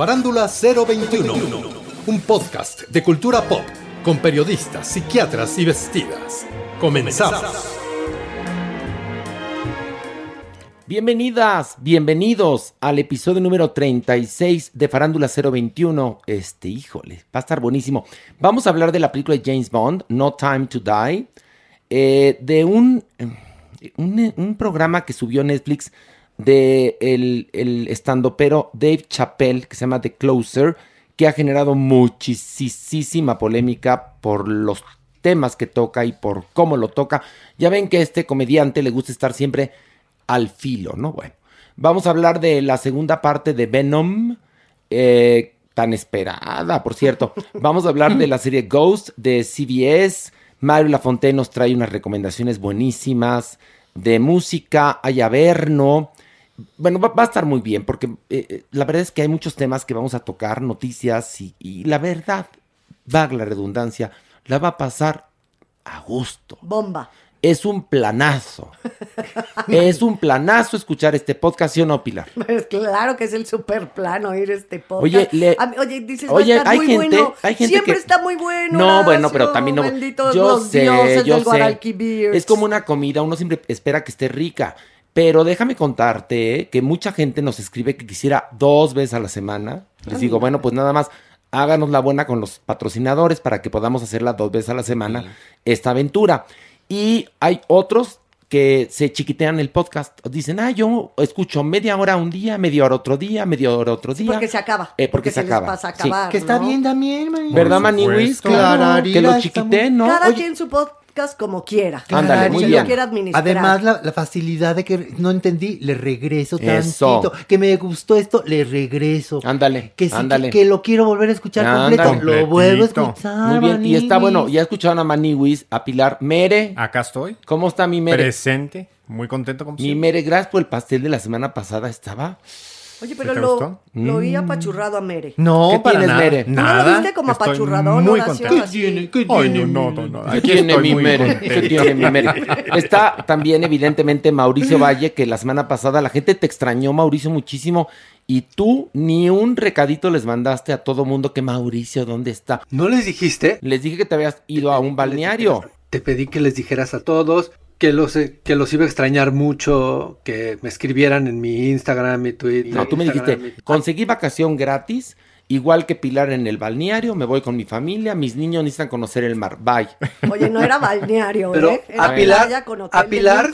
Farándula 021, un podcast de cultura pop con periodistas, psiquiatras y vestidas. Comenzamos. Bienvenidas, bienvenidos al episodio número 36 de Farándula 021. Este, híjole, va a estar buenísimo. Vamos a hablar de la película de James Bond, No Time to Die, eh, de un, un, un programa que subió Netflix de el, el estandopero Dave Chappelle, que se llama The Closer, que ha generado muchísima polémica por los temas que toca y por cómo lo toca. Ya ven que a este comediante le gusta estar siempre al filo, ¿no? Bueno, vamos a hablar de la segunda parte de Venom, eh, tan esperada, por cierto. Vamos a hablar de la serie Ghost de CBS. Mario Lafontaine nos trae unas recomendaciones buenísimas de música, hay Averno. Bueno, va, va, a estar muy bien porque eh, la verdad es que hay muchos temas que vamos a tocar, noticias y, y la verdad, vaga la redundancia, la va a pasar a gusto. Bomba. Es un planazo. es un planazo escuchar este podcast, ¿sí o no, Pilar? Pues claro que es el super plano oír este podcast. Oye, le, a mí, oye dices, oye, va a estar hay muy gente, bueno. hay gente Siempre que... está muy bueno. No, Horacio, bueno, pero también no. Benditos yo los sé, dioses yo del sé. Es como una comida, uno siempre espera que esté rica. Pero déjame contarte que mucha gente nos escribe que quisiera dos veces a la semana. Les Ay, digo, no. bueno, pues nada más háganos la buena con los patrocinadores para que podamos hacerla dos veces a la semana esta aventura. Y hay otros que se chiquitean el podcast. Dicen, ah, yo escucho media hora un día, media hora otro día, media hora otro día. Porque se acaba. Eh, porque se les acaba. pasa a Sí. acabar, Que está ¿no? bien también, man. ¿Verdad, Maniwis? Claro, que lo muy- ¿no? Cada Oye, quien su podcast como quiera. Ándale, Como muy se bien. lo quiera administrar. Además, la, la facilidad de que no entendí, le regreso Eso. tantito. Que me gustó esto, le regreso. ándale, Que sí, ándale. que, que lo quiero volver a escuchar Ándale. completo. Lo vuelvo a escuchar. Muy bien, y está bueno, ya escucharon a Maniwis, a Pilar Mere. Acá estoy, ¿Cómo está mi Mere? presente, muy contento como Mi siempre. Mere, gracias por el pastel de la semana pasada, estaba. Oye, pero te lo, oí Mm. apachurrado a Mere. No, ¿Qué para tienes, nada. Mere? ¿Tú no Nada. lo viste como estoy apachurradón, Muy contento. ¿Qué Ay, tiene? no, no, no. ¿Qué tiene mi Mere? ¿Qué tiene mi Mere? Está también, evidentemente, Mauricio Valle, que la semana pasada la gente te extrañó, Mauricio, muchísimo. Y tú ni un recadito les mandaste a todo mundo que Mauricio, ¿dónde está? ¿No les dijiste? Les dije que te habías ido a un balneario. Te pedí que les dijeras a todos que los, eh, que los iba a extrañar mucho, que me escribieran en mi Instagram, mi Twitter. No, tú me Instagram, dijiste, conseguí vacación gratis, igual que Pilar en el balneario, me voy con mi familia, mis niños necesitan conocer el mar. Bye. Oye, no era balneario, Pero ¿eh? Era a Pilar- playa con hotel a Pilar-.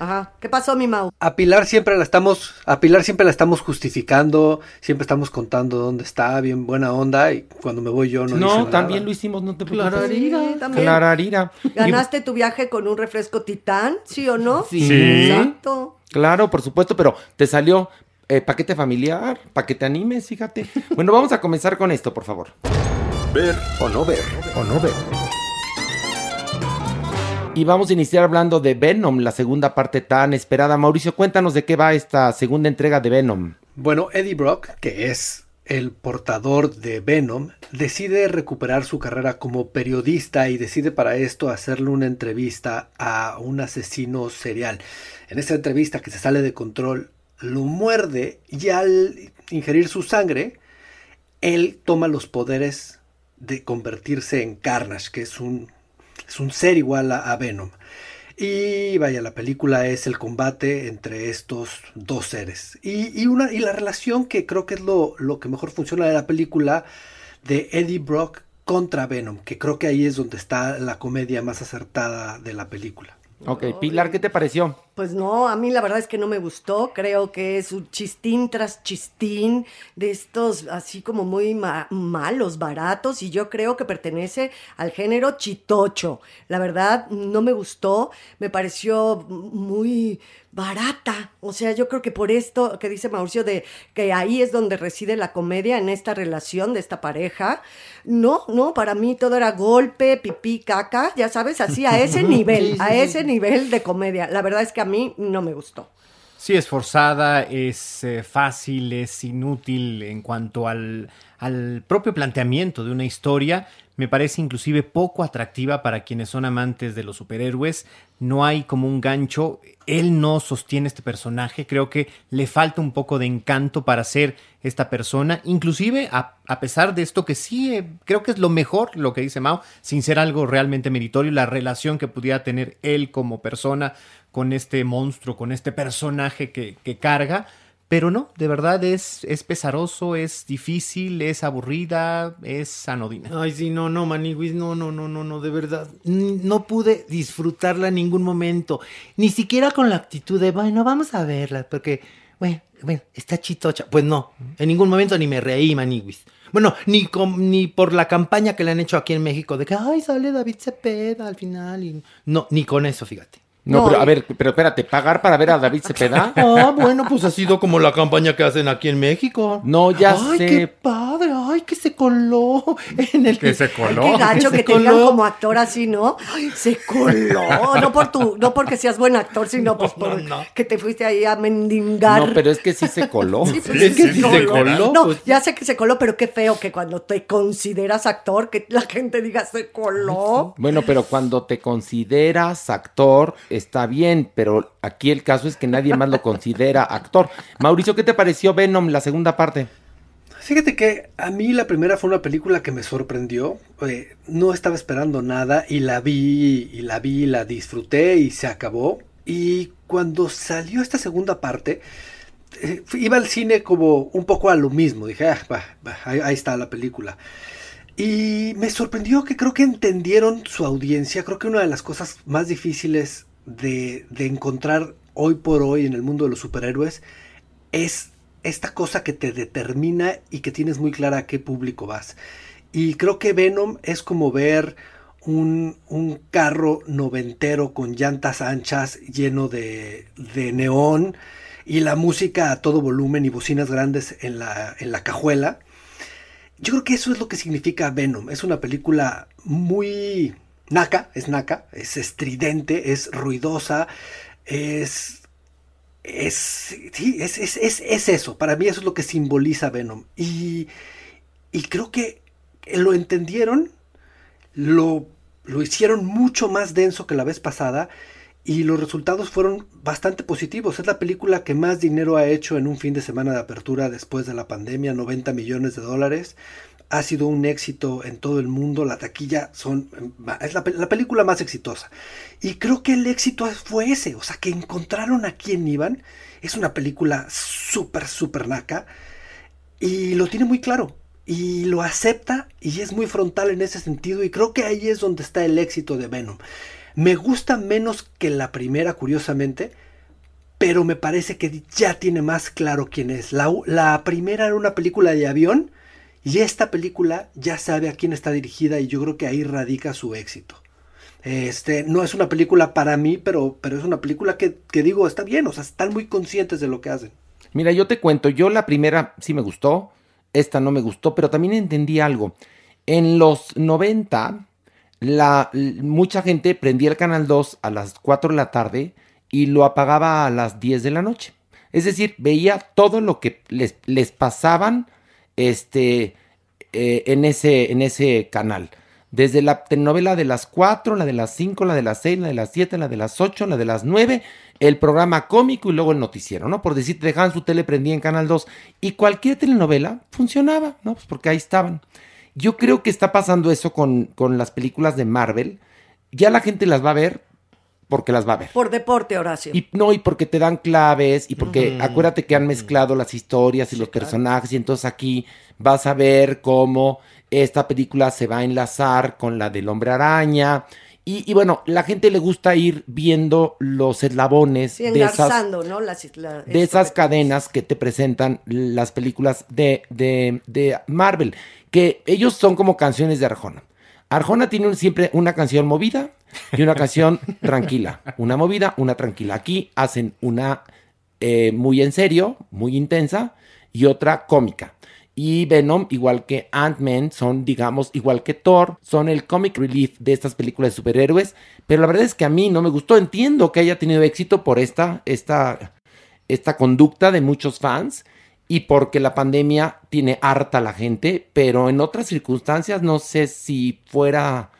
Ajá. ¿Qué pasó, mi Mau? A Pilar siempre la estamos, a Pilar siempre la estamos justificando, siempre estamos contando dónde está, bien buena onda, y cuando me voy yo no No, dice nada. también lo hicimos, no te preocupes. Clararira. Sí, también. Clararira. ¿Ganaste tu viaje con un refresco titán? ¿Sí o no? Sí. Sí. Exacto. Claro, por supuesto, pero te salió eh, paquete familiar, para que te animes, fíjate. Bueno, vamos a comenzar con esto, por favor. Ver o no ver. O no ver. Y vamos a iniciar hablando de Venom, la segunda parte tan esperada. Mauricio, cuéntanos de qué va esta segunda entrega de Venom. Bueno, Eddie Brock, que es el portador de Venom, decide recuperar su carrera como periodista y decide para esto hacerle una entrevista a un asesino serial. En esa entrevista que se sale de control, lo muerde y al ingerir su sangre, él toma los poderes de convertirse en Carnage, que es un es un ser igual a, Venom. Y vaya, la película es el combate entre estos dos seres. Y, una, y la relación que creo que es lo, lo, que mejor funciona de la película de Eddie Brock contra Venom, que creo que ahí es donde está la comedia más acertada de la película. Ok, Pilar, ¿qué te pareció? Pues no, a mí la verdad es que no me gustó. Creo que es un chistín tras chistín de estos así como muy malos, baratos, y yo creo que pertenece al género chitocho. La verdad, no me gustó. Me pareció muy barata. O sea, yo creo que por esto que dice Mauricio de que ahí es donde reside la comedia en esta relación de esta pareja. No, no, para mí todo era golpe, pipí, caca, ya sabes, así a ese nivel, a ese nivel de comedia. La verdad es que a mí no me gustó. Sí, es forzada, es eh, fácil, es inútil en cuanto al, al propio planteamiento de una historia me parece inclusive poco atractiva para quienes son amantes de los superhéroes. No hay como un gancho. Él no sostiene este personaje. Creo que le falta un poco de encanto para ser esta persona. Inclusive, a, pesar de esto que sí, eh, creo que es lo mejor, lo que dice Mao, sin ser algo realmente meritorio, la relación que pudiera tener él como persona con este monstruo, con este personaje que, carga pero no, de verdad es, es pesaroso, es difícil, es aburrida, es anodina. Ay, sí, no, no, Maniguis, no, no, no, no, no, de verdad. No pude disfrutarla en ningún momento. Ni siquiera con la actitud de, bueno, vamos a verla, porque, bueno, bueno, está chitocha. Pues no, en ningún momento ni me reí, Maniguis. Bueno, ni, ni por la campaña que le han hecho aquí en México de que, ay, sale David Cepeda al final. Y... No, ni con eso, fíjate. No, pero a ver, pero espérate, ¿pagar para ver a David Cepeda? Ah, bueno, pues ha sido como la campaña que hacen aquí en México. No, ya ay, sé. Ay, qué padre, ay, que se coló en el... Que se coló. qué gacho que, te digan como actor así, ¿no? Ay, se coló. No por tu, no porque seas buen actor, sino pues por que te fuiste ahí a mendigar. No, pero es que sí se coló. Sí, pues, es que sí se coló. No, pues. ya sé que se coló, pero qué feo que cuando te consideras actor, que la gente diga se coló. Bueno, pero cuando te consideras actor, está bien, pero aquí el caso es que nadie más lo considera actor. Mauricio, ¿qué te pareció Venom, la segunda parte? Fíjate que a mí la primera fue una película que me sorprendió. Eh, no estaba esperando nada y la vi y la vi, la disfruté y se acabó. Y cuando salió esta segunda parte, eh, iba al cine como un poco a lo mismo. Dije, ah, ahí, ahí está la película. Y me sorprendió que creo que entendieron su audiencia. Creo que una de las cosas más difíciles de, encontrar hoy por hoy en el mundo de los superhéroes es esta cosa que te determina y que tienes muy clara a qué público vas. Y creo que Venom es como ver un, carro noventero con llantas anchas lleno de, de, neón y la música a todo volumen y bocinas grandes en la, en la cajuela. Yo creo que eso es lo que significa Venom. Es una película muy Naka, es Naka, es estridente, es ruidosa, es. Es, sí, es, es, eso. Para mí eso es lo que simboliza Venom. Y, y creo que lo entendieron, lo, lo hicieron mucho más denso que la vez pasada y los resultados fueron bastante positivos. Es la película que más dinero ha hecho en un fin de semana de apertura después de la pandemia, 90 millones de dólares ha sido un éxito en todo el mundo. La taquilla es la, película más exitosa. Y creo que el éxito fue ese. O sea, que encontraron a quien iban. Es una película súper, súper naca. Y lo tiene muy claro. Y lo acepta y es muy frontal en ese sentido. Y creo que ahí es donde está el éxito de Venom. Me gusta menos que la primera, curiosamente. Pero me parece que ya tiene más claro quién es. La, la primera era una película de avión y esta película ya sabe a quién está dirigida y yo creo que ahí radica su éxito. Este, no es una película para mí, pero, pero es una película que, que digo, está bien, o sea, están muy conscientes de lo que hacen. Mira, yo te cuento, yo la primera sí me gustó, esta no me gustó, pero también entendí algo. En los 90 la, mucha gente prendía el canal 2 a las 4 de la tarde y lo apagaba a las 10 de la noche. Es decir, veía todo lo que les, les pasaban este, eh, en, ese, en ese canal. Desde la telenovela de las 4, la de las 5, la de las 6, la de las 7, la de las 8, la de las 9, el programa cómico y luego el noticiero, ¿no? Por decir, dejaban su tele prendida en Canal 2 y cualquier telenovela funcionaba, ¿no? Pues porque ahí estaban. Yo creo que está pasando eso con, con las películas de Marvel. Ya la gente las va a ver porque las va a ver. Por deporte, Horacio. Y no, y porque te dan claves, y porque acuérdate que han mezclado las historias y los personajes, y entonces aquí vas a ver cómo esta película se va a enlazar con la del hombre araña. Y, y bueno, la gente le gusta ir viendo los eslabones Sí, de esas, ¿no? Las, la- de esas cadenas que te presentan las películas de, de, de Marvel, que ellos son como canciones de Arjona. Arjona tiene un- siempre una canción movida y una canción tranquila. Una movida, una tranquila. Aquí hacen una eh, muy en serio, muy intensa, y otra cómica. Y Venom, igual que Ant-Man, son, digamos, igual que Thor, son el comic relief de estas películas de superhéroes. Pero la verdad es que a mí no me gustó. Entiendo que haya tenido éxito por esta, esta, esta conducta de muchos fans y porque la pandemia tiene harta a la gente, pero en otras circunstancias no sé si fuera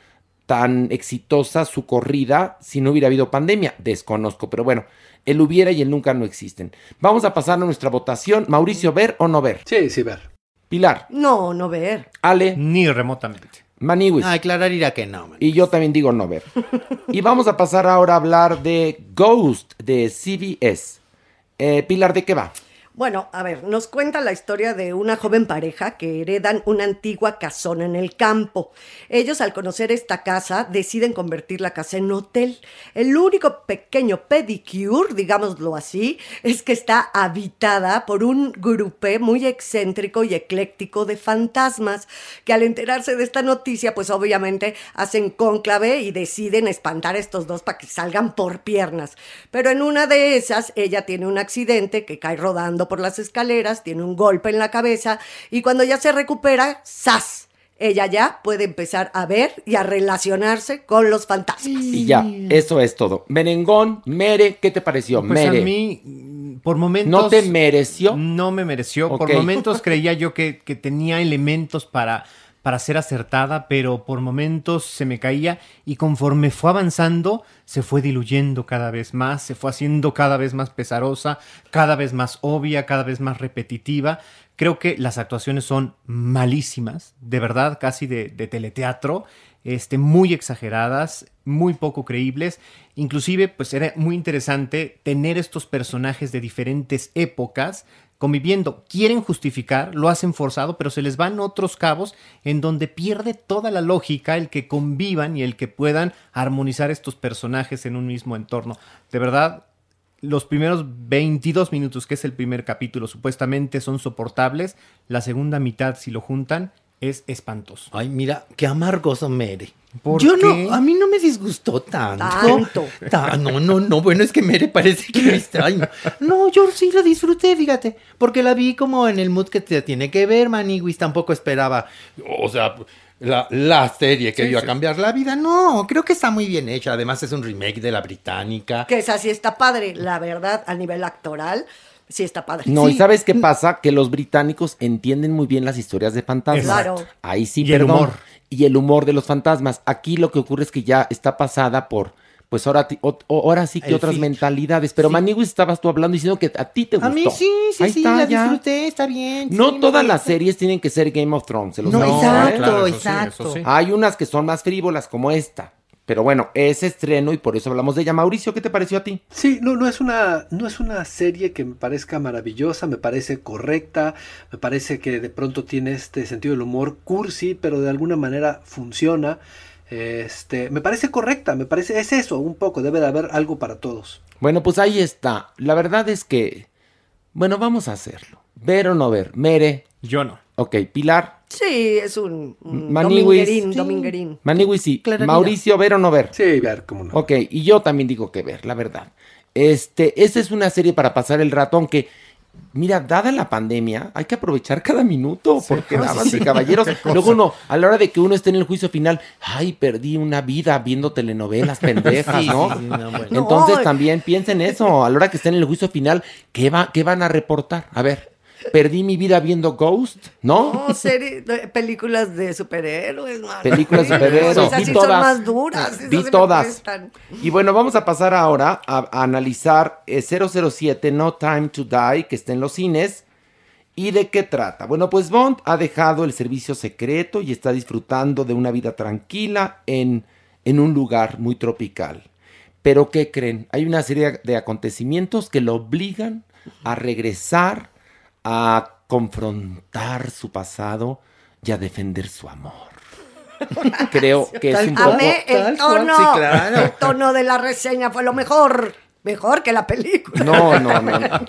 tan exitosa su corrida si no hubiera habido pandemia. Desconozco, pero bueno, el hubiera y el nunca no existen. Vamos a pasar a nuestra votación. Mauricio, ¿ver o no ver? Sí, sí, ver. Pilar, No, no ver. Ale, Ni remotamente. Maniwis. Ah, Clara dirá que no. Y yo también digo no ver. Y vamos a pasar ahora a hablar de Ghost de CBS. Eh, Pilar, ¿de qué va? Bueno, a ver, nos cuenta la historia de una joven pareja que heredan una antigua casona en el campo. Ellos al conocer esta casa deciden convertir la casa en hotel. El único pequeño pedicure, digámoslo así, es que está habitada por un grupé muy excéntrico y ecléctico de fantasmas que al enterarse de esta noticia, pues obviamente hacen cónclave y deciden espantar a estos dos para que salgan por piernas. Pero en una de esas, ella tiene un accidente que cae rodando por las escaleras, tiene un golpe en la cabeza y cuando ya se recupera, ¡zas! Ella ya puede empezar a ver y a relacionarse con los fantasmas. Y ya, eso es todo. Merengón, Mere, ¿qué te pareció? Pues Mere. a mí, por momentos... ¿No te mereció? No me mereció. Por momentos creía yo que, que tenía elementos para, para ser acertada, pero por momentos se me caía y conforme fue avanzando, se fue diluyendo cada vez más, se fue haciendo cada vez más pesarosa, cada vez más obvia, cada vez más repetitiva. Creo que las actuaciones son malísimas, de verdad, casi de, de teleteatro, este, muy exageradas, muy poco creíbles. Inclusive, pues era muy interesante tener estos personajes de diferentes épocas conviviendo. Quieren justificar, lo hacen forzado, pero se les van otros cabos en donde pierde toda la lógica el que convivan y el que puedan armonizar estos personajes en un mismo entorno. De verdad, los primeros 22 minutos, que es el primer capítulo, supuestamente son soportables. La segunda mitad, si lo juntan, es espantoso. Ay, mira, qué amargoso Mere. ¿Por Yo qué? no, a mí no me disgustó tanto. Tanto. Ta- no, no, no, bueno, es que Mere parece que me extraño. No, yo sí la disfruté, fíjate, porque la vi como en el mood que te tiene que ver, Maniguis, tampoco esperaba, o sea, la, la serie que Sí, iba a sí. cambiar la vida. No, creo que está muy bien hecha, además es un remake de la británica. Que esa sí está padre, la verdad, a nivel actoral, sí está padre. No, Sí. ¿y sabes qué pasa? Que los británicos entienden muy bien las historias de fantasmas. Claro. Ahí sí, Y el humor. Y el humor de los fantasmas. Aquí lo que ocurre es que ya está pasada por, pues ahora, ti- ot- o- ahora sí que El otras filtro. mentalidades. Pero Sí. Estabas tú hablando diciendo que a ti te gustó. A mí sí, sí, Ahí sí, está, la ya. disfruté, está bien. No sí, todas las series tienen que ser Game of Thrones. se los No, digo, exacto, ¿eh? claro, exacto. sí. Hay unas que son más frívolas como esta. Pero bueno, es estreno y por eso hablamos de ella. Mauricio, ¿qué te pareció a ti? Sí, no, no es una, no es una serie que me parezca maravillosa, me parece correcta, me parece que de pronto tiene este sentido del humor cursi, pero de alguna manera funciona. Este, me parece correcta, me parece, es eso, un poco, debe de haber algo para todos. Bueno, pues ahí está. La verdad es que, bueno, vamos a hacerlo. Ver o no ver. Mere. Yo no. Ok, Pilar. Sí, es un, un Maniwis. dominguerín, Sí. dominguerín. Sí. Mauricio, ver o no ver. Sí, ver cómo no. Ok, y yo también digo que ver, la verdad. Este, esta es una serie para pasar el rato, aunque Mira, dada la pandemia, hay que aprovechar cada minuto, porque Sí. damas y caballeros, luego uno, a la hora de que uno esté en el juicio final, ay, perdí una vida viendo telenovelas pendejas, Sí, ¿no? sí, no, bueno. Entonces No. también piensen eso, a la hora que estén en el juicio final, ¿qué, va, qué van a reportar? A ver, perdí mi vida viendo Ghost, ¿no? No, serie- películas de superhéroes. Películas de superhéroes, Esas vi todas. son más duras. Vi todas. Y bueno, vamos a pasar ahora a, a analizar eh, 007 No Time to Die, que está en los cines. ¿Y de qué trata? Bueno, pues Bond ha dejado el servicio secreto y está disfrutando de una vida tranquila en, en un lugar muy tropical. Pero ¿qué creen? Hay una serie de acontecimientos que lo obligan a regresar, a confrontar su pasado y a defender su amor. Creo que es un poco... Amé el tono. sí, claro. El tono de la reseña fue lo mejor. Mejor que la película. No, no, no, no.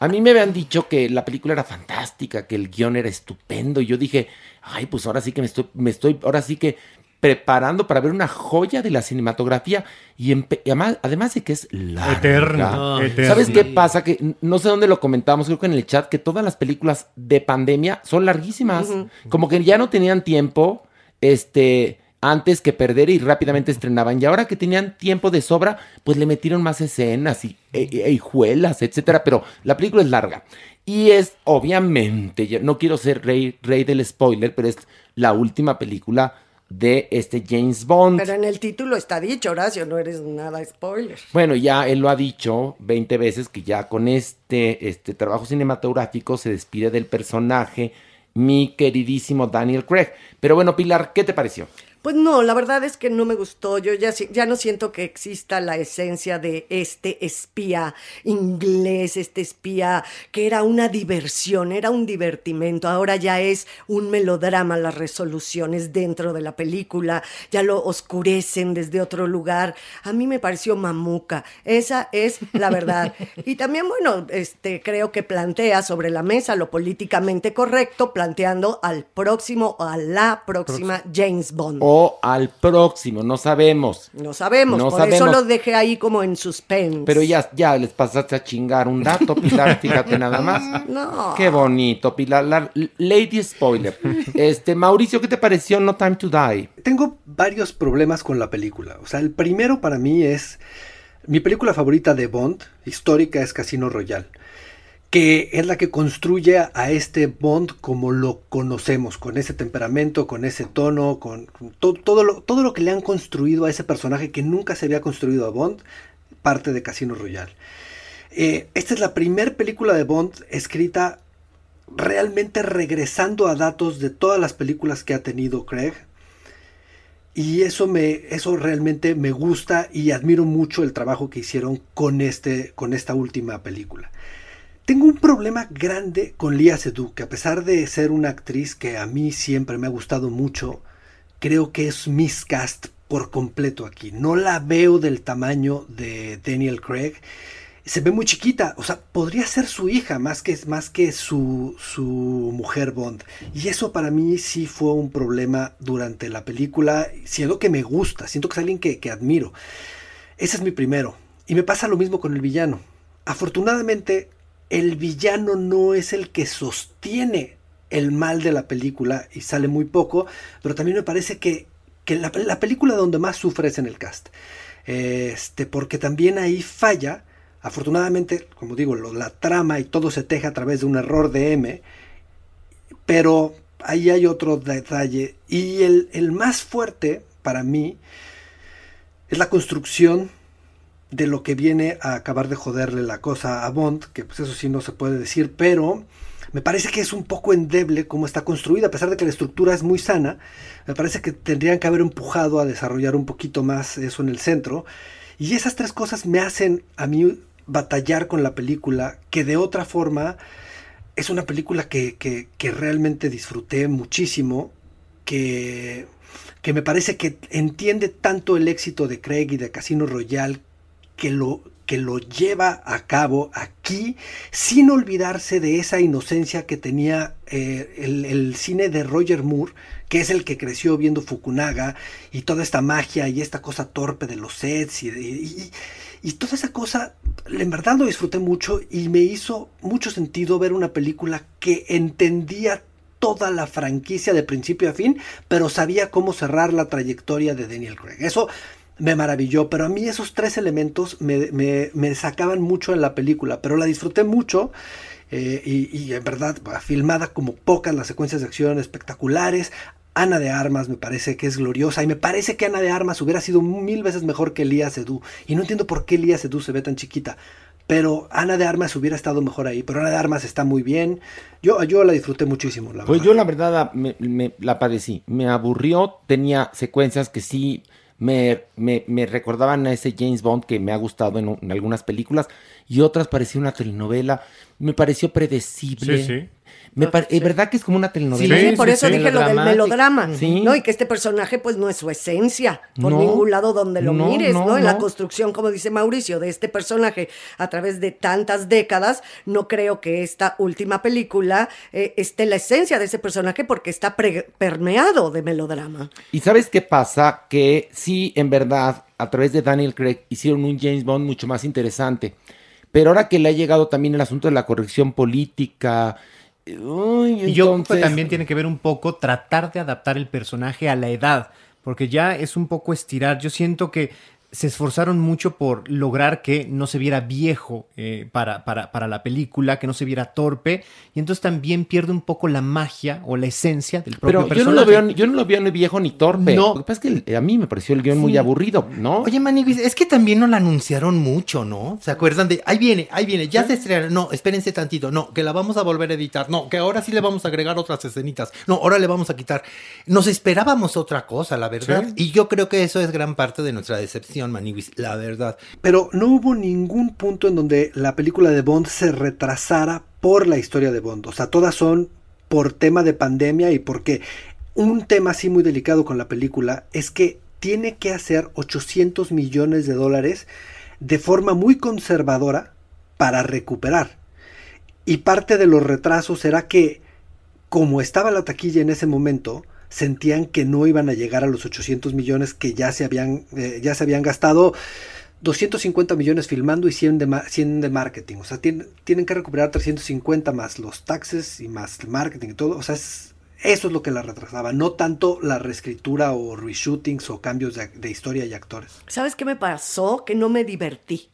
A mí me habían dicho que la película era fantástica, que el guion era estupendo. Y yo dije, ay, pues ahora sí que me estoy, me estoy, ahora sí que preparando para ver una joya de la cinematografía. Y, además, además de que es larga. Eterna, eterna. ¿Sabes qué pasa? Que no sé dónde lo comentamos, creo que en el chat, que todas las películas de pandemia son larguísimas. Como que ya no tenían tiempo, este, antes que perder y rápidamente estrenaban. Y ahora que tenían tiempo de sobra, pues le metieron más escenas y, e, e- hijuelas, etcétera. Pero la película es larga. Y es, obviamente, yo no quiero ser rey, rey del spoiler, pero es la última película de este James Bond. Pero en el título está dicho, Horacio, no eres nada spoiler. Bueno, ya él lo ha dicho 20 veces que ya con este, este trabajo cinematográfico se despide del personaje, mi queridísimo Daniel Craig. Pero bueno, Pilar, ¿qué te pareció? Pues no, la verdad es que no me gustó. Yo ya, ya no siento que exista la esencia de este espía inglés, este espía que era una diversión, era un divertimento. Ahora ya es un melodrama las resoluciones dentro de la película, ya lo oscurecen desde otro lugar. A mí me pareció mamuca. Esa es la verdad. Y también, bueno, este, creo que plantea sobre la mesa lo políticamente correcto, planteando al próximo o a la próxima James Bond. O al próximo, no sabemos. No sabemos, No por eso sabemos. lo dejé ahí como en suspense. Pero ya, ya les pasaste a chingar un dato, Pilar, fíjate nada más. No. Qué bonito, Pilar. La- Lady Spoiler. Este, Mauricio, ¿qué te pareció No Time to Die? Tengo varios problemas con la película. O sea, el primero para mí es mi película favorita de Bond, histórica, es Casino Royale, que es la que construye a este Bond como lo conocemos, con ese temperamento, con ese tono, con con to- todo, lo, todo lo que le han construido a ese personaje que nunca se había construido a Bond, parte de Casino Royale. Eh, esta es la primera película de Bond escrita realmente regresando a datos de todas las películas que ha tenido Craig. Y eso me, eso realmente me gusta y admiro mucho el trabajo que hicieron con este, con esta última película. Tengo un problema grande con Lia Seydoux, que a pesar de ser una actriz que a mí siempre me ha gustado mucho, creo que es miscast por completo aquí. No la veo del tamaño de Daniel Craig. Se ve muy chiquita, o sea, podría ser su hija más que, más que su, su mujer Bond. Y eso para mí sí fue un problema durante la película, siendo que me gusta, siento que es alguien que, que admiro. Ese es mi primero. Y me pasa lo mismo con el villano. Afortunadamente, el villano no es el que sostiene el mal de la película y sale muy poco, pero también me parece que, que la, la película donde más sufre es en el cast. Este, porque también ahí falla. Afortunadamente, como digo, la trama y todo se teja a través de un error de M, pero ahí hay otro detalle. Y el, el más fuerte para mí es la construcción de lo que viene a acabar de joderle la cosa a Bond, que pues eso sí no se puede decir, pero me parece que es un poco endeble cómo está construida, a pesar de que la estructura es muy sana, me parece que tendrían que haber empujado a desarrollar un poquito más eso en el centro, y esas tres cosas me hacen a mí batallar con la película, que de otra forma es una película que, que- que realmente disfruté muchísimo, que, que me parece que entiende tanto el éxito de Craig y de Casino Royale, que lo, que lo lleva a cabo aquí sin olvidarse de esa inocencia que tenía eh, el, cine de Roger Moore, que es el que creció viendo Fukunaga y toda esta magia y esta cosa torpe de los sets y, y- y toda esa cosa, en verdad lo disfruté mucho y me hizo mucho sentido ver una película que entendía toda la franquicia de principio a fin, pero sabía cómo cerrar la trayectoria de Daniel Craig. Eso me maravilló, pero a mí esos tres elementos me, me- me sacaban mucho en la película, pero la disfruté mucho. eh, y, y en verdad, filmada como pocas, las secuencias de acción espectaculares. Ana de Armas me parece que es gloriosa y me parece que Ana de Armas hubiera sido mil veces mejor que Elías Edu. Y no entiendo por qué Elías Edu se ve tan chiquita. Pero Ana de Armas hubiera estado mejor ahí. Pero Ana de Armas está muy bien. Yo, yo la disfruté muchísimo, la Pues verdad. yo la verdad me- la padecí. Me aburrió, tenía secuencias que sí me, me- me recordaban a ese James Bond que me ha gustado en, algunas películas y otras parecía una telenovela. Me pareció predecible. Sí, sí. Me ¿Es verdad que es como una Sí, telenovela? por eso dije lo del melodrama, Sí. ¿no? Y que este personaje, pues, no es su esencia, por No, ningún lado donde lo no, mires, no. En la construcción, como dice Mauricio, de este personaje a través de tantas décadas, no creo que esta última película eh, esté la esencia de ese personaje porque está permeado de melodrama. ¿Y sabes qué pasa? Que sí, en verdad, a través de Daniel Craig hicieron un James Bond mucho más interesante. Pero ahora que le ha llegado también el asunto de la corrección política. Uy, Y yo creo que entonces- también tiene que ver un poco tratar de adaptar el personaje a la edad, porque ya es un poco estirar. Yo siento que se esforzaron mucho por lograr que no se viera viejo eh, para, para, para la película, que no se viera torpe, y entonces también pierde un poco la magia o la esencia del propio Pero yo no, lo veo, ni- yo no lo veo ni viejo ni torpe. No. Lo que pasa es que a mí me pareció el guion muy aburrido, ¿no? Oye, Maniguis, es que también no la anunciaron mucho, ¿no? ¿Se acuerdan de, ahí viene, ahí viene, ya se estrena, no, espérense tantito, no, que la vamos a volver a editar, no, que ahora sí le vamos a agregar otras escenitas, no, ahora le vamos a quitar. Nos esperábamos otra cosa, la verdad, y yo creo que eso es gran parte de nuestra decepción, La verdad. Pero no hubo ningún punto en donde la película de Bond se retrasara por la historia de Bond. O sea, todas son por tema de pandemia y porque un tema así muy delicado con la película es que tiene que hacer 800 millones de dólares de forma muy conservadora para recuperar. Y parte de los retrasos era que, como estaba la taquilla en ese momento, sentían que no iban a llegar a los 800 millones que ya se habían, eh, ya se habían gastado 250 millones filmando y 100 de, ma- 100 de marketing. O sea, tienen, tienen que recuperar 350 más los taxes y más el marketing y todo. O sea, es- eso es lo que la retrasaba. No tanto la reescritura o reshootings o cambios de historia y actores. ¿Sabes qué me pasó? Que no me divertí.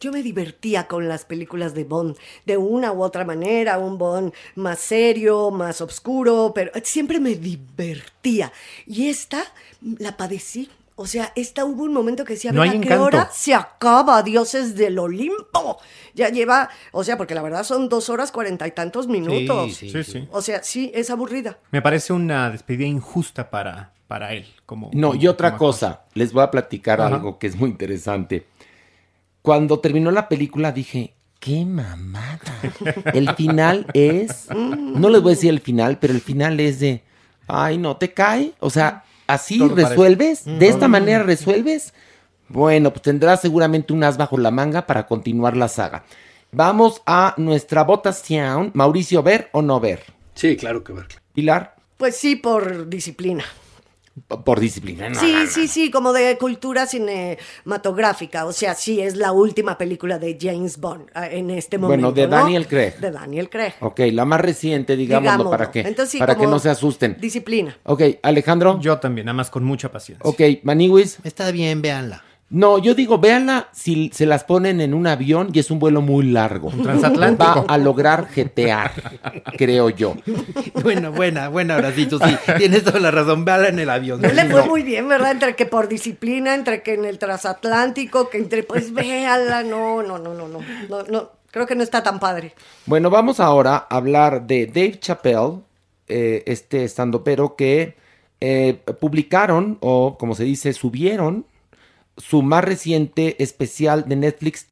Yo me divertía con las películas de Bond, de una u otra manera, un Bond más serio, más oscuro, pero siempre me divertía. Y esta la padecí. O sea, esta hubo un momento que decía, No "A hay ver, ¿a qué hora se acaba, dioses del Olimpo? Ya lleva, o sea, porque la verdad son dos horas cuarenta y tantos minutos. sí, Sí, sí. O sea, sí, es aburrida. Me parece una despedida injusta para, para él. Como, No, como- y otra como actor. cosa, les voy a platicar Ajá. algo que es muy interesante. Cuando terminó la película dije, qué mamada. El final es, no les voy a decir el final, pero el final es de, ay, no te cae. O sea, así Todo parece. resuelves, de esta manera resuelves. Bueno, pues tendrás seguramente un as bajo la manga para continuar la saga. Vamos a nuestra votación. Mauricio, ¿ver o no ver? Sí, claro que ver. Pilar, Pues sí, por disciplina. Por disciplina. no, Sí, no, no. sí, sí, como de cultura cinematográfica. O sea, sí, es la última película de James Bond ah, en este momento. Bueno, de ¿no? Daniel Craig. De Daniel Craig. Ok, la más reciente, digámoslo, Digámoslo. para que, Entonces, sí, para que no se asusten. Disciplina. Ok, Alejandro. Yo también, nada más con mucha paciencia. Ok, Maniwis. Está bien, véanla. No, yo digo, véanla si se las ponen en un avión y es un vuelo muy largo. Un transatlántico. Va a lograr jetear, creo yo. Bueno, buena, buena, ahora sí, tú sí, tienes toda la razón, véanla en el avión. No le fue muy bien, ¿verdad? Entre que por disciplina, entre que en el transatlántico, que entre, pues véala, no, no, no, no, no, no, no, creo que no está tan padre. Bueno, vamos ahora a hablar de Dave Chappelle, eh, este estandopero que eh, publicaron, o como se dice, subieron su más reciente especial de Netflix.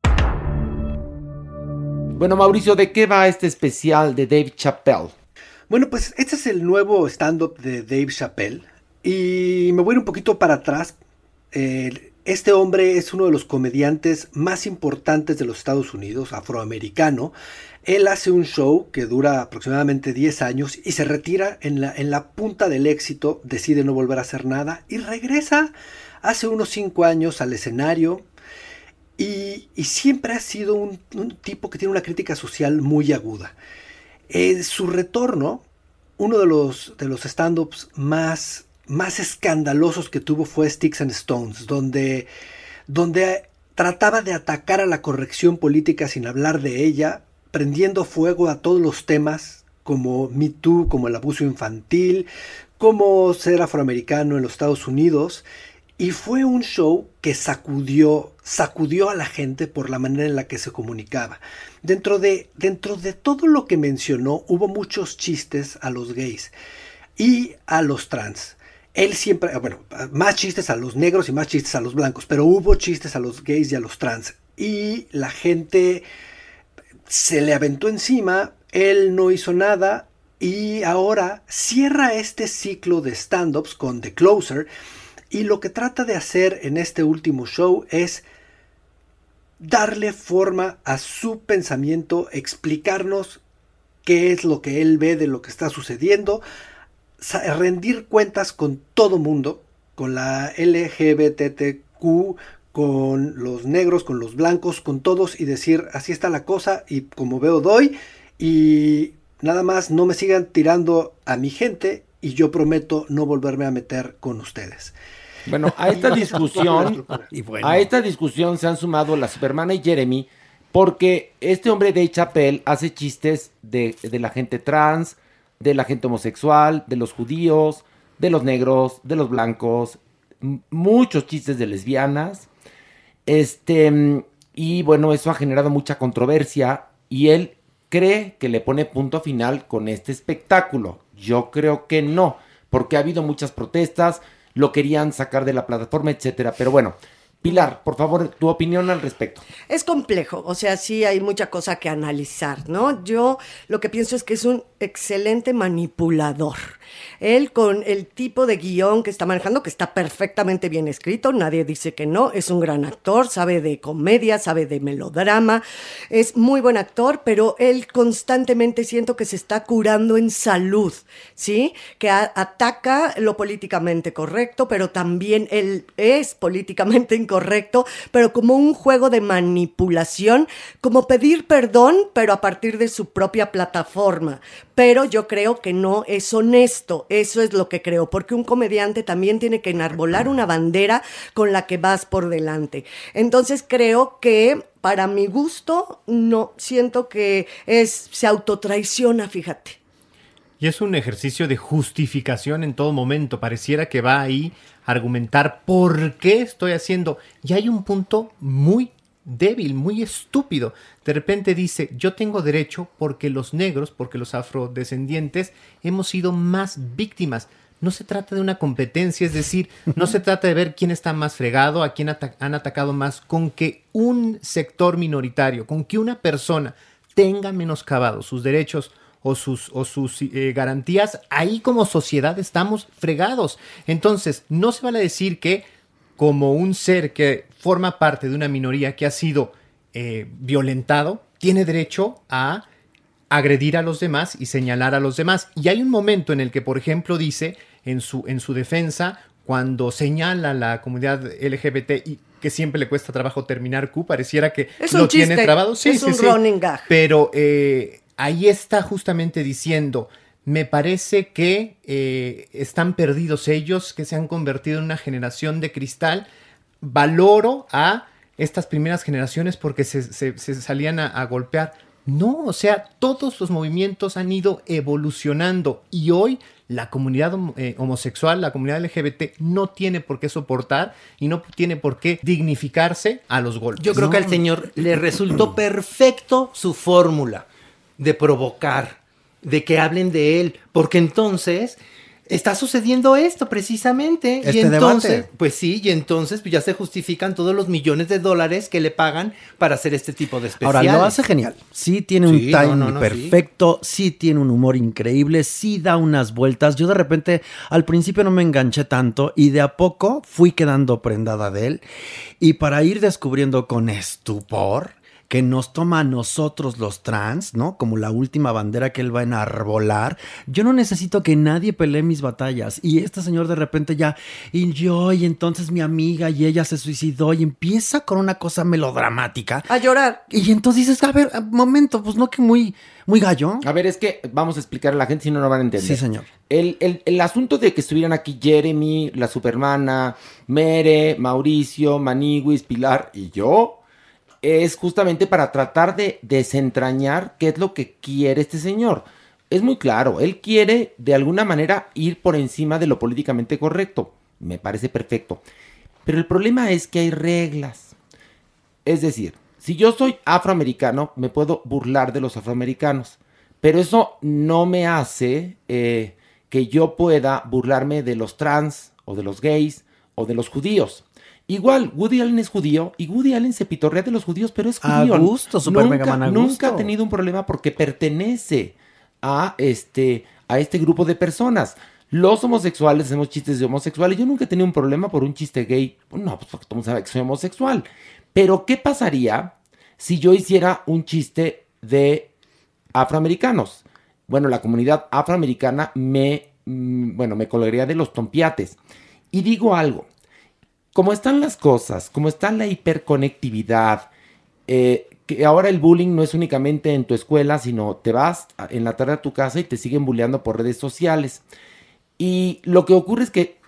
Bueno, Mauricio, ¿de qué va este especial de Dave Chappelle? Bueno, pues este es el nuevo stand-up de Dave Chappelle. Y me voy a un poquito para atrás. Este hombre es uno de los comediantes más importantes de los Estados Unidos, afroamericano. Él hace un show que dura aproximadamente 10 años y se retira en la, en la punta del éxito, decide no volver a hacer nada y regresa hace unos 5 años al escenario y, siempre ha sido un, un, tipo que tiene una crítica social muy aguda. En su retorno, uno de los, de los stand-ups más más escandalosos que tuvo fue Sticks and Stones, donde, donde trataba de atacar a la corrección política sin hablar de ella, prendiendo fuego a todos los temas como Me Too, como el abuso infantil, como ser afroamericano en los Estados Unidos. Y fue un show que sacudió, sacudió a la gente por la manera en la que se comunicaba. Dentro de, dentro de todo lo que mencionó, hubo muchos chistes a los gays y a los trans él siempre, bueno, más chistes a los negros y más chistes a los blancos, pero hubo chistes a los gays y a los trans. Y la gente se le aventó encima, él no hizo nada y ahora cierra este ciclo de stand-ups con The Closer y lo que trata de hacer en este último show es darle forma a su pensamiento, explicarnos qué es lo que él ve de lo que está sucediendo, rendir cuentas con todo mundo, con la LGBTQ, con los negros, con los blancos, con todos y decir, así está la cosa y como veo doy y nada más no me sigan tirando a mi gente y yo prometo no volverme a meter con ustedes. Bueno, a esta discusión, a esta discusión se han sumado la Supermana y Jeremy, porque este hombre de Chapel hace chistes de, de la gente trans, de la gente homosexual, de los judíos, de los negros, de los blancos, muchos chistes de lesbianas. Este, y bueno, eso ha generado mucha controversia y él cree que le pone punto final con este espectáculo. Yo creo que no, porque ha habido muchas protestas, lo querían sacar de la plataforma, etcétera. Pero bueno, Pilar, por favor, tu opinión al respecto. Es complejo, o sea, sí hay mucha cosa que analizar, ¿no? Yo lo que pienso es que es un excelente manipulador. Él con el tipo de guion que está manejando, que está perfectamente bien escrito, nadie dice que no, es un gran actor, sabe de comedia, sabe de melodrama, es muy buen actor, pero él constantemente siento que se está curando en salud, ¿sí? Que ataca lo políticamente correcto, pero también él es políticamente incorrecto correcto, pero como un juego de manipulación, como pedir perdón, pero a partir de su propia plataforma. Pero yo creo que no es honesto, eso es lo que creo, porque un comediante también tiene que enarbolar una bandera con la que vas por delante. Entonces creo que para mi gusto, no, siento que es, se autotraiciona, fíjate. Y es un ejercicio de justificación en todo momento. Pareciera que va ahí argumentar por qué estoy haciendo. Y hay un punto muy débil, muy estúpido. De repente dice, yo tengo derecho porque los negros, porque los afrodescendientes hemos sido más víctimas. No se trata de una competencia, es decir, no se trata de ver quién está más fregado, a quién han atacado más, con que un sector minoritario, con que una persona tenga menoscabado sus derechos o sus, o sus eh, garantías, ahí como sociedad estamos fregados. Entonces, no se vale decir que como un ser que forma parte de una minoría que ha sido eh, violentado, tiene derecho a agredir a los demás y señalar a los demás. Y hay un momento en el que, por ejemplo, dice en su, en su defensa, cuando señala a la comunidad LGBT y que siempre le cuesta trabajo terminar Q, pareciera que lo tiene trabado. Sí, es un running gag. Pero eh, ahí está justamente diciendo, me parece que eh, están perdidos ellos, que se han convertido en una generación de cristal. Valoro a estas primeras generaciones porque se, salían a, golpear. No, o sea, todos los movimientos han ido evolucionando y hoy la comunidad eh, homosexual, la comunidad LGBT no tiene por qué soportar y no tiene por qué dignificarse a los golpes. Yo creo que al señor le resultó perfecto su fórmula de provocar, de que hablen de él, porque entonces está sucediendo esto precisamente. y Este entonces, debate. pues sí, y entonces pues ya se justifican todos los millones de dólares que le pagan para hacer este tipo de Ahora, especiales. lo hace genial. Sí tiene un Sí, timing no, no, perfecto, sí. tiene un humor increíble, sí da unas vueltas. Yo de repente al principio no me enganché tanto y de a poco fui quedando prendada de él. Y para ir descubriendo con estupor que nos toma a nosotros los trans, ¿no? Como la última bandera que él va a enarbolar. Yo no necesito que nadie pelee mis batallas. Y este señor de repente ya, y yo, y entonces mi amiga, y ella se suicidó, y empieza con una cosa melodramática. A llorar. Y entonces dices, a ver, momento, pues no que muy, muy gallo. A ver, es que vamos a explicar a la gente si no, no van a entender. Sí, señor. El, el- el asunto de que estuvieran aquí Jeremy, la Supermana, Mere, Mauricio, Maniguis, Pilar y yo es justamente para tratar de desentrañar qué es lo que quiere este señor. Es muy claro, él quiere de alguna manera ir por encima de lo políticamente correcto. Me parece perfecto. Pero el problema es que hay reglas. Es decir, si yo soy afroamericano, me puedo burlar de los afroamericanos. Pero eso no me hace eh, que yo pueda burlarme de los trans o de los gays o de los judíos. Igual, Woody Allen es judío y Woody Allen se pitorrea de los judíos, pero es A judío. gusto, super nunca, mega man, a nunca ha tenido un problema porque pertenece a este, a este grupo de personas. Los homosexuales hacemos chistes de homosexuales. Yo nunca he tenido un problema por un chiste gay. No, pues porque todo el mundo sabe que soy homosexual. Pero, ¿qué pasaría si yo hiciera un chiste de afroamericanos? Bueno, la comunidad afroamericana me, mm, bueno, me colgaría de los tompiates. Y digo algo, como están las cosas, como está la hiperconectividad, eh, que ahora el bullying no es únicamente en tu escuela, sino te vas en la tarde a tu casa y te siguen bulleando por redes sociales. Y lo que ocurre es que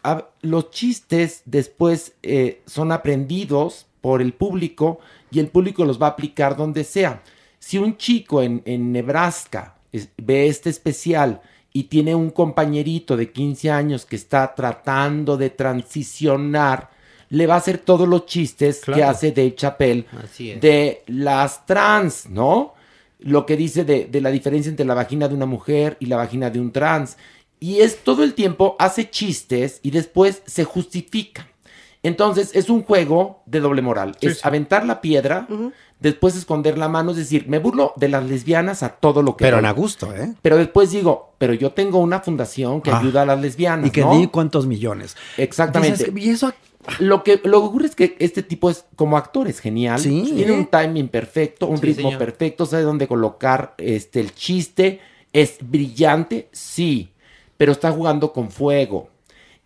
los chistes después eh, son aprendidos por el público y el público los va a aplicar donde sea. Si un chico en, Nebraska ve este especial y tiene un compañerito de 15 años que está tratando de transicionar, le va a hacer todos los chistes que hace Dave Chappelle Así es. de las trans, ¿no? Lo que dice de, de la diferencia entre la vagina de una mujer y la vagina de un trans. Y es todo el tiempo, hace chistes y después se justifica. Entonces es un juego de doble moral. Sí, es sí. aventar la piedra, después esconder la mano, es decir, me burlo de las lesbianas a todo lo que Pero doy. en a gusto, ¿eh? Pero después digo, pero yo tengo una fundación que Ah. ayuda a las lesbianas. Y que ¿no? di cuántos millones. Exactamente. Dices, y eso Lo que, lo que ocurre es que este tipo es como actor, es genial. Sí. Tiene un timing perfecto, un Sí, ritmo señor. perfecto, sabe dónde colocar este, el chiste. Es brillante, sí, pero está jugando con fuego.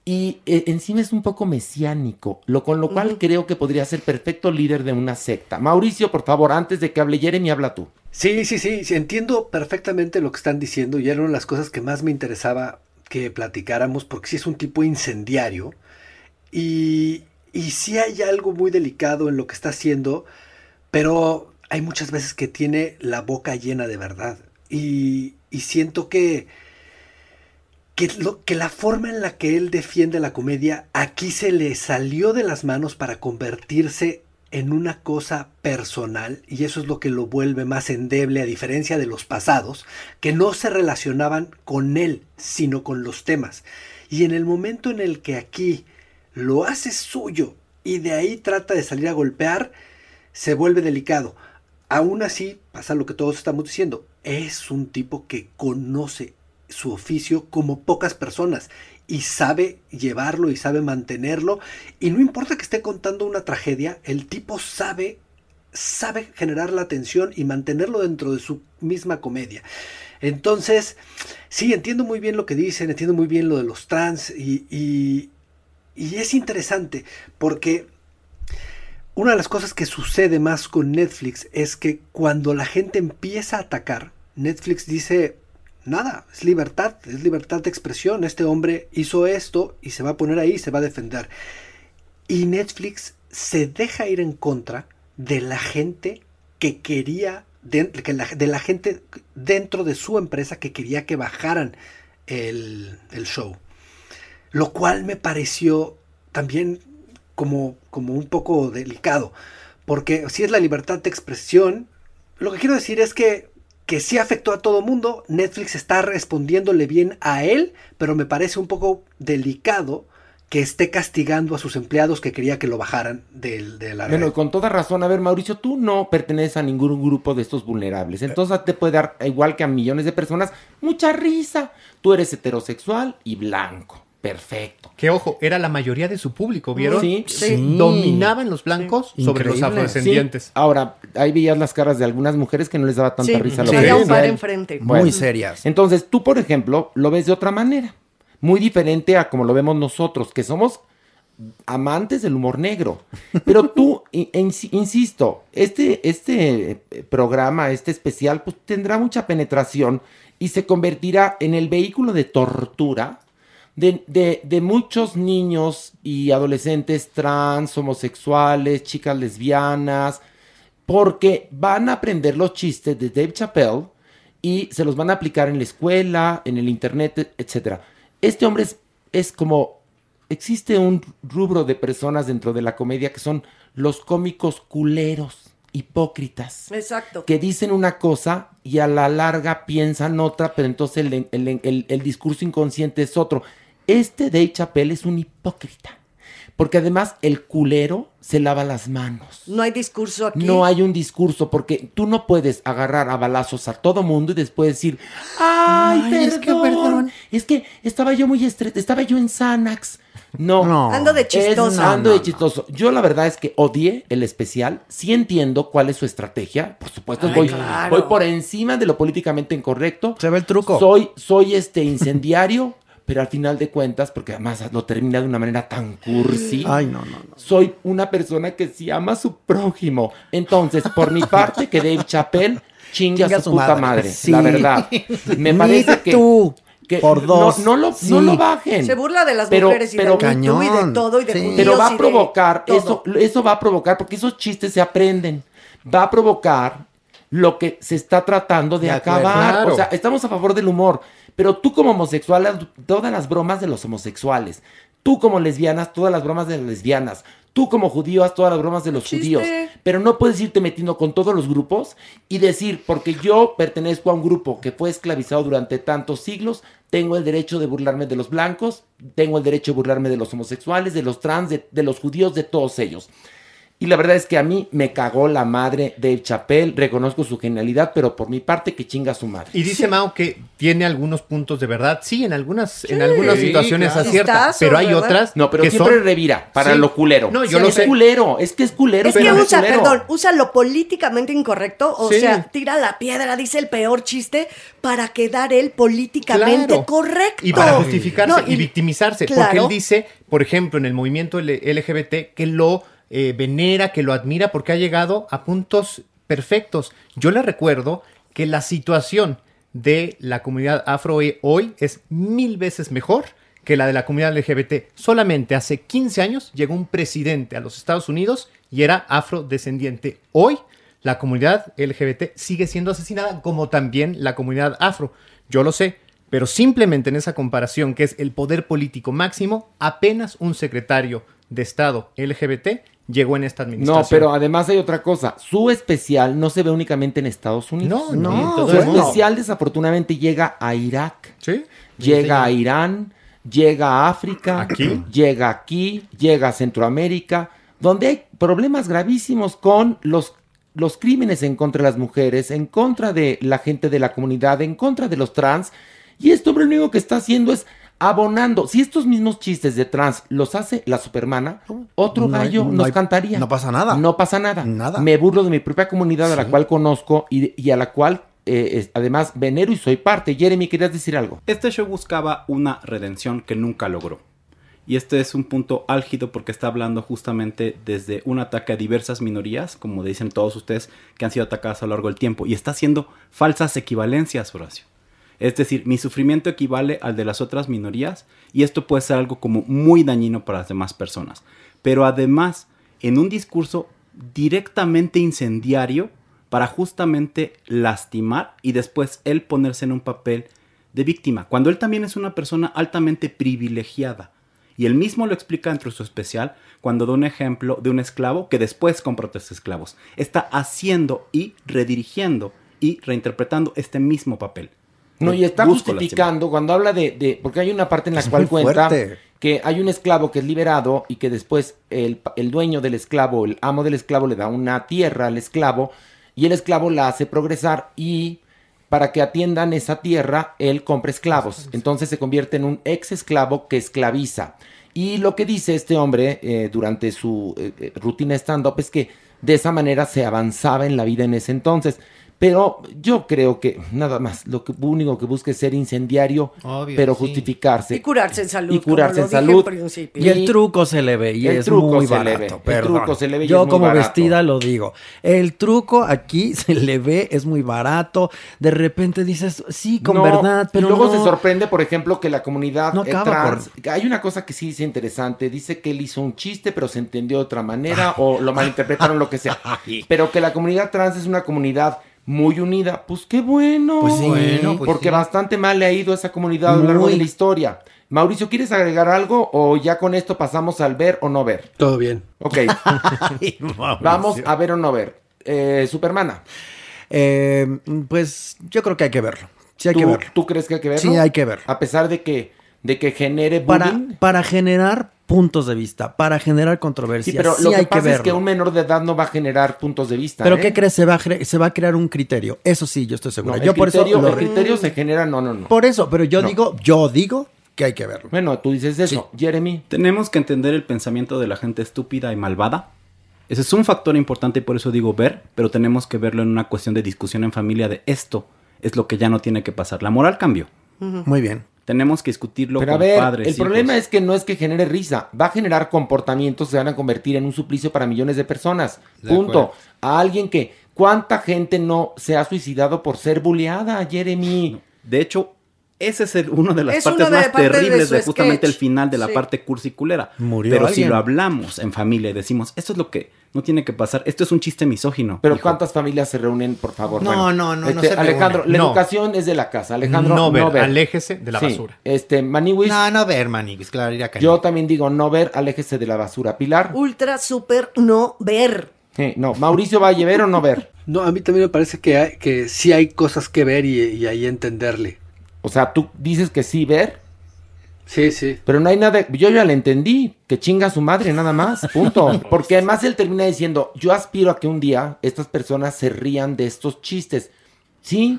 Y eh, encima es un poco mesiánico, lo con lo cual creo que podría ser perfecto líder de una secta. Mauricio, por favor, antes de que hable Jeremy, habla tú. Sí, sí, sí, sí, entiendo perfectamente lo que están diciendo y era una de las cosas que más me interesaba que platicáramos porque sí es un tipo incendiario y, y sí hay algo muy delicado en lo que está haciendo, pero hay muchas veces que tiene la boca llena de verdad. Y, y siento que, que, lo, que la forma en la que él defiende la comedia aquí se le salió de las manos para convertirse en una cosa personal y eso es lo que lo vuelve más endeble a diferencia de los pasados que no se relacionaban con él sino con los temas. Y en el momento en el que aquí lo hace suyo y de ahí trata de salir a golpear se vuelve delicado aún así pasa lo que todos estamos diciendo es un tipo que conoce su oficio como pocas personas y sabe llevarlo y sabe mantenerlo y no importa que esté contando una tragedia, el tipo sabe sabe generar la atención y mantenerlo dentro de su misma comedia. Entonces, sí, entiendo muy bien lo que dicen, entiendo muy bien lo de los trans y, y, y es interesante porque una de las cosas que sucede más con Netflix es que cuando la gente empieza a atacar, Netflix dice, nada, es libertad, es libertad de expresión. Este hombre hizo esto y se va a poner ahí, se va a defender. Y Netflix se deja ir en contra de la gente que quería, de, la, gente dentro de su empresa que quería que bajaran el show. Lo cual me pareció también como, como un poco delicado. Porque si es la libertad de expresión, lo que quiero decir es que que sí afectó a todo mundo. Netflix está respondiéndole bien a él, pero me parece un poco delicado que esté castigando a sus empleados que quería que lo bajaran del, de la Bueno, red. con toda razón. A ver, Mauricio, tú no perteneces a ningún grupo de estos vulnerables. Entonces te puede dar, igual que a millones de personas, mucha risa. Tú eres heterosexual y blanco. Perfecto. Que ojo, era la mayoría de su público, ¿vieron? Sí, sí. Dominaban los blancos sobre los afrodescendientes. Sí. Ahora, ahí veías las caras de algunas mujeres que no les daba tanta Sí, risa lo sí, que un par enfrente. Bueno. Muy serias. Entonces, tú, por ejemplo, lo ves de otra manera. Muy diferente a como lo vemos nosotros, que somos amantes del humor negro. Pero tú, in- ins- insisto, este, este eh, programa, este especial, pues tendrá mucha penetración y se convertirá en el vehículo de tortura de, de- de muchos niños y adolescentes trans, homosexuales, chicas lesbianas, porque van a aprender los chistes de Dave Chappelle y se los van a aplicar en la escuela, en el internet, etc. Este hombre es, es como... Existe un rubro de personas dentro de la comedia que son los cómicos culeros, hipócritas Exacto. que dicen una cosa y a la larga piensan otra, pero entonces el, el- el- el discurso inconsciente es otro. Este Dave Chappelle es un hipócrita. Porque además el culero se lava las manos. No hay discurso aquí. No hay un discurso, porque tú no puedes agarrar a balazos a todo mundo y después decir, ay, Ay, perdón, es que perdón". es que estaba yo muy estresado, estaba yo en Xanax. No, No. Ando de chistoso. es No, ando no, de no. chistoso. Yo la verdad es que odié el especial. Sí entiendo cuál es su estrategia. Por supuesto, Ay, voy, claro. voy por encima de lo políticamente incorrecto. Se ve el truco. Soy, soy este incendiario, pero al final de cuentas, porque además lo termina de una manera tan cursi. Ay, no, no, no. Soy una persona que sí ama a su prójimo. Entonces, por mi parte, que Dave Chappelle chinga, Chinga a su, su puta madre. madre. Sí. La verdad. Me parece que. tú, que por dos. No, lo, Sí. no lo bajen. Se burla de las Pero- mujeres y pero- del Me Too y de Cañón. todo y de Sí. Pero va a de provocar, todo. eso, eso va a provocar, porque esos chistes se aprenden. Va a provocar lo que se está tratando de, acabar. Claro. O sea, estamos a favor del humor. Pero tú como homosexual, todas las bromas de los homosexuales. Tú como lesbianas, todas las bromas de las lesbianas. Tú como judío, haz todas las bromas de los Chiste. judíos. Pero no puedes irte metiendo con todos los grupos y decir, porque yo pertenezco a un grupo que fue esclavizado durante tantos siglos, tengo el derecho de burlarme de los blancos, tengo el derecho de burlarme de los homosexuales, de los trans, de, de los judíos, de todos ellos. Y la verdad es que a mí me cagó la madre Dave Chappelle, reconozco su genialidad, pero por mi parte que chinga a su madre. Y dice Mao que tiene algunos puntos de verdad. Sí, en algunas, en algunas Sí, situaciones claro. acierta, pero hay ¿verdad? otras No, pero que siempre son... revira para Sí. lo culero. No, yo Sí, lo es sé. culero, es que es culero. Es que usa, culero. perdón, usa lo políticamente incorrecto, o Sí. sea, tira la piedra, dice el peor chiste para quedar él políticamente Claro. correcto. Y para justificarse No, y, victimizarse. Porque él dice, por ejemplo, en el movimiento LGBT, que lo eh, venera, que lo admira porque ha llegado a puntos perfectos. Yo le recuerdo que la situación de la comunidad afro hoy es mil veces mejor que la de la comunidad LGBT. Solamente hace 15 años llegó un presidente a los Estados Unidos y era afrodescendiente. Hoy la comunidad LGBT sigue siendo asesinada como también la comunidad afro. Yo lo sé, pero simplemente en esa comparación que es el poder político máximo, apenas un secretario de Estado LGBT llegó en esta administración. No, pero además hay otra cosa. Su especial no se ve únicamente en Estados Unidos. No, no, todo Su especial desafortunadamente llega a Irak, Sí. llega a Irán, llega a África, Aquí. llega aquí, llega a Centroamérica, donde hay problemas gravísimos con los, los crímenes en contra de las mujeres, en contra de la gente de la comunidad, en contra de los trans. Y esto hombre, lo único que está haciendo es abonando. Si estos mismos chistes de trans los hace la supermana, otro No hay- gallo no nos hay- cantaría. no pasa nada. No pasa nada. Nada. Me burlo de mi propia comunidad a la cual conozco y, y a la cual eh, es- además venero y soy parte. Jeremy, ¿querías decir algo? Este show buscaba una redención que nunca logró. Y este es un punto álgido porque está hablando justamente desde un ataque a diversas minorías, como dicen todos ustedes, que han sido atacadas a lo largo del tiempo. Y está haciendo falsas equivalencias, Horacio. Es decir, mi sufrimiento equivale al de las otras minorías y esto puede ser algo como muy dañino para las demás personas. Pero además, en un discurso directamente incendiario para justamente lastimar y después él ponerse en un papel de víctima, cuando él también es una persona altamente privilegiada. Y él mismo lo explica dentro de su especial cuando da un ejemplo de un esclavo que después compró tres esclavos. Está haciendo y redirigiendo y reinterpretando este mismo papel. No, y está justificando cuando habla de, de- Porque hay una parte en la Es cual cuenta fuerte. que hay un esclavo que es liberado y que después el, el dueño del esclavo, el amo del esclavo, le da una tierra al esclavo y el esclavo la hace progresar y para que atiendan esa tierra, él compra esclavos. Entonces se convierte en un ex esclavo que esclaviza. Y lo que dice este hombre eh, durante su eh, eh, rutina stand-up es que de esa manera se avanzaba en la vida en ese entonces. Pero yo creo que nada más, lo que, único que busca es ser incendiario, Obvio, pero sí. justificarse. Y curarse en salud. Y curarse como en lo dije salud. principio. Y el truco se le ve y El es truco muy se le barato. ve, el truco se le ve y Yo es muy como barato. vestida lo digo. El truco aquí se le ve, es muy barato. De repente dices, sí, con No, verdad, pero y luego no. se sorprende, por ejemplo, que la comunidad No eh, acaba trans. Hay una cosa que sí es interesante. Dice que él hizo un chiste, pero se entendió de otra manera o lo malinterpretaron, lo que sea. Pero que la comunidad trans es una comunidad muy unida. Pues qué bueno. Pues sí. Bueno, pues porque sí. bastante mal le ha ido a esa comunidad a lo largo Muy. de la historia. Mauricio, ¿quieres agregar algo o ya con esto pasamos al ver o no ver? Todo bien. Ok. Vamos a ver o no ver. Eh, Supermana. Eh, pues yo creo que hay que verlo. Sí hay ¿Tú, que verlo. ¿Tú crees que hay que verlo? Sí, hay que verlo. A pesar de que, de que genere Para, bullying. para generar puntos de vista, para generar controversia, Sí, pero sí lo que hay que pasa es verlo. que un menor de edad no va a generar puntos de vista. Pero ¿eh? ¿qué crees? Se va, a se va a crear un criterio. Eso sí, yo estoy seguro. No, yo el, por criterio, eso lo el criterio se genera, no, no, no. Por eso, pero yo No. digo, yo digo que hay que verlo. Bueno, tú dices eso. Jeremy. Tenemos que entender el pensamiento de la gente estúpida y malvada. Ese es un factor importante y por eso digo ver, pero tenemos que verlo en una cuestión de discusión en familia de esto es lo que ya no tiene que pasar. La moral cambió. Muy bien. Tenemos que discutirlo Pero a con ver, padres. el hijos. problema es que no es que genere risa, va a generar comportamientos que se van a convertir en un suplicio para millones de personas. De Punto. acuerdo. A alguien que, ¿cuánta gente no se ha suicidado por ser bulleada, Jeremy? De hecho, ese es el- uno de las Es partes más parte terribles de, justamente el final de la Sí. parte cursiculera. Murió Pero si lo hablamos en familia y decimos, esto es lo que no tiene que pasar, esto es un chiste misógino. Pero hijo". ¿cuántas familias se reúnen, por favor? No, Bueno, no, no, no este, se Alejandro, reúnen. la No. educación es de la casa. Alejandro, no no ver, ver. aléjese de la Sí, basura. Este, Maniwis, No, no ver, Maniguis, claro, ya que yo no. también digo no ver, aléjese de la basura. Pilar, Ultra, super, no ver. eh, no. Mauricio Valle, ver o no ver. No, a mí también me parece que, hay- que sí hay cosas que ver y, y ahí entenderle. O sea, tú dices que sí ver, Sí, sí. pero no hay nada. Yo ya le entendí, que chinga a su madre nada más, punto. Porque además él termina diciendo, yo aspiro a que un día estas personas se rían de estos chistes. Sí,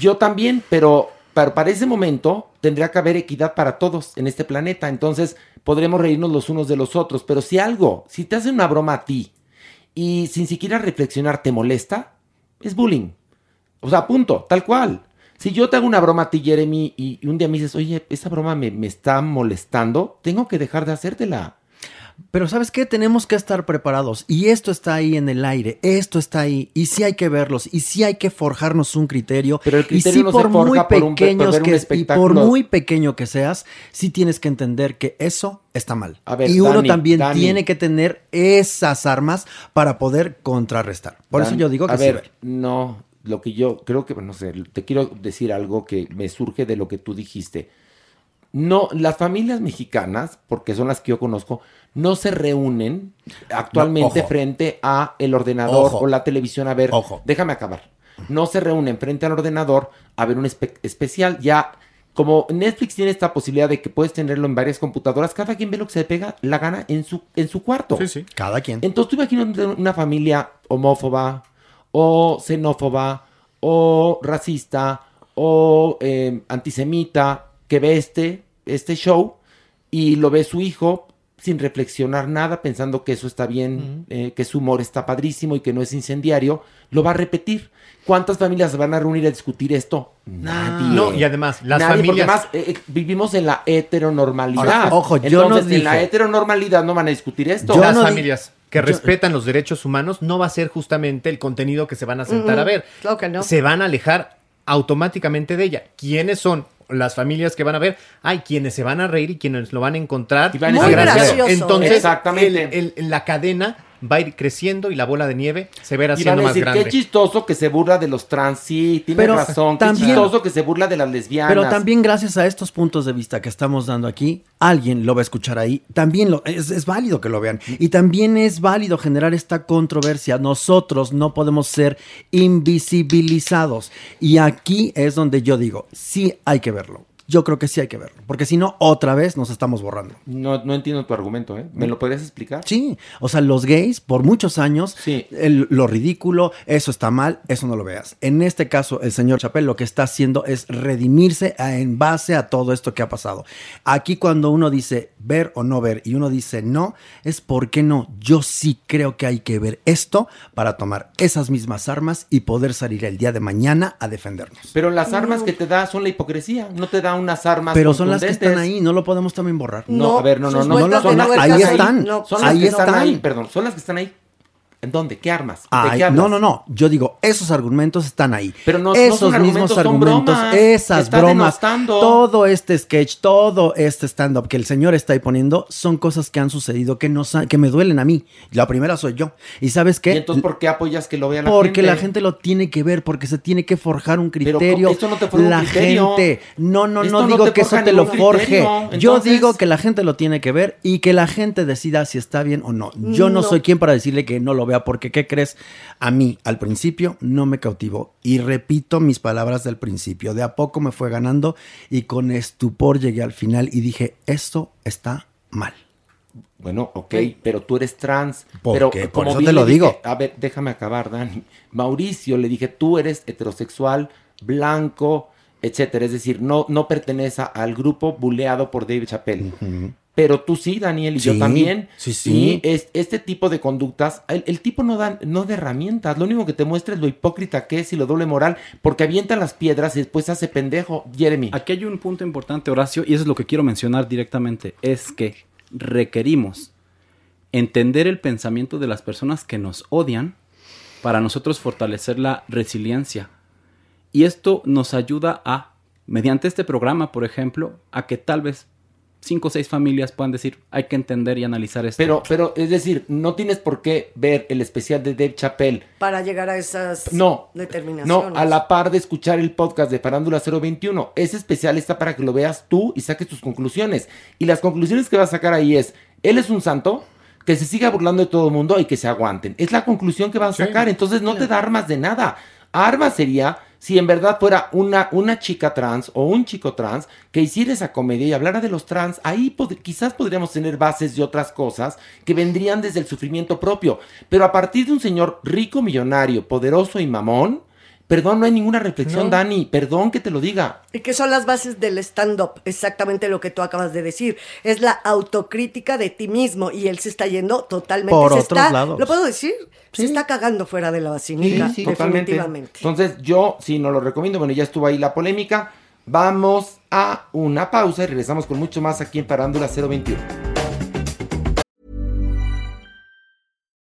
yo también, pero, pero para ese momento tendría que haber equidad para todos en este planeta. Entonces podremos reírnos los unos de los otros. Pero si algo, si te hacen una broma a ti y sin siquiera reflexionar te molesta, es bullying. O sea, punto, tal cual. Si yo te hago una broma a ti, Jeremy, y, y un día me dices, oye, esa broma me, me está molestando, tengo que dejar de hacértela. Pero ¿sabes qué? Tenemos que estar preparados. Y esto está ahí en el aire. Esto está ahí. Y sí hay que verlos. Y sí hay que forjarnos un criterio. Pero el y criterio sí, no se por muy forja un- por pequeños ver un que y por muy pequeño que seas, sí tienes que entender que eso está mal. A ver, y uno Dani, también Dani. tiene que tener esas armas para poder contrarrestar. Por eso yo digo que a sí ver. no, lo que yo creo que, no sé, te quiero decir algo que me surge de lo que tú dijiste. No, las familias mexicanas, porque son las que yo conozco, no se reúnen actualmente No, frente a el ordenador Ojo. o la televisión a ver. Ojo. Déjame acabar. No se reúnen frente al ordenador a ver un espe- especial. Ya, como Netflix tiene esta posibilidad de que puedes tenerlo en varias computadoras, cada quien ve lo que se le pega la gana en su, en su cuarto. Sí, sí. Cada quien. Entonces tú imaginas una familia homófoba o xenófoba o racista o eh, antisemita que ve este, este show y lo ve su hijo sin reflexionar nada, pensando que eso está bien, eh, que su humor está padrísimo y que no es incendiario, lo va a repetir. ¿Cuántas familias se van a reunir a discutir esto? Nadie. No, y además, las Nadie, porque familias- además, eh, eh, vivimos en la heteronormalidad. Ahora, ojo, yo no en la heteronormalidad no van a discutir esto. Yo las no di- familias que yo- respetan los derechos humanos no va a ser justamente el contenido que se van a sentar a ver. Claro que no. Se van a alejar automáticamente de ella. ¿Quiénes son? Las familias que van a ver, hay quienes se van a reír y quienes lo van a encontrar. Y van a Muy gracioso, Entonces, ¿eh? Exactamente. el- el- la cadena va a ir creciendo y la bola de nieve se verá a más decir, grande. qué chistoso que se burla de los trans. Sí, tiene Pero razón. también- qué chistoso que se burla de las lesbianas. Pero también gracias a estos puntos de vista que estamos dando aquí, alguien lo va a escuchar ahí. También lo, es, es válido que lo vean. Y también es válido generar esta controversia. Nosotros no podemos ser invisibilizados. Y aquí es donde yo digo, sí hay que verlo. Yo creo que sí hay que verlo. Porque si no, otra vez nos estamos borrando. No, no entiendo tu argumento, ¿eh? ¿Me lo podrías explicar? Sí, o sea, los gays por muchos años, el- lo ridículo, eso está mal, eso no lo veas. En este caso, el señor Chapel lo que está haciendo es redimirse a- en base a todo esto que ha pasado. Aquí cuando uno dice ver o no ver y uno dice no, es por qué no. Yo sí creo que hay que ver esto para tomar esas mismas armas y poder salir el día de mañana a defendernos. Pero las armas que te da son la hipocresía. No te da unas armas Pero son las que están ahí, no lo podemos también borrar. No, a ver, no, no, no. vueltas son las que ahí ahí. están. No, son ahí las que están están. ahí, perdón. Son las que están ahí. ¿En dónde? ¿Qué armas? ¿De Ay, qué hablas? no, no, no. Yo digo, esos argumentos están ahí. Pero no- no esos son mismos argumentos, esas bromas, denostando. todo este sketch, todo este stand-up que el señor está ahí poniendo, son cosas que han sucedido que, no, que me duelen a mí. La primera soy yo. ¿Y sabes qué? ¿Y entonces por qué apoyas que lo vea la porque gente? la gente lo tiene que ver, porque se tiene que forjar un Pero, criterio. ¿esto no te forja un la criterio? gente. No, no, Esto no no digo te que eso te lo forje. Yo digo que la gente lo tiene que ver y que la gente decida si está bien o no. Yo no, No. soy quien para decirle que no lo vea, porque ¿qué crees? A mí, al principio, no me cautivó. Y repito mis palabras del principio. De a poco me fue ganando y con estupor llegué al final y dije, esto está mal. Bueno, ok, pero tú eres trans. ¿Por pero qué? como Por eso bien te lo dije- digo. a ver, déjame acabar, Dani. Mauricio, le dije, tú eres heterosexual, blanco, etcétera. Es decir, no, no pertenece al grupo buleado por David Chappelle. Pero tú sí, Daniel, y yo también. sí, sí. Y es, este tipo de conductas, el, el tipo no da, no da herramientas. Lo único que te muestra es lo hipócrita que es y lo doble moral, porque avienta las piedras y después hace pendejo. Jeremy. Aquí hay un punto importante, Horacio, y eso es lo que quiero mencionar directamente, es que requerimos entender el pensamiento de las personas que nos odian para nosotros fortalecer la resiliencia. Y esto nos ayuda a, mediante este programa, por ejemplo, a que tal vez cinco o seis familias puedan decir, hay que entender y analizar esto. Pero, pero, es decir, no tienes por qué ver el especial de Dave Chappelle Para llegar a esas No, determinaciones. No, a la par de escuchar el podcast de Farándula 021. Ese especial está para que lo veas tú y saques tus conclusiones. Y las conclusiones que vas a sacar ahí es, él es un santo, que se siga burlando de todo el mundo y que se aguanten. Es la conclusión que vas a sacar. Entonces no te da armas de nada. Armas sería si en verdad fuera una, una chica trans o un chico trans que hiciera esa comedia y hablara de los trans, ahí quizás podríamos tener bases de otras cosas que vendrían desde el sufrimiento propio. Pero a partir de un señor rico, millonario, poderoso y mamón, perdón, no hay ninguna reflexión, No. Dani, perdón que te lo diga. ¿Y qué son las bases del stand-up? Exactamente lo que tú acabas de decir. Es la autocrítica de ti mismo y él se está yendo totalmente. Por se otros está, lados. ¿Lo puedo decir? Se está cagando fuera de la vacinica, Totalmente. definitivamente. Entonces yo sí no lo recomiendo. Bueno, ya estuvo ahí la polémica. Vamos a una pausa y regresamos con mucho más aquí en Parándula 021.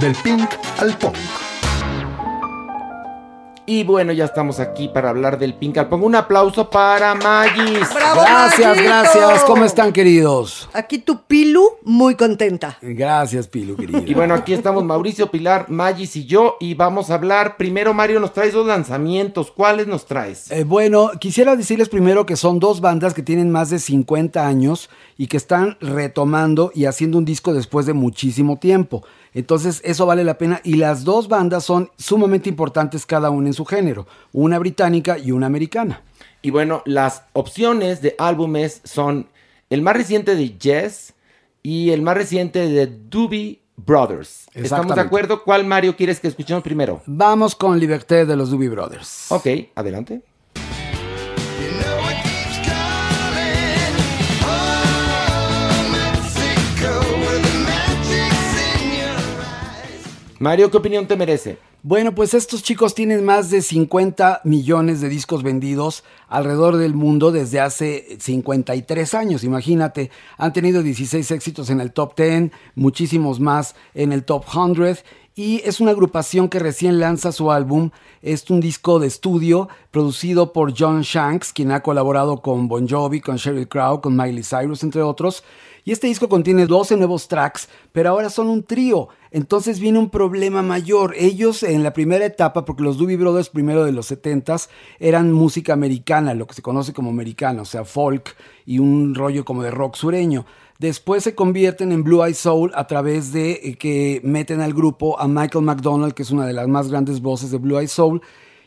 Del pink al punk. Y bueno, ya estamos aquí para hablar del Pink al Pong. Un aplauso para Magis. ¡Bravo, Gracias, gracias. ¿Cómo están, queridos? Aquí tu Pilu muy contenta. Gracias, Pilu, querido. Y bueno, aquí estamos Mauricio, Pilar, Magis y yo. Y vamos a hablar. Primero, Mario, nos traes dos lanzamientos. ¿Cuáles nos traes? Eh, bueno, quisiera decirles primero que son dos bandas que tienen más de 50 años y que están retomando y haciendo un disco después de muchísimo tiempo. Entonces, eso vale la pena. Y las dos bandas son sumamente importantes cada una en su género. Una británica y una americana. Y bueno, las opciones de álbumes son el más reciente de Jess y el más reciente de Doobie Brothers. ¿Estamos de acuerdo? ¿Cuál Mario quieres que escuchemos primero? Vamos con Liberté de los Doobie Brothers. Ok, adelante. Mario, ¿qué opinión te merece? Bueno, pues estos chicos tienen más de 50 millones de discos vendidos alrededor del mundo desde hace 53 años, imagínate. Han tenido 16 éxitos en el top 10, muchísimos más en el top 100 y es una agrupación que recién lanza su álbum. Es un disco de estudio producido por John Shanks, quien ha colaborado con Bon Jovi, con Sheryl Crow, con Miley Cyrus, entre otros. Y este disco contiene 12 nuevos tracks, pero ahora son un trío. Entonces viene un problema mayor. Ellos en la primera etapa, porque los Doobie Brothers primero de los 70s eran música americana, lo que se conoce como americana, o sea, folk y un rollo como de rock sureño. Después se convierten en Blue Eye Soul a través de eh, que meten al grupo a Michael McDonald, que es una de las más grandes voces de Blue Eye Soul,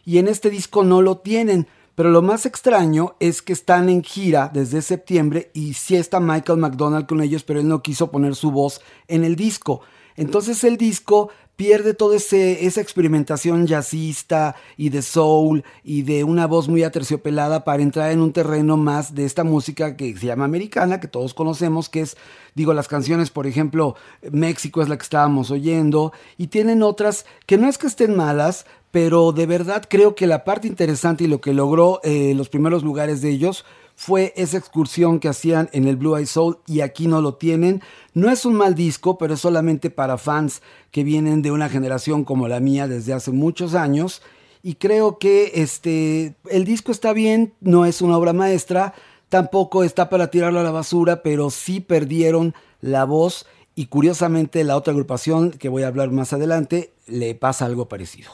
y en este disco no lo tienen. Pero lo más extraño es que están en gira desde septiembre y sí está Michael McDonald con ellos, pero él no quiso poner su voz en el disco. Entonces el disco pierde toda esa experimentación jazzista y de soul y de una voz muy aterciopelada para entrar en un terreno más de esta música que se llama americana, que todos conocemos, que es, digo, las canciones, por ejemplo, México es la que estábamos oyendo, y tienen otras que no es que estén malas, pero de verdad creo que la parte interesante y lo que logró eh, los primeros lugares de ellos fue esa excursión que hacían en el Blue Eye Soul y aquí no lo tienen. No es un mal disco, pero es solamente para fans que vienen de una generación como la mía desde hace muchos años. Y creo que este, el disco está bien, no es una obra maestra, tampoco está para tirarlo a la basura, pero sí perdieron la voz y curiosamente la otra agrupación que voy a hablar más adelante le pasa algo parecido.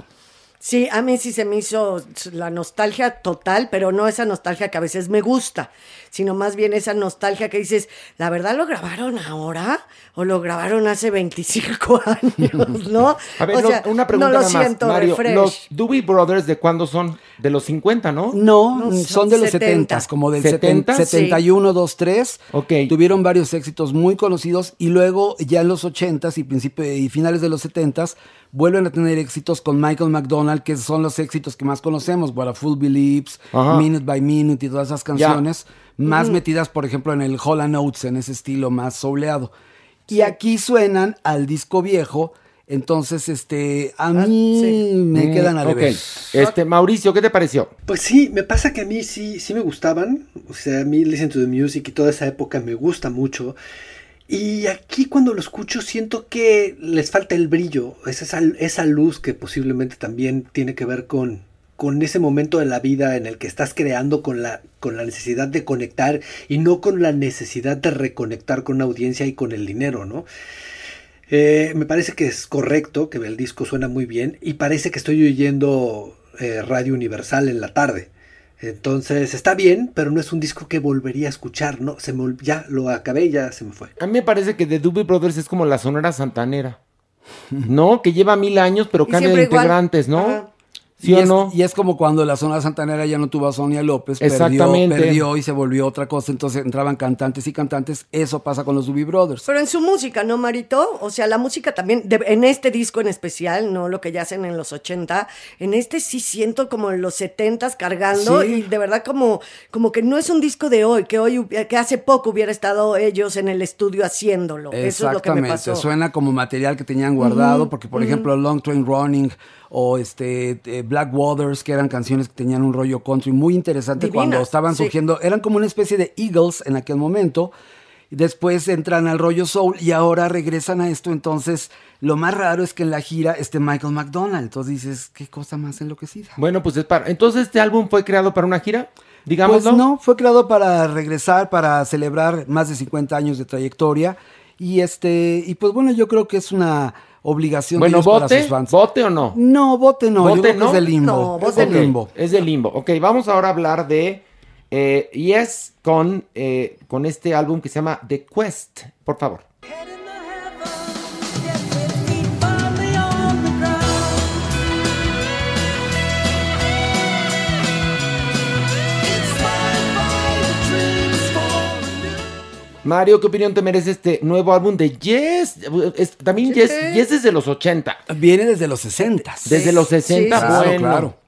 Sí, a mí sí se me hizo la nostalgia total, pero no esa nostalgia que a veces me gusta, sino más bien esa nostalgia que dices, ¿la verdad lo grabaron ahora o lo grabaron hace 25 años, no? A ver, o no, sea, una pregunta no lo nada más, siento, Mario. refresh. ¿Los Doobie Brothers de cuándo son? De los 50, ¿no? No, No, son, son de los 70. 70, como del 70, 70, 71, 2, 3. Ok. Tuvieron varios éxitos muy conocidos y luego ya en los 80s y, principio- y finales de los 70s vuelven a tener éxitos con Michael McDonald, que son los éxitos que más conocemos, What a Fool Believes, Ajá. Minute by Minute y todas esas canciones, más metidas, por ejemplo, en el Hall and Oates, en ese estilo más soleado. Y aquí suenan al disco viejo, entonces, este, a mí sí. me Mm, quedan a ok. deber. Este, Mauricio, ¿qué te pareció? Pues sí, me pasa que a mí sí, sí me gustaban. O sea, a mí Listen to the Music y toda esa época me gusta mucho. Y aquí cuando lo escucho siento que les falta el brillo, es esa, esa luz que posiblemente también tiene que ver con, con ese momento de la vida en el que estás creando con la, con la necesidad de conectar y no con la necesidad de reconectar con una audiencia y con el dinero, ¿no? Eh, me parece que es correcto, que el disco suena muy bien y parece que estoy oyendo eh, Radio Universal en la tarde. Entonces está bien, pero no es un disco que volvería a escuchar, ¿no? Se me, ya lo acabé y ya se me fue. A mí me parece que The Doobie Brothers es como la Sonora Santanera. ¿No? Que lleva mil años, pero cambia de igual. integrantes, ¿no? Ajá. ¿Sí y, o es, no? y es como cuando la zona santanera ya no tuvo a Sonia López, perdió, Exactamente. perdió y se volvió otra cosa, entonces entraban cantantes y cantantes, eso pasa con los Doobie Brothers. Pero en su música, ¿no, Marito? O sea, la música también, de- en este disco en especial, no lo que ya hacen en los 80, en este sí siento como en los 70 cargando Sí. y de verdad como, como que no es un disco de hoy, que hoy, que hace poco hubiera estado ellos en el estudio haciéndolo. Eso es lo que me Exactamente, pasó. suena como material que tenían guardado, porque por ejemplo Long Train Running o este eh, Black Waters, que eran canciones que tenían un rollo country muy interesante Divinas, cuando estaban sí. surgiendo, eran como una especie de Eagles en aquel momento. y Después entran al rollo soul y ahora regresan a esto. Entonces, lo más raro es que en la gira esté Michael McDonald. Entonces dices, qué cosa más enloquecida. Bueno, pues es para. Entonces, ¿este álbum fue creado para una gira? Digamos, Pues no, fue creado para regresar, para celebrar más de 50 años de trayectoria. Y este, y pues bueno, yo creo que es una obligación Bueno, de ellos para ¿vote? sus fans. ¿Vote o no? No, vote no, yo ¿Vote que no? es de limbo. No, es vote de limbo. Es de limbo. Ok, vamos ahora a hablar de eh, Yes con, eh, con este álbum que se llama The Quest. Por favor. Mario, ¿qué opinión te merece este nuevo álbum de Yes? Es- también Yes, Yes es de los 80. Viene desde los 60. Desde los 60, Claro, bueno. claro, claro.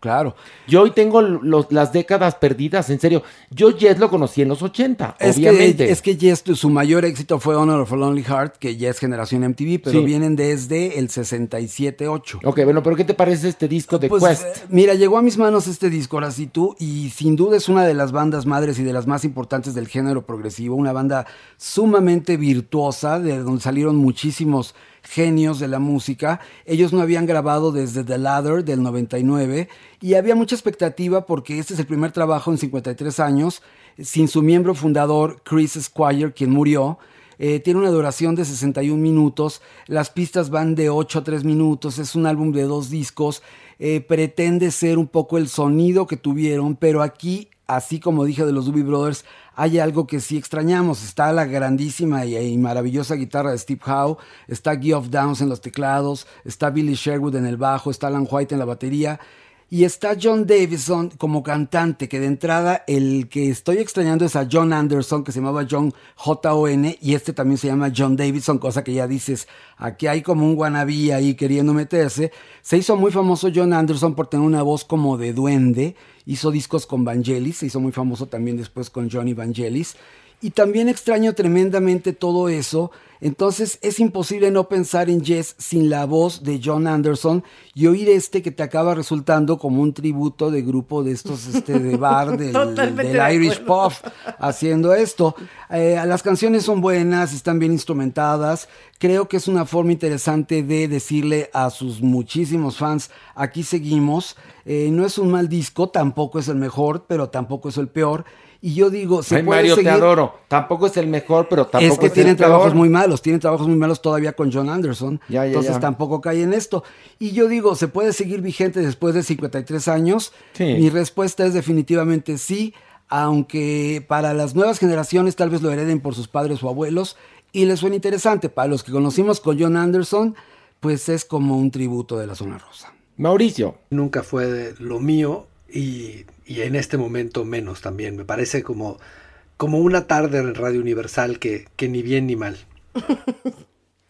Yo hoy tengo los- las décadas perdidas, en serio. Yo Yes lo conocí en los 80, Es obviamente. que, es que Yes, su mayor éxito fue Honor of a Lonely Heart, que ya es generación MTV, pero Sí. vienen desde el 67-8. Ok, bueno, pero ¿qué te parece este disco de Pues, Quest? eh, mira, llegó a mis manos este disco, ahora sí tú, y sin duda es una de las bandas madres y de las más importantes del género progresivo, una banda sumamente virtuosa, de donde salieron muchísimos genios de la música. Ellos no habían grabado desde The Ladder del 99 y había mucha expectativa porque este es el primer trabajo en 53 años, sin su miembro fundador Chris Squire, quien murió. Eh, tiene una duración de 61 minutos. Las pistas van de 8 a 3 minutos. Es un álbum de dos discos. Eh, pretende ser un poco el sonido que tuvieron, pero aquí, así como dije de los Doobie Brothers, hay algo que sí extrañamos. Está la grandísima y, y maravillosa guitarra de Steve Howe, está Geoff Downs en los teclados, está Billy Sherwood en el bajo, está Alan White en la batería. Y está John Davison como cantante, que de entrada el que estoy extrañando es a John Anderson, que se llamaba John J-O-N, y este también se llama John Davidson, cosa que ya dices, aquí hay como un wannabe ahí queriendo meterse. Se hizo muy famoso John Anderson por tener una voz como de duende, hizo discos con Vangelis, se hizo muy famoso también después con Johnny Vangelis. Y también extraño tremendamente todo eso. Entonces es imposible no pensar en Jess sin la voz de John Anderson y oír este que te acaba resultando como un tributo de grupo de estos este, de bar del, Irish. Pop haciendo esto. Eh, las canciones son buenas, están bien instrumentadas. Creo que es una forma interesante de decirle a sus muchísimos fans, aquí seguimos. Eh, no es un mal disco, tampoco es el mejor, pero tampoco es el peor. Y yo digo, se Ay, puede Mario, seguir... te adoro. Tampoco es el mejor, pero tampoco Es que el tienen peor. trabajos muy malos, tienen trabajos muy malos todavía con John Anderson. Ya, ya, entonces ya. tampoco cae en esto. Y yo digo, ¿se puede seguir vigente después de 53 años? Sí. Mi respuesta es definitivamente sí, aunque para las nuevas generaciones tal vez lo hereden por sus padres o abuelos y les suena interesante. Para los que conocimos con John Anderson, pues es como un tributo de la zona rosa. Mauricio. Nunca fue de lo mío y, y en este momento menos también. Me parece como, como una tarde en Radio Universal que, que ni bien ni mal.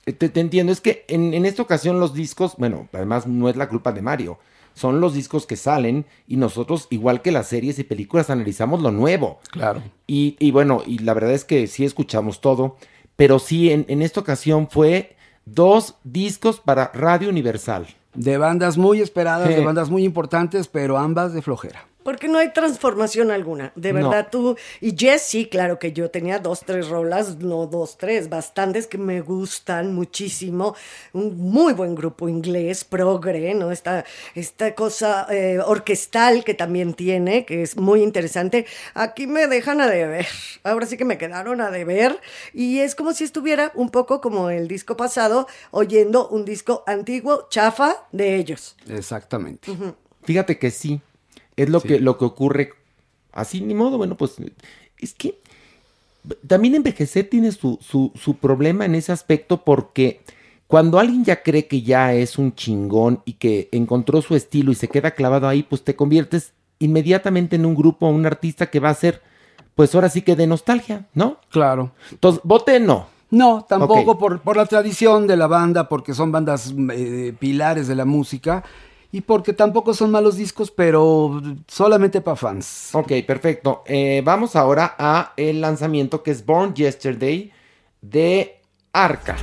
Te, te entiendo, es que en, en esta ocasión los discos, bueno, además no es la culpa de Mario, son los discos que salen y nosotros, igual que las series y películas, analizamos lo nuevo. Claro. Y, y bueno, y la verdad es que sí escuchamos todo, pero sí, en, en esta ocasión fue dos discos para Radio Universal. De bandas muy esperadas, Sí. de bandas muy importantes, pero ambas de flojera. Porque no hay transformación alguna. De No. verdad, tú. Y Jess, sí, claro que yo tenía dos, tres rolas, no dos, tres, bastantes que me gustan muchísimo. Un muy buen grupo inglés, progre, ¿no? Esta, esta cosa eh, orquestal que también tiene, que es muy interesante. Aquí me dejan a deber. Ahora sí que me quedaron a deber. Y es como si estuviera un poco como el disco pasado, oyendo un disco antiguo, chafa de ellos. Exactamente. Fíjate que sí, es lo, que, lo que ocurre. Así, ni modo, bueno, pues es que también envejecer tiene su, su, su problema en ese aspecto porque cuando alguien ya cree que ya es un chingón y que encontró su estilo y se queda clavado ahí, pues te conviertes inmediatamente en un grupo, un artista que va a ser, pues ahora sí que de nostalgia, ¿no? Claro. Entonces, vote no. No, tampoco por, por la tradición de la banda, porque son bandas eh, pilares de la música y porque tampoco son malos discos, pero solamente para fans. Ok, perfecto. Eh, vamos ahora a el lanzamiento que es Born Yesterday de Arca.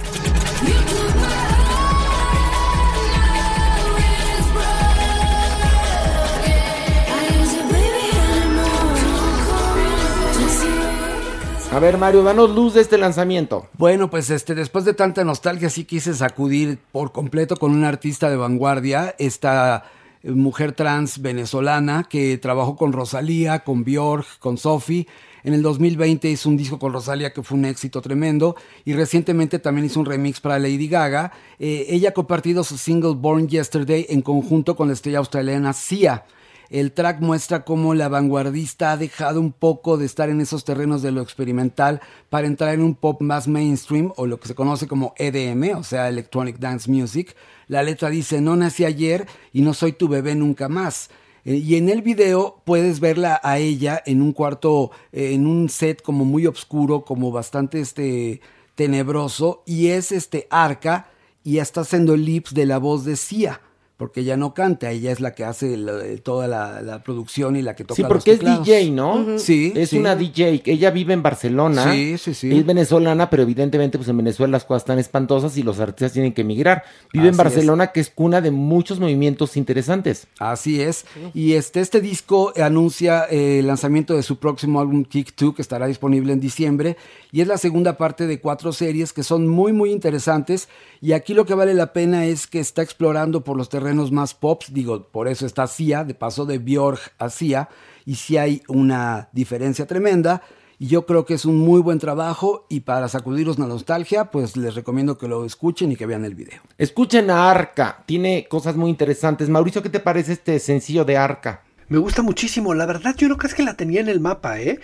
A ver, Mario, danos luz de este lanzamiento. Bueno, pues este, después de tanta nostalgia, sí quise sacudir por completo con una artista de vanguardia, esta eh, mujer trans venezolana que trabajó con Rosalía, con Björk, con Sophie. En el 2020 hizo un disco con Rosalía que fue un éxito tremendo y recientemente también hizo un remix para Lady Gaga. Eh, ella ha compartido su single Born Yesterday en conjunto con la estrella australiana Sia. El track muestra cómo la vanguardista ha dejado un poco de estar en esos terrenos de lo experimental para entrar en un pop más mainstream o lo que se conoce como EDM, o sea, Electronic Dance Music. La letra dice, no nací ayer y no soy tu bebé nunca más. Eh, y en el video puedes verla a ella en un cuarto, eh, en un set como muy oscuro, como bastante este, tenebroso, y es este arca y está haciendo lips de la voz de Sia porque ella no canta, ella es la que hace la- toda la, la producción y la que toca Sí, los porque es. DJ, ¿no? Sí, Es sí. una DJ. Ella vive en Barcelona. Sí, sí, sí. Es venezolana, pero evidentemente, pues en Venezuela las cosas están espantosas y los artistas tienen que emigrar. Vive en Barcelona, que es cuna de muchos movimientos interesantes. Así es. Y este, este disco anuncia eh, el lanzamiento de su próximo álbum Kick 2, que estará disponible en diciembre. Y es la segunda parte de cuatro series que son muy, muy interesantes. Y aquí lo que vale la pena es que está explorando por los terrenos más pops. Digo, por eso está Sia, de paso de Björk a Sia. Y sí hay una diferencia tremenda. Y yo creo que es un muy buen trabajo. Y para sacudiros la nostalgia, pues les recomiendo que lo escuchen y que vean el video. Escuchen a Arca, tiene cosas muy interesantes. Mauricio, ¿qué te parece este sencillo de Arca? Me gusta muchísimo. La verdad, yo no creo que la tenía en el mapa, ¿eh?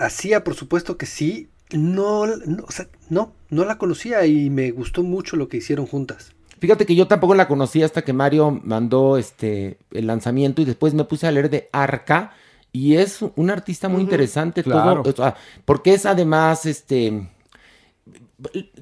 Hacía, por supuesto que sí. No, no, o sea, no, no la conocía y me gustó mucho lo que hicieron juntas. Fíjate que yo tampoco la conocía hasta que Mario mandó este el lanzamiento y después me puse a leer de Arca y es un artista muy interesante claro. todo, porque es además este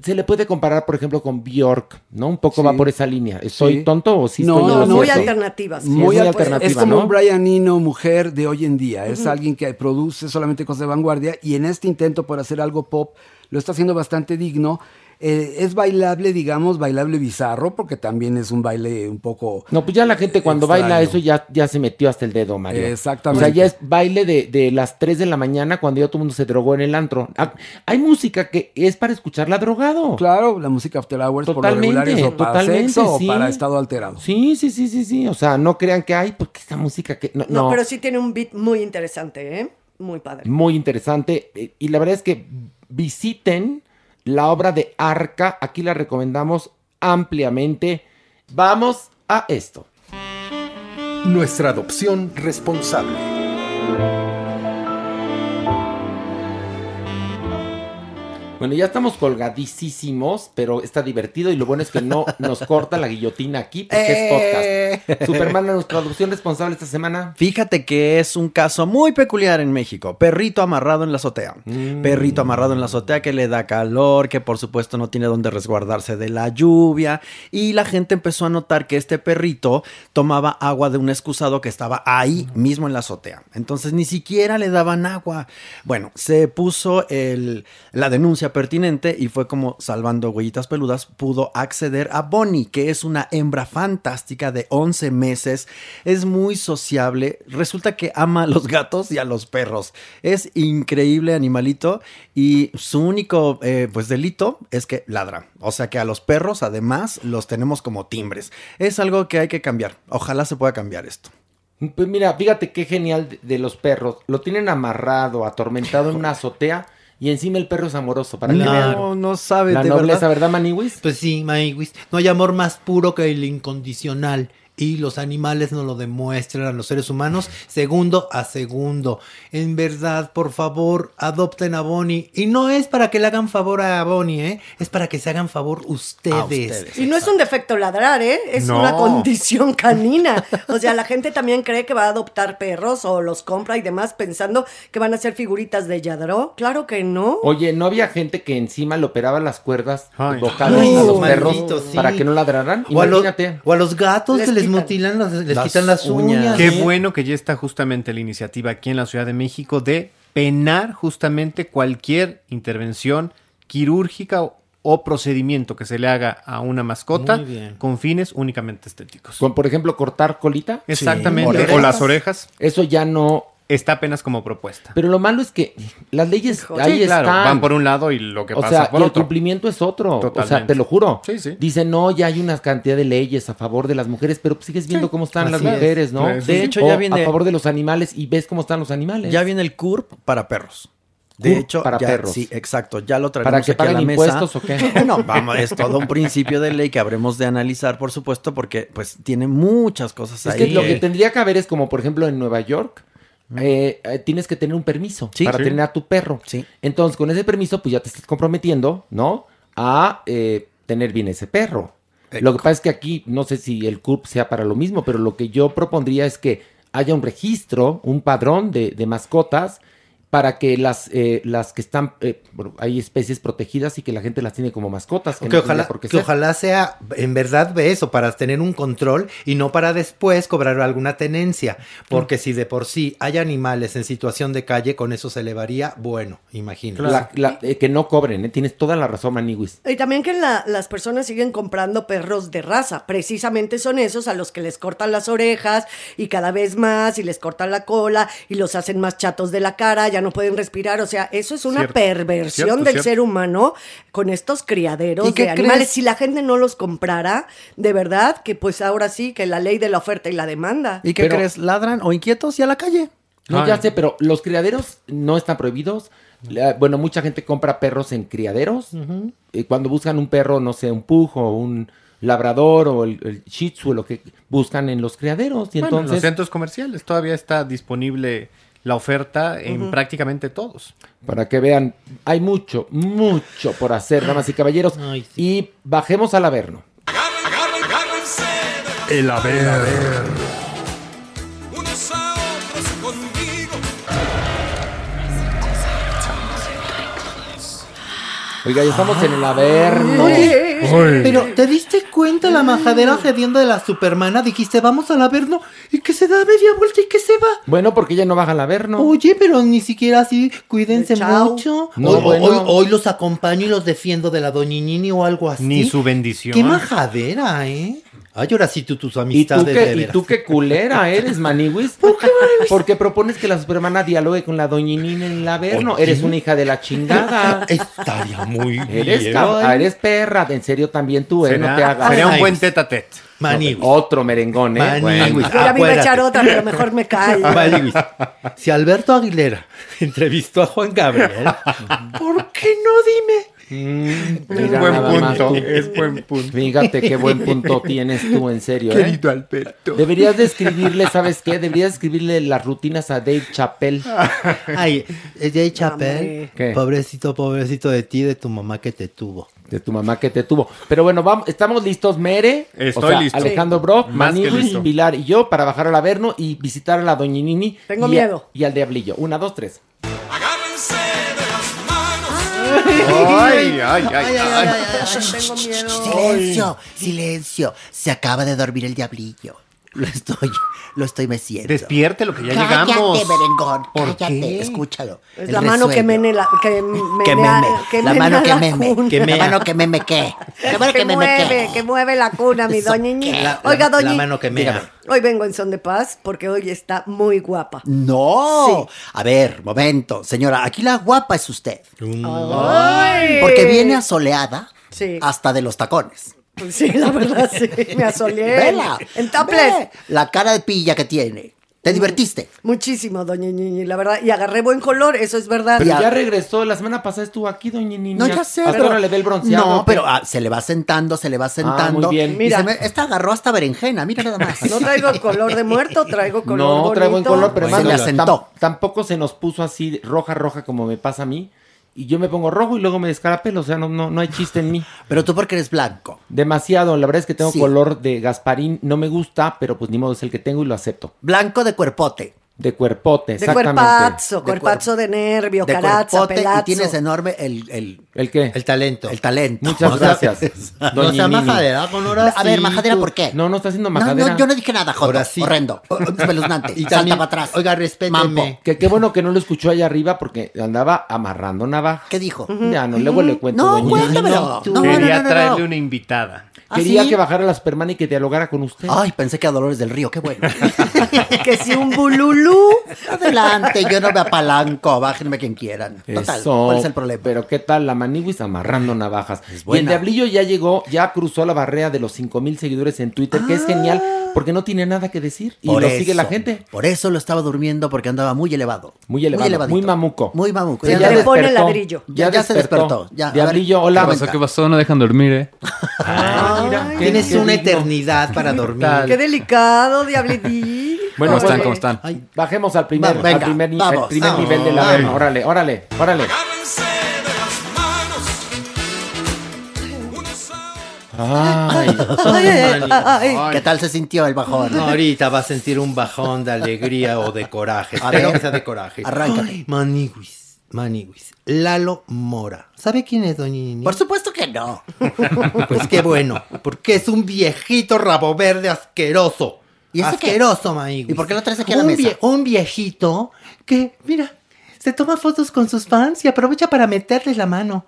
se le puede comparar, por ejemplo, con Bjork, ¿no? Un poco Sí. va por esa línea. ¿Estoy Sí. tonto o sí No, estoy no, Muy alternativas. Sí, Muy es al- alternativa, Es como ¿no? un Brian Eno mujer de hoy en día. Es alguien que produce solamente cosas de vanguardia y en este intento por hacer algo pop lo está haciendo bastante digno. Eh, es bailable, digamos, bailable bizarro, porque también es un baile un poco... No, pues ya la gente cuando Extraño. baila eso ya, ya se metió hasta el dedo, Mario. Exactamente. O sea, ya es baile de, de las 3 de la mañana cuando ya todo el mundo se drogó en el antro. Ah, Hay música que es para escucharla drogado. Claro, la música After Hours por lo Totalmente, regular es o para totalmente, sexo sí. o para estado alterado. Sí, sí, sí, sí, sí. O sea, no crean que hay, porque esta música que... No, No, no. pero sí tiene un beat muy interesante, ¿eh? Muy padre. Muy interesante. Eh, Y la verdad es que visiten la obra de Arca. Aquí la recomendamos ampliamente. Vamos a esto. Nuestra adopción responsable. Bueno, ya estamos colgadísimos, pero está divertido y lo bueno es que no nos corta la guillotina aquí porque Eh. es podcast. Superman, nuestra adopción responsable esta semana. Fíjate que es un caso muy peculiar en México. Perrito amarrado en la azotea. Perrito amarrado en la azotea que le da calor, que por supuesto no tiene dónde resguardarse de la lluvia. Y la gente empezó a notar que este perrito tomaba agua de un excusado que estaba ahí mismo en la azotea. Entonces ni siquiera le daban agua. Bueno, se puso el, la denuncia pertinente y fue como salvando huellitas peludas pudo acceder a Bonnie, que es una hembra fantástica de 11 meses. Es muy sociable. Resulta que ama a los gatos y a los perros. Es increíble animalito y su único eh, pues delito es que ladra. O sea que a los perros además los tenemos como timbres. Es algo que hay que cambiar. Ojalá se pueda cambiar esto. Pues mira, fíjate qué genial de, de los perros. Lo tienen amarrado, atormentado en una azotea y encima el perro es amoroso. Para que No, vean no sabe la de nobleza, verdad. ¿verdad, Maniwis? Pues sí, Maniwis. No hay amor más puro que el incondicional. Y los animales nos lo demuestran a los seres humanos segundo a segundo. En verdad, por favor, adopten a Bonnie. Y no es para que le hagan favor a Bonnie, ¿eh? Es para que se hagan favor ustedes. Y no es un defecto ladrar, ¿eh? Es No. una condición canina. O sea, la gente también cree que va a adoptar perros o los compra y demás pensando que van a ser figuritas de Yadro. Claro que no. Oye, ¿no había gente que encima le operaba las cuerdas vocales Ay, a los perros maldito, sí. para que no ladraran? O a, los, o a los gatos les quitan. mutilan, los- les Las quitan las uñas. Qué ¿eh? bueno que ya está justamente la iniciativa aquí en la Ciudad de México de penar justamente cualquier intervención quirúrgica o, o procedimiento que se le haga a una mascota con fines únicamente estéticos. Con, por ejemplo, cortar colita. Exactamente. Sí. O las orejas. Eso ya no está apenas como propuesta. Pero lo malo es que las leyes ahí Sí, claro, están. van por un lado y lo que o pasa sea, por y el otro. cumplimiento es otro. O sea, te lo juro. Sí, sí. Dicen, no, ya hay una cantidad de leyes a favor de las mujeres, pero pues sigues viendo Sí, cómo están las es. mujeres, ¿no? Pues, de hecho, O ya viene- a favor de los animales y ves cómo están los animales. Ya viene el CURP para perros. De CURP hecho, para ya- perros. Sí, exacto. Ya lo traemos ¿Para que aquí a la paguen mesa. impuestos o qué? Bueno, vamos, es todo un principio de ley que habremos de analizar, por supuesto, porque pues tiene muchas cosas Es ahí. que lo que tendría que haber es como, por ejemplo, en Nueva York, eh, eh, tienes que tener un permiso Sí. para Sí. tener a tu perro. Entonces, con ese permiso, pues ya te estás comprometiendo, ¿no? A eh, tener bien ese perro. Lo que pasa es que aquí, no sé si el CURP sea para lo mismo, pero lo que yo propondría es que haya un registro, un padrón de, de mascotas para que las, eh, las que están, eh, bueno, hay especies protegidas y que la gente las tiene como mascotas. Que Que no ojalá, que ser. ojalá sea en verdad de eso, para tener un control y no para después cobrar alguna tenencia. Porque si de por sí hay animales en situación de calle, con eso se elevaría, bueno, imagínate. La- la- eh, que no cobren, ¿eh? tienes toda la razón, Maniwis. Y también que la- las personas siguen comprando perros de raza. Precisamente son esos a los que les cortan las orejas y cada vez más y les cortan la cola y los hacen más chatos de la cara, ya no pueden respirar. O sea, eso es una Cierto, perversión cierto, del cierto. ser humano con estos criaderos ¿Y de animales. crees? Si la gente no los comprara, de verdad que pues ahora sí que la ley de la oferta y la demanda. ¿Y qué crees? ¿Ladran o inquietos y a la calle? No, ya sé, pero los criaderos no están prohibidos. La- bueno, mucha gente compra perros en criaderos. Y cuando buscan un perro, no sé, un pug o un labrador o el, el shih tzu, lo que buscan en los criaderos. Y Bueno, en los entonces, centros comerciales todavía está disponible la oferta en prácticamente todos. para que vean, hay mucho, mucho por hacer, damas y caballeros. Y bajemos al Averno. El haber. unos a otros conmigo. Oiga, ya estamos en el Averno. Oye, pero ¿te diste cuenta la majadera gediendo de la supermana? Dijiste, vamos al Averno y que se da media vuelta y que se va. Bueno, porque ella no baja al Averno. Oye, pero ni siquiera así, cuídense Chao. mucho. No, hoy, bueno. hoy- hoy los acompaño y los defiendo de la doñinini o algo así. Ni su bendición. Qué majadera, ¿eh? Ay, ahora sí tú tus ¿Y tú, amistades de qué, ¿Y veras. tú qué culera eres, Maniwis? Porque propones que la supermana dialogue con la doñinina en el Averno. Oye. Eres una hija de la chingada. Estaría muy Eres, bien. eres perra, en serio también tú, ¿eh? No te hagas. sería un buen tete a tete. Maniwis. Otro merengón, ¿eh? Maniwis. Bueno. Yo ya me iba a echar otra, pero mejor me callo. Maniwis, Si Alberto Aguilera entrevistó a Juan Gabriel, ¿por qué no dime? Mira buen nada más punto, es buen punto. Fíjate qué buen punto tienes tú, en serio, ¿eh? Querido Alberto. Deberías de escribirle, ¿sabes qué? Deberías escribirle las rutinas a Dave Chappelle. Ay, Jay Chappelle, ¿Qué? pobrecito, pobrecito de ti, de tu mamá que te tuvo. De tu mamá que te tuvo. Pero bueno, vamos, estamos listos, Mere. Estoy o sea, listo. Alejandro que Maniwis. Pilar y yo para bajar al Averno y visitar a la Doñinini. Tengo y a- miedo. y al Diablillo. Una, dos, tres. Ay, ay, ay, ay. Tengo miedo. Silencio, silencio. Se acaba de dormir el diablillo. Lo estoy, lo estoy meciendo. Despierte lo que ya cállate, llegamos. merengón. ¿Por cállate, qué? escúchalo. Es la mano que mene la que, Que menea- meme. que la menea mano que la meme. cuna. Que La mea. mano que meme qué. La mano que, que meme mueve, qué. que mueve la cuna, mi. La- Oiga, la- doñi, la mano que mea. Hoy vengo en son de paz porque hoy está muy guapa. No. A ver, momento. Señora, aquí la guapa es usted. Ay. Porque viene asoleada Sí. hasta de los tacones. Pues sí, la verdad, sí. Me asoleé. Vela. En topless. Ve La cara de pilla que tiene. ¿Te divertiste? Muchísimo, doña Ñiñi, la verdad. Y agarré buen color, eso es verdad. Pero Ya. ya regresó. La semana pasada estuvo aquí, Doñinini. No, ya sé. Hasta pero- ahora le ve el bronceado. No, pero ah, se le va sentando, se le va sentando. muy bien. Y Mira. se me- esta agarró hasta berenjena, mira nada más. No traigo color de muerto, traigo color No, bonito. trae buen color, pero Se además le asentó. tam- tampoco se nos puso así roja, roja como me pasa a mí. Y yo me pongo rojo y luego me descarapelo. O sea, no, no, no hay chiste en mí. Pero tú porque eres blanco. Demasiado. La verdad es que tengo Sí. color de Gasparín. No me gusta, pero pues ni modo es el que tengo y lo acepto. Blanco de cuerpote. De cuerpote, De exactamente. cuerpazo, De cuerpazo de nervio, De caraza, cuerpote pelazo. y tienes enorme el, el, ¿El qué? El talento. el talento. Muchas gracias. No sea Nini. majadera con horas. A ver, majadera, ¿por qué? No, no está haciendo majadera. no, yo no dije nada. Ahora sí. Horrendo. Espeluznante. Y Salta también- para atrás. Oiga, respéteme. Mampo. Que qué bueno que no lo escuchó allá arriba porque andaba amarrando navajas. ¿Qué dijo? Ya, no, luego le cuento. No, cuéntamelo. tú. No, no, Quería no, no, traerle no. una invitada. ¿Ah, Quería sí? que bajara la Superman y que dialogara con usted. Ay, pensé que a Dolores del Río, qué bueno. Que si un bulul. Blue. Adelante, yo no me apalanco, bájenme quien quieran. Total, Eso, ¿cuál es el problema? Pero ¿qué tal la Maniwis amarrando navajas? y el. Diablillo ya llegó, ya cruzó la barrera de los 5000 seguidores en Twitter, que es genial porque no tiene nada que decir y Por lo sigue la gente. Por eso lo estaba durmiendo porque andaba muy elevado. Muy elevado, muy, elevadito. mamuco. Muy mamuco. Ya Ya despertó, pone ladrillo. Ya, Ya- ya se despertó. Ya, ver, Diablillo, ¿qué hola. pasó? ¿Qué pasó? No dejan dormir, ¿eh? Tienes qué una digno. eternidad para dormir. Qué delicado, diablidín. Bueno, Oye, están? ¿Cómo están? ay, bajemos al primer, venga, al primer, ni- vamos, al primer vamos. nivel de la Vamos. verga. Órale, órale, órale. Ay, Ay. ¿Qué tal se sintió el bajón? No, ahorita va a sentir un bajón de alegría o de coraje. A ver. de coraje. Arráncate. Ay, Maniguis, Maniguis. Lalo Mora. ¿Sabe quién es, doña Nini? Por supuesto que no. Pues qué bueno, porque es un viejito rabo verde asqueroso. ¿Y asqueroso, Maniguis. ¿Y por qué lo traes aquí a la un mesa? vie- un viejito que, mira, se toma fotos con sus fans y aprovecha para meterles la mano.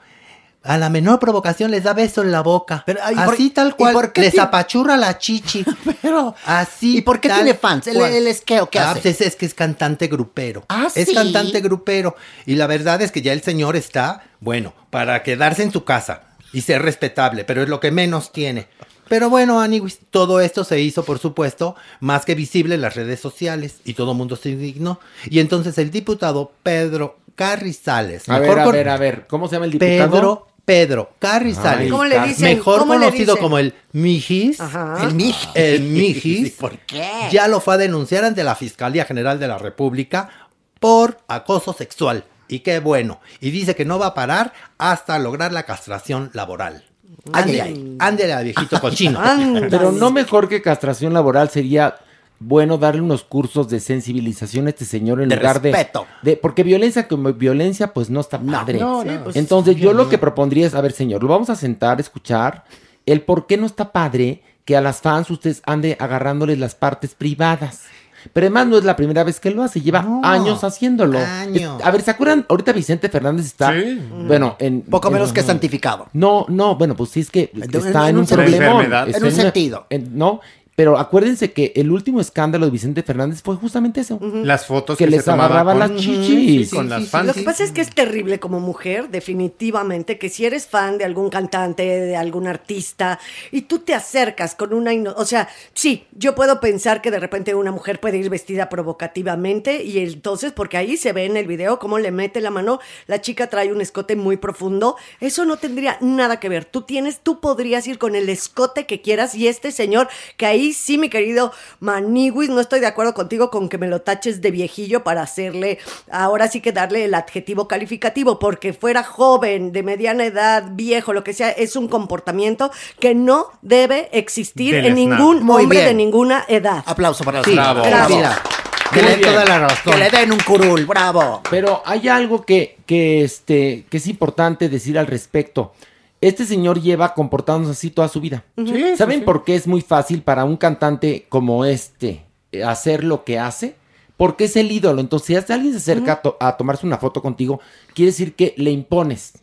A la menor provocación les da beso en la boca. ay, ¿y por- Así tal y cual. por qué les apachurra la chichi. Pero, Así. ¿y por qué tiene fans? ¿Él, cual. él es qué o qué Ah, hace? pues es, es que es cantante grupero. Ah, Es ¿sí? cantante grupero. Y la verdad es que ya el señor está, bueno, para quedarse en su casa y ser respetable, pero es lo que menos tiene. Pero bueno, Aniwis, todo esto se hizo, por supuesto, más que visible en las redes sociales y todo el mundo se indignó. Y entonces el diputado Pedro Carrizales, A ver, a ver, a ver, ¿cómo se llama el diputado? Pedro, Pedro Carrizales, Ay, ¿Cómo le dicen? mejor ¿Cómo le conocido dicen? como el Mijis, Ajá. El Mijis. el Mijis, ¿Por qué? ya lo fue a denunciar ante la Fiscalía General de la República por acoso sexual. Y qué bueno. Y dice que no va a parar hasta lograr la castración laboral. Ándele, ándele viejito cochino. Pero no mejor que castración laboral sería bueno darle unos cursos de sensibilización a este señor en De lugar de- respeto. de, porque violencia como violencia pues no está padre. no, no, pues, Entonces yo lo que propondría es, a ver señor, lo vamos a sentar, escuchar el por qué no está padre que a las fans ustedes ande agarrándoles las partes privadas. Pero además no es la primera vez que lo hace, lleva No, años haciéndolo. años. Es- a ver, ¿se acuerdan? Ahorita Vicente Fernández está, bueno, en... Poco en- menos que santificado. no, no, bueno, pues sí es que está en en, un. Está En un sentido. en- no, pero acuérdense que el último escándalo de Vicente Fernández fue justamente eso. Las fotos Que que, les se agarraban con- las chichis. Sí, con Sí, las fans. Lo que pasa es que es terrible como mujer, definitivamente, que si eres fan de algún cantante, de algún artista, y tú te acercas con una... ino- O sea, sí, yo puedo pensar que de repente una mujer puede ir vestida provocativamente, y entonces, porque ahí se ve en el video cómo le mete la mano, la chica trae un escote muy profundo, eso no tendría nada que ver. Tú tienes, tú podrías ir con el escote que quieras, y este señor, que ahí sí, mi querido Maniwis, no estoy de acuerdo contigo con que me lo taches de viejillo para hacerle, ahora sí que darle el adjetivo calificativo, porque fuera joven, de mediana edad, viejo, lo que sea, es un comportamiento que no debe existir Del en snap. ningún Muy hombre bien. de ninguna edad. Aplauso para el Sí, señor. Bravo. Bravo. Mira, que Muy le bien. toda la razón. Que le den un curul, bravo. Pero hay algo que, que, este, que es importante decir al respecto. Este señor lleva comportándose así toda su vida. Sí, ¿Saben sí, sí. por qué es muy fácil para un cantante como este eh, hacer lo que hace? Porque es el ídolo. Entonces, si alguien se acerca a, to- a tomarse una foto contigo, quiere decir que le impones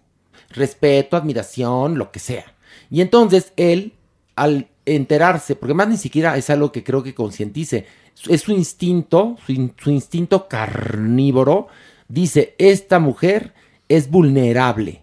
respeto, admiración, lo que sea. Y entonces él, al enterarse, porque más ni siquiera es algo que creo que concientice, es su instinto, su, in- su instinto carnívoro, dice, esta mujer es vulnerable,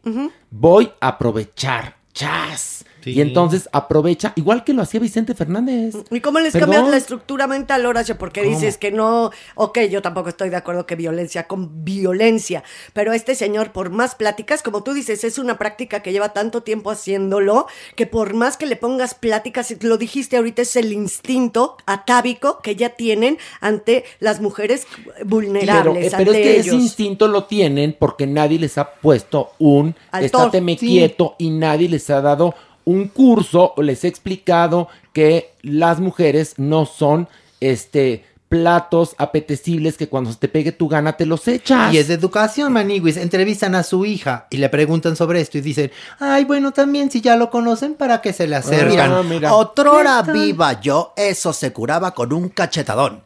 voy a aprovechar, chas. Sí. Y entonces aprovecha, igual que lo hacía Vicente Fernández. ¿Y cómo les Perdón. cambias la estructura mental, Horacio? Porque ¿Cómo? dices que no, ok, yo tampoco estoy de acuerdo que violencia con violencia, pero este señor, por más pláticas, como tú dices, es una práctica que lleva tanto tiempo haciéndolo, que por más que le pongas pláticas, lo dijiste ahorita, es el instinto atávico que ya tienen ante las mujeres vulnerables, eh, pero es que ese instinto lo tienen porque nadie les ha puesto un Altor, estáteme sí. quieto y nadie les ha dado un curso o les ha explicado que las mujeres no son este platos apetecibles que cuando se te pegue tu gana te los echas. Y es de educación, Maniguis. Entrevistan a su hija y le preguntan sobre esto y dicen, ay, bueno, también si ya lo conocen, ¿para qué se le acercan? Ah, mira. Otrora ¿Qué tal? viva yo, eso se curaba con un cachetadón.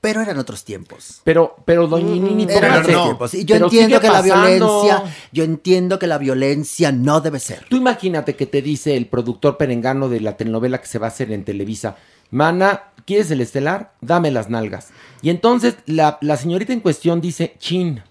Pero eran otros tiempos. Pero, pero doña Nini, Eran otros tiempos. Y yo pero entiendo que la violencia, yo entiendo que la violencia no debe ser. Tú imagínate que te dice el productor perengano de la telenovela que se va a hacer en Televisa, Mana, ¿quieres el estelar? Dame las nalgas. Y entonces la, la señorita en cuestión dice, chin,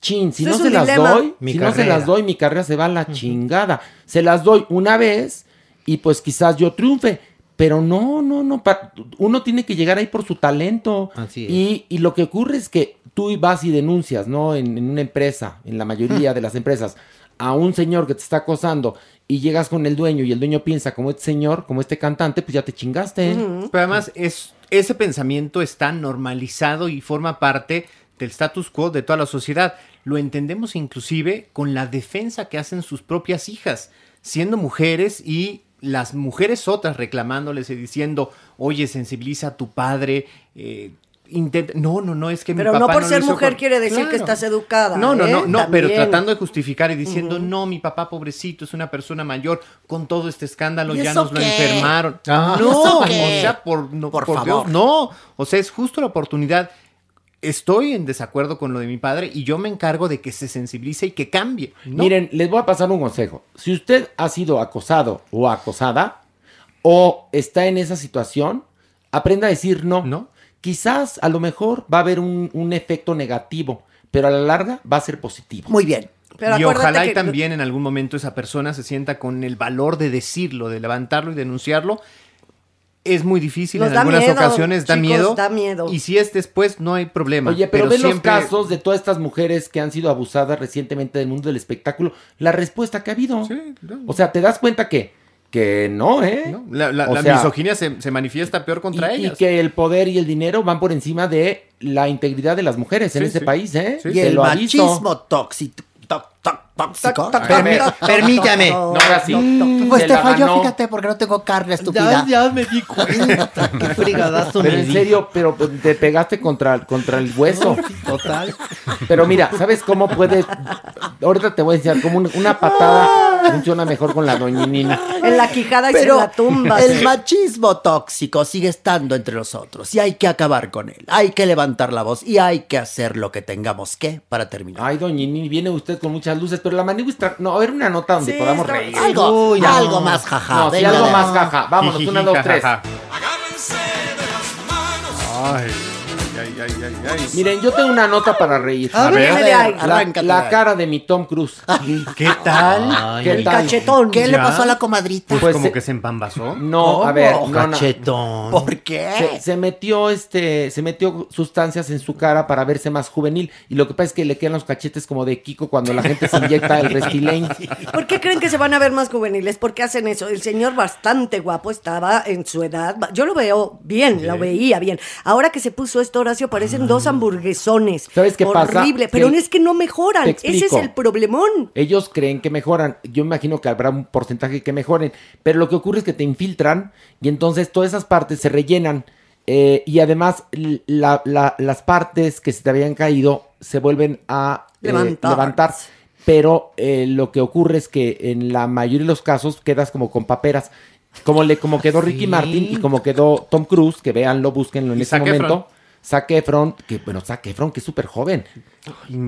chin, si no se las dilema. doy, Mi si no se carrera. las doy, mi carrera se va a la chingada. Se las doy una vez y pues quizás yo triunfe. Pero no, no, no. pa- uno tiene que llegar ahí por su talento. Así es. Y, y lo que ocurre es que tú vas y denuncias, ¿no? En, en una empresa, en la mayoría de las empresas, a un señor que te está acosando y llegas con el dueño y el dueño piensa como este señor, como este cantante, pues ya te chingaste. Pero además, es, ese pensamiento está normalizado y forma parte del status quo de toda la sociedad. Lo entendemos inclusive con la defensa que hacen sus propias hijas, siendo mujeres y las mujeres otras reclamándoles y diciendo, oye, sensibiliza a tu padre. eh, intenta- No, no, no, es que mi Pero no por ser hizo mujer con-". quiere decir que estás educada. No, no, ¿eh? no, no, pero tratando de justificar y diciendo, no, mi papá pobrecito es una persona mayor, con todo este escándalo ¿Y ya nos lo enfermaron. Ah. no, ¿Eso o sea, por, no, Por por, favor. Dios, no. O sea, es justo la oportunidad. Estoy en desacuerdo con lo de mi padre y yo me encargo de que se sensibilice y que cambie. ¿no? Miren, les voy a pasar un consejo. Si usted ha sido acosado o acosada o está en esa situación, aprenda a decir no. No. Quizás a lo mejor va a haber un, un efecto negativo, pero a la larga va a ser positivo. Muy bien. Pero y ojalá y que- también en algún momento esa persona se sienta con el valor de decirlo, de levantarlo y denunciarlo. Es muy difícil Nos en algunas miedo, ocasiones, da chicos, miedo. da miedo. Y si es después, no hay problema. Oye, pero, ve siempre- los casos de todas estas mujeres que han sido abusadas recientemente del mundo del espectáculo, la respuesta que ha habido. O sea, te das cuenta que, que no, ¿eh? No, La, la- O la sea, misoginia se, se manifiesta peor contra y, y ellas. que el poder y el dinero van por encima de la integridad de las mujeres en Sí, ese sí. país, ¿eh? Y el machismo tóxico. Toc, toc, tóxico. Permí- permítame. No, ahora sí. Mm, Pues te falló, fíjate, porque no tengo carne estúpida. Ya, ya me di cuenta. Qué fregadazo Pero en serio, pero pues, te pegaste contra, contra el hueso. Total. Pero mira, ¿sabes cómo puedes? Ahorita te voy a enseñar cómo un- una patada funciona mejor con la doñinina. En la quijada y Pero la tumba. el machismo tóxico sigue estando entre nosotros y hay que acabar con él. Hay que levantar la voz y hay que hacer lo que tengamos que para terminar. Ay, doñinini, viene usted con muchas luces, pero la manigua está... No, a ver una nota donde Sí, podamos está- reír. Algo, Uy, no. algo más jaja. No, sí, venga, algo más jaja. Vámonos, una, dos, tres. Agárrense de las manos. Ay, ay, ay, ay, ay. Miren, yo tengo una nota para reír. A ver. La, cara de mi Tom Cruise. ¿Qué tal? Ay, ¿Qué El tal? cachetón. ¿Qué le pasó a la comadrita? Pues, Pues como se- que se empambazó. No, a ver. Cachetón. ¿Por qué? Se, se metió este, se metió sustancias en su cara para verse más juvenil. Y lo que pasa es que le quedan los cachetes como de Kiko cuando la gente se inyecta el Restylane. ¿Por qué creen que se van a ver más juveniles? ¿Por qué hacen eso? El señor bastante guapo estaba en su edad. Yo lo veo bien, lo veía bien. Ahora que se puso esto, Parecen dos hamburguesones. ¿Sabes qué pasa? Horrible. Pero es que no mejoran. Ese es el problemón. Ellos creen que mejoran. Yo imagino que habrá un porcentaje que mejoren. Pero lo que ocurre es que te infiltran y entonces todas esas partes se rellenan. eh, y además la- la- las partes que se te habían caído se vuelven a eh, Levantar. levantar. Pero eh, lo que ocurre es que en la mayoría de los casos quedas como con paperas. Como, le, como quedó Ricky Sí. Martin y como quedó Tom Cruise, que véanlo, búsquenlo en Zac Efron. Zac Efron, que bueno, Zac Efron, que es súper joven.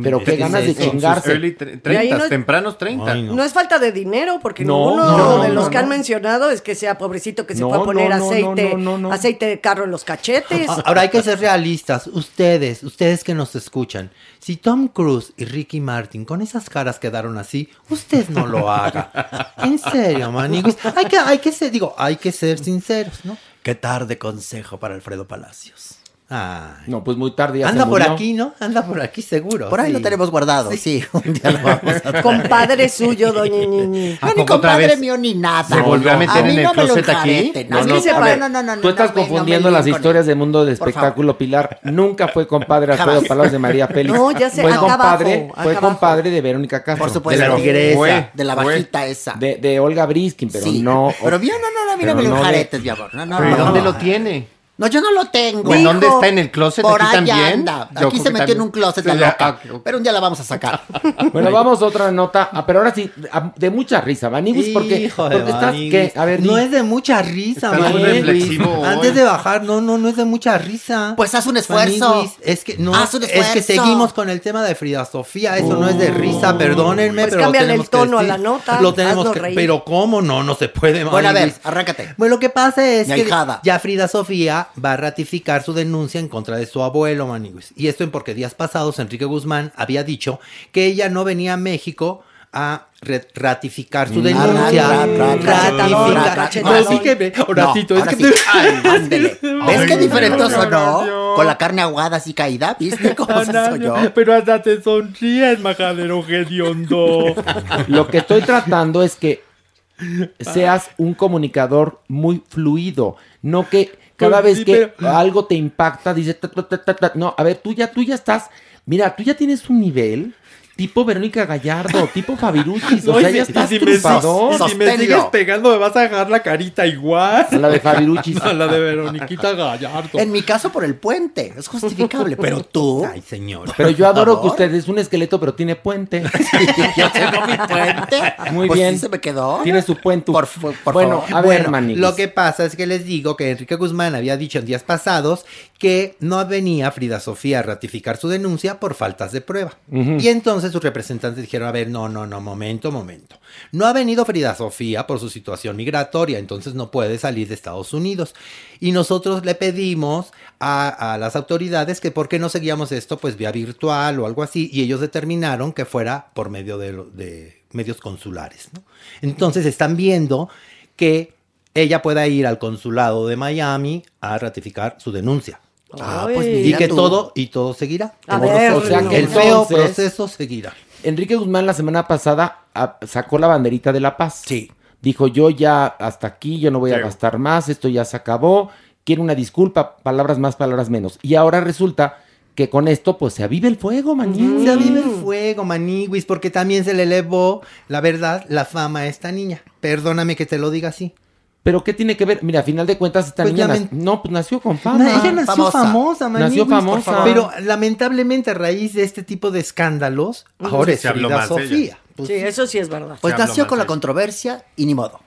Pero qué ¿qué ganas de chingarse. early tre- Y ahí 30, no- tempranos 30. Ay, no. No es falta de dinero, porque No, ninguno no, de los no, que han mencionado es que sea pobrecito que se No, pueda poner aceite, no, no, no. aceite de carro en los cachetes. A- Ahora hay que ser realistas. Ustedes, ustedes que nos escuchan. Si Tom Cruise y Ricky Martin con esas caras quedaron así, usted no lo haga. En serio, maniguis. Hay que, hay que ser, digo, hay que ser sinceros, ¿no? Qué tarde consejo para Alfredo Palacios. Ay. No, pues muy tarde ya Anda se por murió. aquí, ¿no? Anda por aquí seguro. Por ahí sí. lo tenemos guardado, sí. Un día lo vamos a traer. Compadre suyo, doña Ñiñi. ¿A No, ni compadre mío ni nada. se volvió a meter mí en el no me lo closet aquí? No, no, se a no, no, no, Tú no, estás confundiendo las historias del mundo del Por espectáculo, Pilar. Nunca fue compadre Alfredo. Palacios de María Félix. No, ya sé, Fue acá compadre, abajo, fue compadre de Verónica Castro. Por supuesto. De la tigresa. De la bajita esa. De, de Olga Briskin, pero sí. no. Pero bien, no, no, no, mira, pero me lo no de- enjaretes, mi amor. No, no, ¿Pero no, ¿y dónde no. lo tiene? No, yo no lo tengo. ¿En dónde está? ¿En el closet? Por ¿Aquí allá también? anda. Yo Aquí se metió en un closet la Sí, ya, loca. ah, ok. Pero un día la vamos a sacar. Bueno, vamos a otra nota. Ah, pero ahora sí, a- de mucha risa, Vanibus, porque, Hijo de porque estás Maniguis. que, a ver, no es de mucha risa, Estás muy Maniguis. reflexivo hoy. Antes de bajar, no, no, no es de mucha risa. Pues haz un esfuerzo. Maniguis, es que no, Haz un es que esfuerzo. seguimos con el tema de Frida Sofía, eso no es de risa, perdónenme, Pues pero lo cámbiale tenemos el tono que a decir. la nota, Lo tenemos que, reír. pero cómo no, no se puede, Bueno, a ver, Maniguis. arráncate. Bueno, lo que pasa es Mi que ahijada. ya Frida Sofía va a ratificar su denuncia en contra de su abuelo, Maniguis. Y esto en porque días pasados Enrique Guzmán había dicho que ella no venía a México a ratificar su denuncia. Ra- ra- ra- Ratificar. sí que Horacito, es que. ¿Ves qué diferente sonó? Con la carne aguada así caída, ¿viste cómo se oyó? Pero hasta te sonríes, majadero hediondo. Lo que estoy tratando es que seas un comunicador muy fluido, no que cada vez que algo te impacta, dices, no, a ver, tú ya, tú ya estás, mira, tú ya tienes un nivel tipo Verónica Gallardo, tipo Fabiruchis, No, sea, si- ya estás si me, si me sigues pegando, me vas a dejar la carita igual. A la de Fabiruchis. No, a la de Veroniquita Gallardo. En mi caso por el puente, es justificable, pero tú... Ay, señor. Pero yo adoro que usted es un esqueleto, pero tiene puente. yo tengo mi puente. Muy Pues bien. sí se me quedó. Tiene su puente. Por, por bueno, favor. a ver, Bueno, lo que pasa es que les digo que Enrique Guzmán había dicho en días pasados que no venía Frida Sofía a ratificar su denuncia por faltas de prueba. Y entonces sus representantes dijeron, a ver, no, no, no, momento, momento. No ha venido Frida Sofía por su situación migratoria, entonces no puede salir de Estados Unidos. Y nosotros le pedimos a, a las autoridades que por qué no seguíamos esto pues vía virtual o algo así, y ellos determinaron que fuera por medio de, medios consulares. ¿no? Entonces están viendo que ella pueda ir al consulado de Miami a ratificar su denuncia. Ah, pues y que tú. todo y todo seguirá. A El- ver, o sea, que el feo proceso seguirá. Enrique Guzmán la semana pasada ah, sacó la banderita de la paz. Sí. Dijo, yo ya hasta aquí, yo no voy a gastar más, esto ya se acabó, quiero una disculpa, palabras más, palabras menos. Y ahora resulta que con esto pues se avive el fuego, maní. Se aviva el fuego, maniguis, porque también se le elevó, la verdad, la fama a esta niña. Perdóname que te lo diga así. Pero ¿qué tiene que ver? Mira, a final de cuentas esta Pues niña lamen- nac- no, pues nació con fama. ella nació famosa. famosa, Nació por famosa. favor. Pero lamentablemente a raíz de este tipo de escándalos, ahora es Frida. Sofía. Pues Sí, eso sí es verdad. Pues nació con la eso. controversia y ni modo.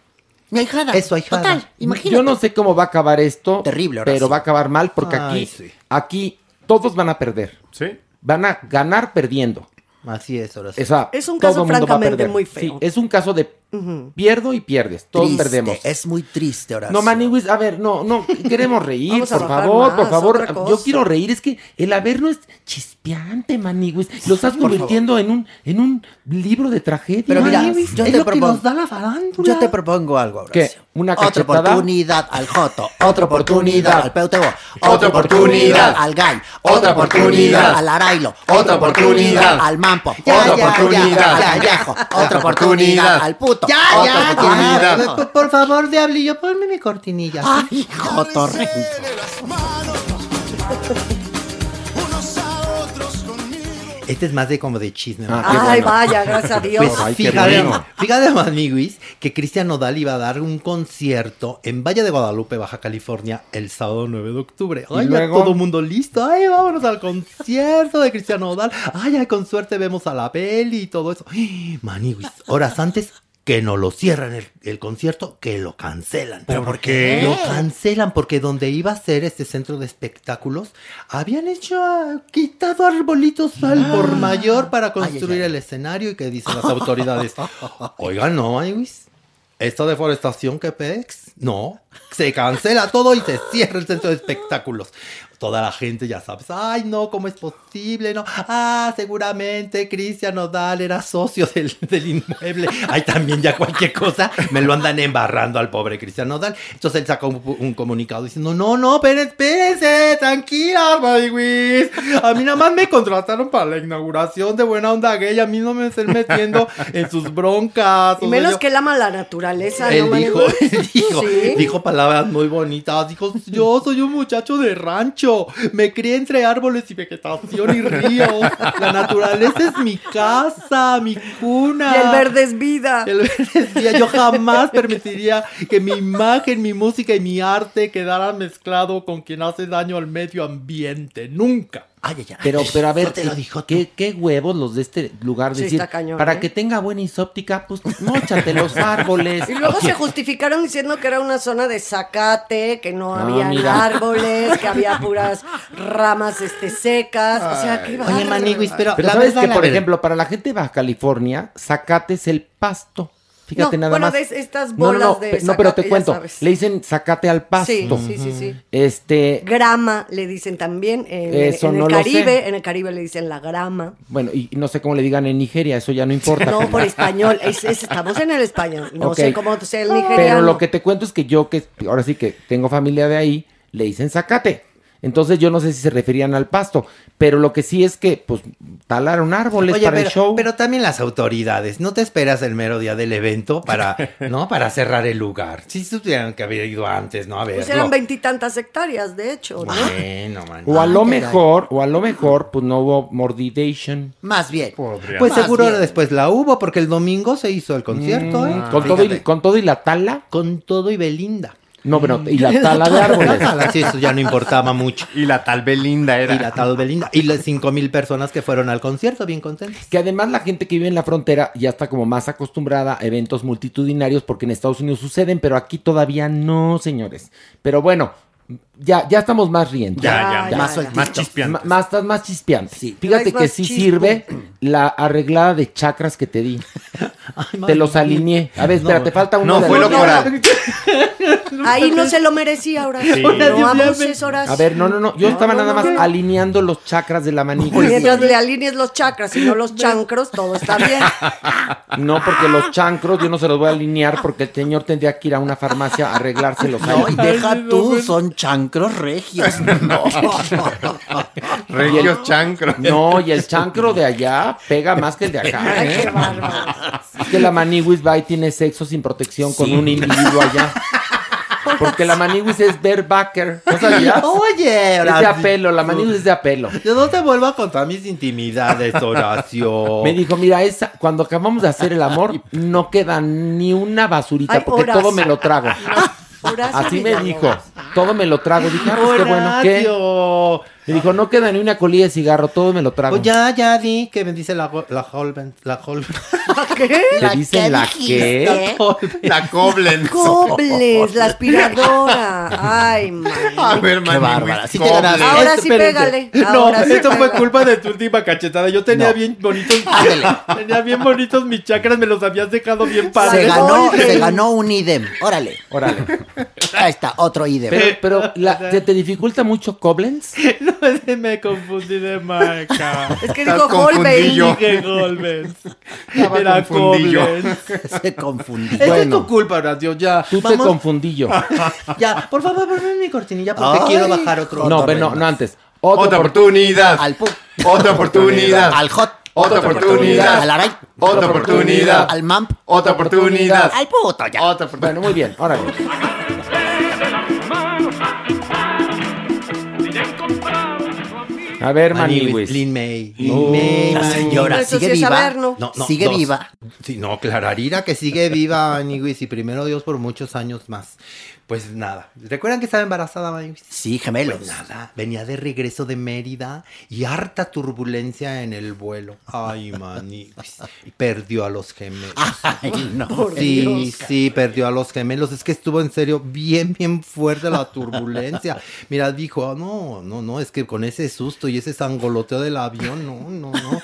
Mi ahijada. Es su ahijada. Total, imagínate. Yo no sé cómo va a acabar esto. Terrible. Pero va a acabar mal porque Ay, aquí, sí. aquí todos van a perder. Sí. Van a ganar perdiendo. Así es, ahora sí. O sea, Es un caso francamente muy feo. Sí, es un caso de pierdo y pierdes. Todos Triste, perdemos. Es muy triste, Horacio. No, Maniwis, a ver, no, no, queremos reír, por favor, más, por favor. Yo quiero reír, es que el haber no es chispeante, Maniwis. Lo estás convirtiendo en un, en un libro de tragedia. Pero mira, Maniwis. yo es te lo que nos da la farándula. Yo te propongo algo, Horacio. ¿Qué? ¿Una Otra oportunidad al Joto, otra oportunidad al PUTV, Otra oportunidad al Gay, Otra oportunidad. al Arailo, Otra oportunidad. al Mampo, Otra oportunidad. al Callejo, otra oportunidad al puto, Ya, ya, ya. Por, por favor, Diablillo, ponme mi cortinilla. Ay, Jotorrento. Este es más de como de chisme. Ah, Ay, vaya, gracias a Dios. Pues Ay, qué fíjate, bueno. fíjate, Maniguis, que Cristian Nodal iba a dar un concierto en Valle de Guadalupe, Baja California, el sábado 9 de octubre. ¿Y Ay, ya todo mundo listo. Ay, vámonos al concierto de Cristian Nodal. Ay, ay, con suerte vemos a la peli y todo eso. Maniguis, horas antes que no lo cierran el, el concierto, que lo cancelan. ¿Pero por qué? Lo cancelan porque donde iba a ser este centro de espectáculos, habían hecho, ah, quitado arbolitos al por mayor para construir ay, ay. el escenario y que dicen las autoridades, oigan, no, Ayuis, esta deforestación que pex, no, se cancela todo y se cierra el centro de espectáculos. Toda la gente ya sabes, ay no, ¿cómo es posible? No, ah, seguramente Cristian Nodal era socio del, del inmueble. Ay, también ya cualquier cosa me lo andan embarrando al pobre Cristian Nodal. Entonces él sacó un, un comunicado diciendo, no, no, espérense, espérense, tranquila, Maywis. A mí nada más me contrataron para la inauguración de Buena Onda Gay, a mí no me estén metiendo en sus broncas. Y O sea, menos que él ama la naturaleza, él ¿no, dijo, él dijo, Sí. dijo palabras muy bonitas. Dijo, yo soy un muchacho de rancho. Me crié entre árboles y vegetación y ríos. La naturaleza es mi casa, mi cuna. Y el verde es vida. El verde es vida. Yo jamás permitiría que mi imagen, mi música y mi arte quedaran mezclado con quien hace daño al medio ambiente. Nunca. Ay, ay, ay. Pero, pero a ver, te lo dijo tú. ¿qué, qué huevos los de este lugar Sí, decir, está cañón, para ¿eh? que tenga buena isóptica, pues móchate los árboles. Y luego Oye, se justificaron diciendo que era una zona de zacate, que no Ah, había mira. árboles, que había puras ramas este, secas. O sea, qué Oye. Maniguis, pero, Pero la sabes que, por ejemplo, para la gente de Baja California, zacate es el pasto. Fíjate No, nada bueno, más. ves estas No, no, bolas no, de no, pero te cuento. sabes. Le dicen sacate al pasto. Sí, sí, sí, sí. Este, Grama le dicen también. En, Eso en no el lo Caribe, sé. en el Caribe le dicen la grama. bueno, y no sé cómo le digan en Nigeria, eso ya no importa. No, por español. Es- es- estamos en el español. No sé cómo sea el nigeriano. Pero lo que te cuento es que yo, que ahora sí que tengo familia de ahí, le dicen zacate. Entonces yo no sé si se referían al pasto, pero lo que sí es que, pues, talaron árboles Oye, para pero, el show. pero también las autoridades, no te esperas el mero día del evento para, ¿no? Para cerrar el lugar. Si tuvieran que haber ido antes, ¿no? A ver. Pues eran veintitantas hectáreas, de hecho, ¿no? Bueno, man. O a lo mejor, o a lo mejor, pues no hubo mordidation. Más bien. Pues Más seguro bien. después la hubo, porque el domingo se hizo el concierto, ¿eh? Mm, con, todo y, con todo y la tala. Con todo y Belinda. No, pero y la tala de árboles. Sí, eso ya no importaba mucho. Y la tal Belinda era. Y la tal Belinda. Y las cinco mil personas que fueron al concierto, bien contentas. Que además la gente que vive en la frontera ya está como más acostumbrada a eventos multitudinarios porque en Estados Unidos suceden, pero aquí todavía no, señores. Pero bueno, ya, ya estamos más riendo. Ya, ya, Más ya, más chispeante. Ma- Más, estás más chispeante. Sí. Fíjate que más sí chispo. sirve la arreglada de chakras que te di. te los alineé. A ver, espera, te falta uno No, de fue lo coral. Ahí no se lo merecía, Horacio. Sí. No Horacio. A ver, no, no, no. Yo estaba no, nada más no. alineando los chakras de la manigua. Mientras le alinees los chakras y no los chancros, todo está bien. No, porque los chancros yo no se los voy a alinear porque el señor tendría que ir a una farmacia a arreglárselos. No, y deja tú, son chancros regios. No. Regios chancros. No, y el chancro de allá pega más que el de acá, ¿eh? Es que la maniguis va y tiene sexo sin protección con un individuo allá. Porque la maniguis es barebacker. ¿No sabías? Oye, Es de Horacio. apelo, la maniguis es de apelo. Yo no te vuelvo a contar mis intimidades, Horacio. Me dijo, mira, esa, cuando acabamos de hacer el amor, no queda ni una basurita, Ay, porque Horacio. todo me lo trago. Horacio Así me Villalobos. dijo, todo me lo trago. Dije, ah, pues qué bueno, ¿qué? Me dijo, no queda ni una colilla de cigarro, todo me lo trago. Pues ya, ya di que me dice la, la Holben. La Holben. ¿Qué? ¿Te dicen la qué? La Koblenz. Cobles, la aspiradora. Ay, man. A ver, Qué maniguis, bárbara. Sí te Koblenz. ganaste. Ahora sí pégale. No, esto fue culpa de tu última cachetada. Yo tenía No. bien bonitos. Tenía bien bonitos mis chakras, me los habías dejado bien Se padres. ganó, Golden. se ganó un idem. Órale. Órale. Ahí está, otro idem. Pero, pero la- ¿se te dificulta mucho Koblenz? No, me confundí de marca. Es que dijo. Holbein. Dije Golbens. Era. Golbens. Se confundió. Esa es Bueno. tu culpa, Horacio. Ya. Tú te confundí yo. Ya, por favor, ponme mi cortinilla porque Ay. quiero bajar otro. No, pero no, no antes. Otra Otra oportunidad. Al pu, Otra oportunidad. al hot, Otra oportunidad. al aray, Otra oportunidad. al mamp, Otra oportunidad. al puto ya. Otra oportunidad. Bueno, muy bien, órale. A ver, Maniwis. Lin May. Oh, Lin May. La señora sigue viva. saberlo. No, no, sigue dos. viva. Sí, no, Clararira que sigue viva, Maniwis, y primero Dios por muchos años más. Pues nada. ¿Recuerdan que estaba embarazada, Maniwis? Sí, gemelos. Pues nada, venía de regreso de Mérida y harta turbulencia en el vuelo. Ay, Maniwis. Perdió a los gemelos. Ay, no. Sí, sí, perdió a los gemelos. Es que estuvo en serio bien, bien fuerte la turbulencia. Mira, dijo, "Ah, no, no, no, es que con ese susto y ese sangoloteo del avión, no, no, no.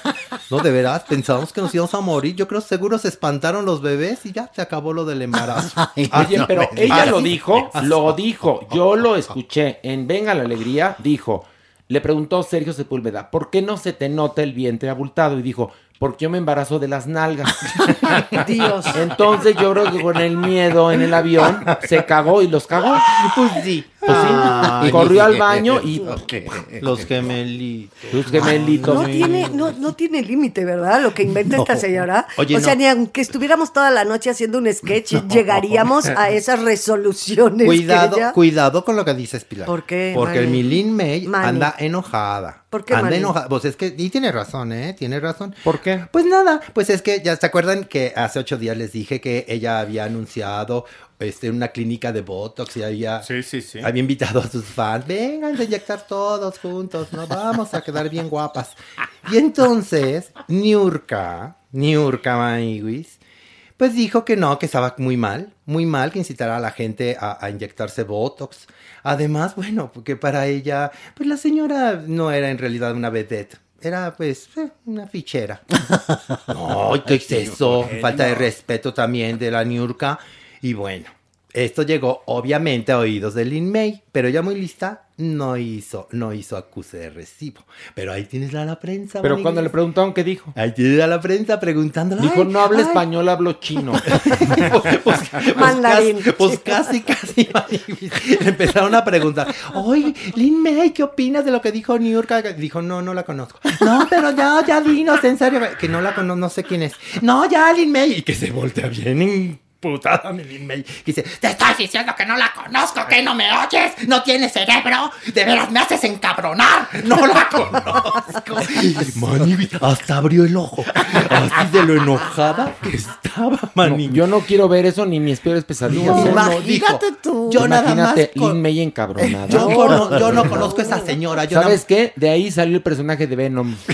No, de veras, pensábamos que nos íbamos a morir. Yo creo seguro se espantaron los bebés y ya se acabó lo del embarazo. Ay, Oye, no pero ella lo dijo, lo dijo, yo lo escuché en Venga la Alegría, dijo, le preguntó Sergio Sepúlveda, ¿por qué no se te nota el vientre abultado? Y dijo, porque yo me embarazo de las nalgas. Dios. Entonces yo creo que con el miedo en el avión se cagó y los cagó. Pues sí. Pues sí. Ay. Corrió al baño y Los gemelitos. sus gemelitos. No tiene, no, no tiene límite, ¿verdad? Lo que inventa esta señora. Oye, o sea, no. ni aunque estuviéramos toda la noche haciendo un sketch, llegaríamos a esas resoluciones. Cuidado, ella- cuidado con lo que dices, Pilar. ¿Por qué, Porque el Mani? Milin May Mani. anda enojada. ¿Por qué, Anda enojada. Pues es que, y tiene razón, ¿eh? Tiene razón. ¿Por qué? Pues nada, pues es que ya se acuerdan que hace ocho días les dije que ella había anunciado este, una clínica de Botox y había, Sí, sí, sí. había invitado a sus fans, vengan a inyectar todos juntos, ¿no? Vamos a quedar bien guapas. Y entonces, Niurka, Niurka Maniguis, pues dijo que no, que estaba muy mal, muy mal que incitara a la gente a, a inyectarse Botox. Además, bueno, porque para ella, pues la señora no era en realidad una vedette. era pues eh, una fichera. No, ¿qué es eso? Falta de respeto también de la Niurka. Y bueno, esto llegó obviamente a oídos de Lin May, pero ya muy lista no hizo, no hizo acuse de recibo. Pero ahí tienes a la prensa. Pero cuando le preguntaron qué dijo. Ahí tienes a la prensa preguntándole. Dijo, "Ay, no hablo ay". español, hablo chino. Mandarín. Pues, pues casi, casi Maniguis. Le empezaron a preguntar, oye, Lin May, ¿qué opinas de lo que dijo New York? Dijo, no, no la conozco. No, pero ya, ya dinos, en serio, que no la conozco, no sé quién es. No, ya, Lin May. Y que se voltea bien imputada mi Lin May. Que dice, te estoy diciendo que no la conozco, que no me oyes, no tienes cerebro, de veras me haces encabronar, no la conozco. Maniguis, hasta abrió el ojo, así de lo enojada que estaba Maniguis. yo no quiero ver eso ni mis peores pesadillas. No, no, dijo, Yo nada más Imagínate, con- Lin May encabronada. Yo, cono- yo no conozco a esa señora. Yo ¿Sabes qué? De ahí salió el personaje de Venom.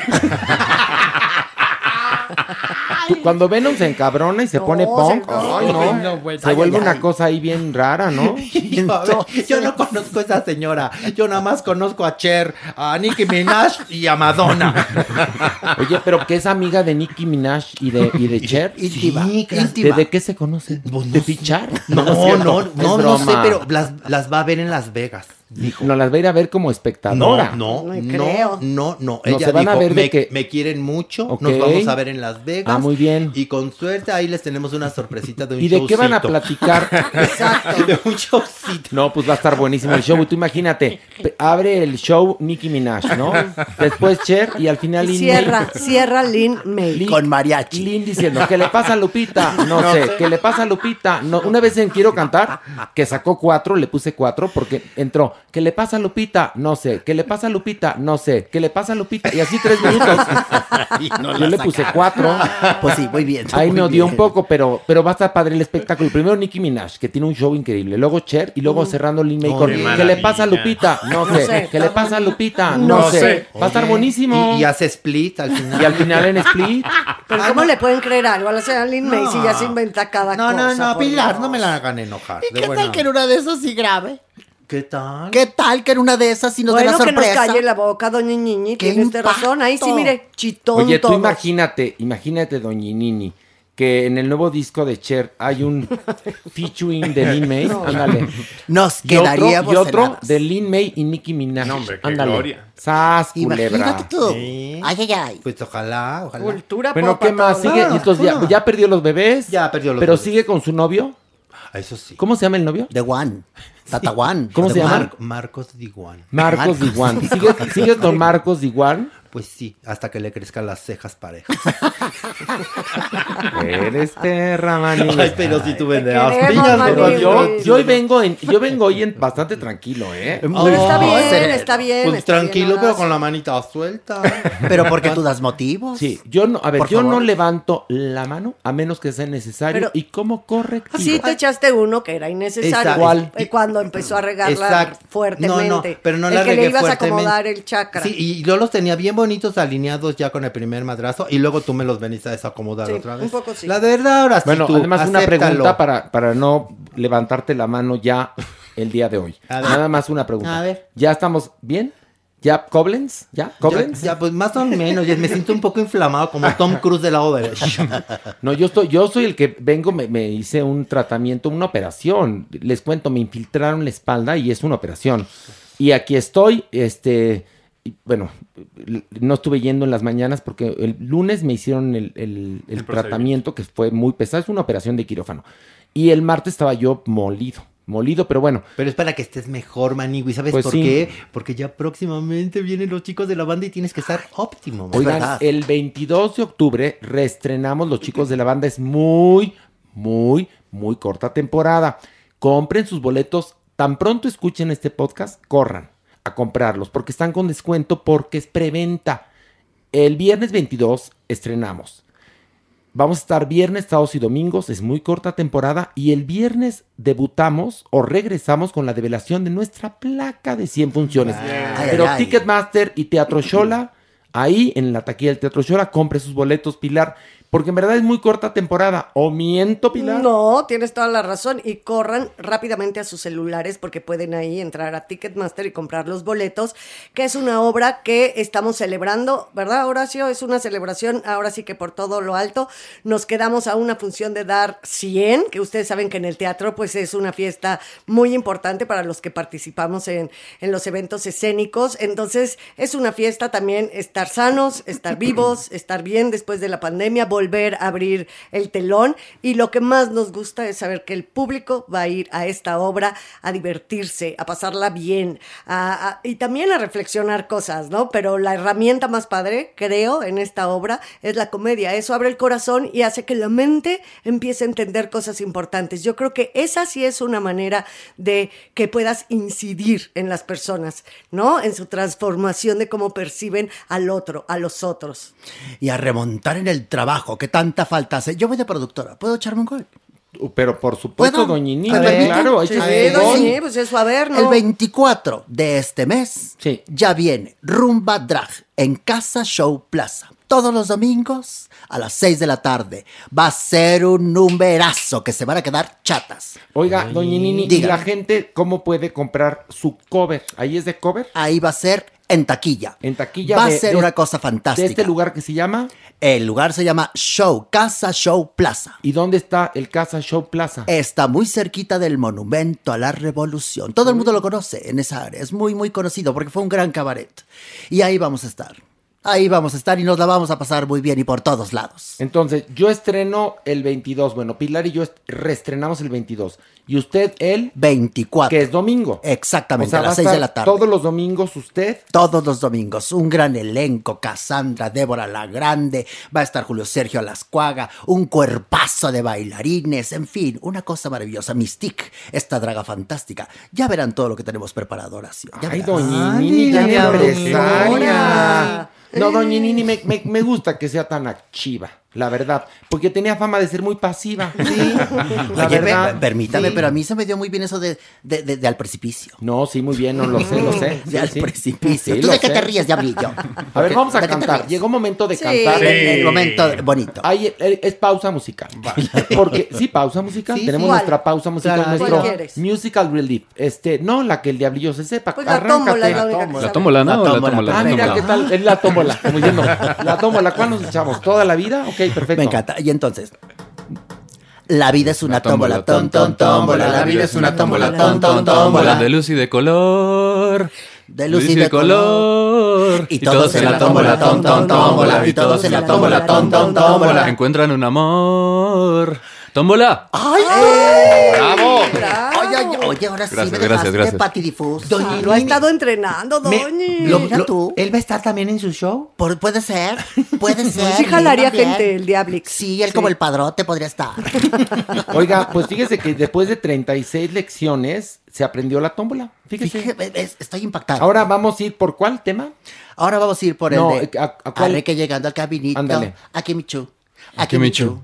Cuando Venom se encabrona y se pone punk, ay, no, se Ay, vuelve ay, una ay. cosa ahí bien rara, ¿no? Yo, a ver, yo no conozco a esa señora. Yo nada más conozco a Cher, a Nicki Minaj y a Madonna. Oye, pero que es amiga de Nicki Minaj y de, y de Cher. Íntima, ¿De, íntima. de qué se conocen? ¿De fichar? No, no, no, no sé, pero las, las va a ver en Las Vegas. Dijo. No las va a ir a ver como espectadora. No, no, No no, creo. no, no. No, Ella se van a dijo, ver de me, que- me quieren mucho, nos vamos a ver en Las Vegas. Ah, muy bien. Y con suerte ahí les tenemos una sorpresita de un ¿Y de qué van a platicar? de un showcito. No, pues va a estar buenísimo el show. Y tú imagínate, abre el show Nicki Minaj, ¿no? Después Cher y al final Lin Cierra, May. cierra Lin May. Lin- Con mariachi. Lin diciendo, ¿qué le pasa a Lupita? No, sé. ¿Qué le pasa a Lupita? No, una vez en Quiero Cantar, que sacó cuatro, le puse cuatro porque entró. ¿Qué le pasa a Lupita? No sé. ¿Qué le pasa a Lupita? No sé. ¿Qué le pasa a Lupita? Y así tres minutos. Yo le puse cuatro. Pues sí, muy bien. Ahí muy me odió un poco, pero, pero va a estar padre el espectáculo. Primero Nicki Minaj, que tiene un show increíble. Luego Cher y luego cerrando Lin May con qué ¿Qué le pasa a Lupita? No, No sé. sé. ¿Qué le pasa a Lupita? No No, sé. sé. Va a estar buenísimo. Y, y hace split al final. Y al final en Split. Pero ¿cómo le pueden creer algo a la señora Lin May si ya se inventa cada No, cosa? no, no, por Pilar, Dios? no me la hagan enojar. ¿Y de qué buena tal que en una de esas sí grave? ¿Qué tal? ¿Qué tal que en una de esas sí nos Bueno, la que nos sorpresa? calle la boca, doña. ¡Qué Tiene usted razón. Ahí sí, mire, chitón Oye, tú todos. imagínate, imagínate, Doñinini, que en el nuevo disco de Cher hay un featuring de Lin May. Ándale. Nos Y otro, quedaríamos y otro de Lin May y Nicki Minaj. No, hombre, qué Ándale. gloria. Sas, culebra. Imagínate tú. Sí. Ay, ay, ay. Pues ojalá, ojalá. Cultura Bueno, ¿qué más? Sigue, y entonces ya, no. ya perdió los bebés. Ya perdió los Pero bebés. sigue con su novio. Ah, Eso sí. ¿Cómo se llama el novio? The One. Tata One. ¿Cómo se llama? Mar- Marcos Diguan. Marcos Diguan. ¿Sigue, sigue con Marcos Diguan? Pues sí, hasta que le crezcan las cejas parejas. Eres perra, maniguis. Ay, pero si tú vendes pero Yo, yo hoy vengo en, yo vengo hoy en bastante tranquilo, ¿eh? Pero está bien, está bien. Pues está tranquilo, pero con la manita suelta. Pero porque tú das motivos. Sí, yo no, a ver, Por yo no levanto la mano a menos que sea necesario Pero- y como correctivo. Así te echaste uno que era innecesario. Exacto. Eh, Cuando empezó a regarla Exacto. fuertemente. No, no, pero no el la que le ibas a acomodar el chakra. Sí, y yo los tenía bien bonitos alineados ya con el primer madrazo y luego tú me los veniste a desacomodar Sí, otra vez. un poco sí. La verdad, ahora sí Bueno, tú, además una pregunta para, para no levantarte la mano ya el día de hoy. A ver. Nada más una pregunta. A ver. ¿Ya estamos bien? ¿Ya Koblenz? ¿Ya? ¿Koblenz? Ya, ya, pues más o menos, ya me siento un poco inflamado como Tom Cruise de la Overage. No, yo estoy, yo soy el que vengo, me, me hice un tratamiento, una operación. Les cuento, me infiltraron la espalda y es una operación. Y aquí estoy, este, bueno, no estuve yendo en las mañanas porque el lunes me hicieron el, el- el tratamiento que fue muy pesado, es una operación de quirófano. Y el martes estaba yo molido, molido, pero bueno, Pero es para que estés mejor, Manigui. ¿Sabes Pues por sí. qué? Porque ya próximamente vienen los chicos de la banda y tienes que estar óptimo. Oigan, verdad. el 22 de octubre reestrenamos Los Chicos de la Banda. Es muy, muy, muy corta temporada. Compren sus boletos. Tan pronto escuchen este podcast, corran a comprarlos porque están con descuento porque es preventa. El viernes 22 estrenamos. Vamos a estar viernes, sábados y domingos, es muy corta temporada y el viernes debutamos o regresamos con la develación de nuestra placa de 100 funciones. Ay, Pero ay, ay. Ticketmaster y Teatro Shola ahí en la taquilla del Teatro Shora, compre sus boletos, Pilar, porque en verdad es muy corta temporada. ¿O miento, Pilar? No, tienes toda la razón. Y corran rápidamente a sus celulares porque pueden ahí entrar a Ticketmaster y comprar los boletos, que es una obra que estamos celebrando, ¿verdad, Horacio? Es una celebración, ahora sí que por todo lo alto. Nos quedamos a una función de dar 100, que ustedes saben que en el teatro pues es una fiesta muy importante para los que participamos en, en los eventos escénicos. Entonces es una fiesta también estar sanos, estar vivos, estar bien después de la pandemia, volver a abrir el telón y lo que más nos gusta es saber que el público va a ir a esta obra a divertirse, a pasarla bien a- a- y también a reflexionar cosas, ¿no? Pero la herramienta más padre, creo, en esta obra es la comedia. Eso abre el corazón y hace que la mente empiece a entender cosas importantes. Yo creo que esa sí es una manera de que puedas incidir en las personas, ¿no? En su transformación de cómo perciben al otro, a los otros. Y a remontar en el trabajo que tanta falta hace. Yo voy de productora, ¿puedo echarme un gol? Pero por supuesto, ¿Puedo? doñini, ¿Me permite? claro, Sí, échese su doña pues eso, a ver, ¿no? El 24 de este mes ya viene Rumba Drag en Casa Show Plaza. Todos los domingos a las 6 de la tarde. Va a ser un numerazo que se van a quedar chatas. Oiga, doña Nini, ¿y la gente cómo puede comprar su cover? ¿Ahí es de cover? Ahí va a ser en taquilla. En taquilla Va de- a ser de- una cosa fantástica. ¿De este lugar que se llama? El lugar se llama Show, Casa Show Plaza. ¿Y dónde está el Casa Show Plaza? Está muy cerquita del Monumento a la Revolución. Todo el mundo lo conoce en esa área. Es muy, muy conocido porque fue un gran cabaret. Y ahí vamos a estar. Ahí vamos a estar y nos la vamos a pasar muy bien y por todos lados. Entonces, yo estreno el 22. Bueno, Pilar y yo est- reestrenamos el 22. Y usted el 24. Que es domingo. Exactamente, O sea, a las 6 de la tarde. Todos los domingos usted. Todos los domingos, un gran elenco, Cassandra, Débora la Grande, va a estar Julio Sergio Lascuaga, un cuerpazo de bailarines, en fin, una cosa maravillosa. Mystique, esta draga fantástica. Ya verán todo lo que tenemos preparado, Horacio. Ya Ay, verán. doña ya Ándale, empresaria. No, doña Nini, me, me- me gusta que sea tan activa, la verdad. Porque tenía fama de ser muy pasiva. Sí. La Oye, verdad. pe- permítame, sí. pero a mí se me dio muy bien eso de, de, de- de al precipicio. No, sí, muy bien, no lo sé, lo sé. De Sí, al sí. precipicio. Sí, ¿Tú de qué te ríes, diablillo? A ver, vamos a ¿De qué te cantar. Llegó momento de Sí, cantar. el- el momento bonito. Ahí eh, es pausa musical. Porque, sí, pausa musical. Sí, Tenemos ¿cuál? nuestra pausa musical, Claro. nuestro ¿Cuál quieres? musical relief. Este, no la que el diablillo se sepa. Pues la Arráncate. tómbola la que La tómbola, ¿no? La tómbola, tómbola, Ah, mira, tómbola. ¿qué tal? Es la tómbola, como diciendo, la tómbola, ¿cuándo nos echamos? ¿Toda la vida? Ok, perfecto. Me encanta. Y entonces. La vida es una Una tómbola, tómbola, tómbola. La vida es una tómbola, ton, tómbola. De luz y de color. De luz y de color. Y todos en la tómbola, ton, tómbola. Y todos en la tómbola, ton, tómbola. Encuentran un amor. ¡Tómbola! ¡Ay! ¡Bravo! Oye, oye, oye, ahora sí Gracias, me gracias, dejaste gracias. patidifuso. Doña Lo ha estado entrenando, Me- doña. lo- Mira lo- tú. ¿Él va a estar también en su show? Por- puede ser, puede ser. Sí jalaría gente el Diablix. Sí, él como el padrote podría estar. Oiga, pues fíjese que después de 36 lecciones se aprendió la tómbola. Fíjese. Estoy impactado. Ahora vamos a ir por cuál tema? Ahora vamos a ir por el No, de ¿a- a cuál? Arre que llegando al caminito. Ándale. Aquí Michu. Aquí Michu.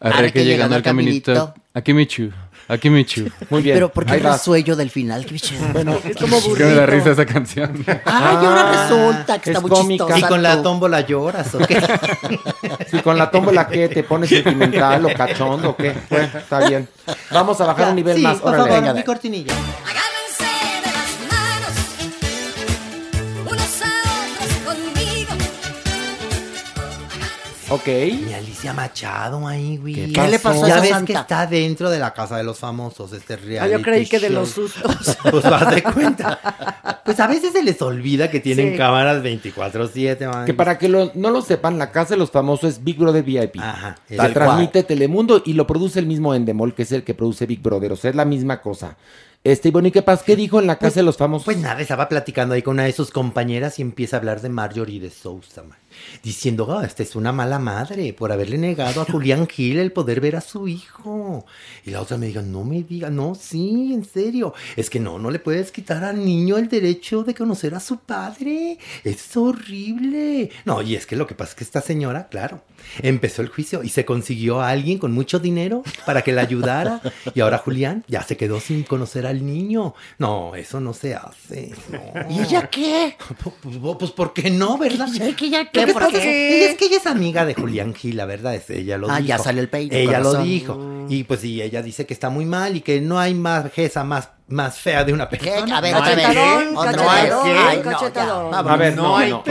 Arre que llegando al caminito. Aquí Michu. Aquí Michu. Muy bien. Pero ¿por qué resuello del final? ¿Qué bicho? Bueno, Es como Es que me da burrito. risa esa canción. Ay, ahora resulta que es está muy cómica. chistosa. Y con la tómbola lloras, ¿o qué? Si con la tómbola que te pones sentimental o cachondo o qué. Bueno, está bien. Vamos a bajar un nivel sí, más. por Órale. favor, Venga, mi venga. cortinilla. Ok. Mi Alicia Machado ahí, güey. ¿Qué ¿Qué le pasó a Ya esa ves santa? que está dentro de la casa de los famosos, este Ah, reality yo creí que de los sustos. Pues vas de cuenta. Pues a veces se les olvida que tienen Sí. cámaras 24-7, man. Que para que lo- no lo sepan, la casa de los famosos es Big Brother VIP. Ajá, tal transmite Telemundo y lo produce el mismo Endemol, que es el que produce Big Brother. O sea, es la misma cosa. Este, y bueno, ¿y qué pasa? ¿Qué dijo en la casa de los famosos? Pues nada, estaba platicando ahí con una de sus compañeras y empieza a hablar de Marjorie de Sousa, man. Diciendo, oh, esta es una mala madre por haberle negado a Julián Gil el poder ver a su hijo. Y la otra me dijo, no me diga, no, sí, en serio. Es que no, no le puedes quitar al niño el derecho de conocer a su padre. Es horrible. No, y es que lo que pasa es que esta señora, claro, empezó el juicio y se consiguió a alguien con mucho dinero para que la ayudara. Y ahora Julián ya se quedó sin conocer al niño. No, eso no se hace. no. ¿Y ella qué? Pues, pues, ¿por qué no, verdad? ¿Y que ella Lo qué? Que ¿Por pasa es qué? que ella es que ella es amiga de Julián Gil, la verdad es ella lo Ah, dijo. ya sale el peine, Ella lo dijo. Y pues sí, ella dice que está muy mal y que no hay más jeza más, más fea de una persona. A ver, No cachetadón. ya. A ver, no, No hay no,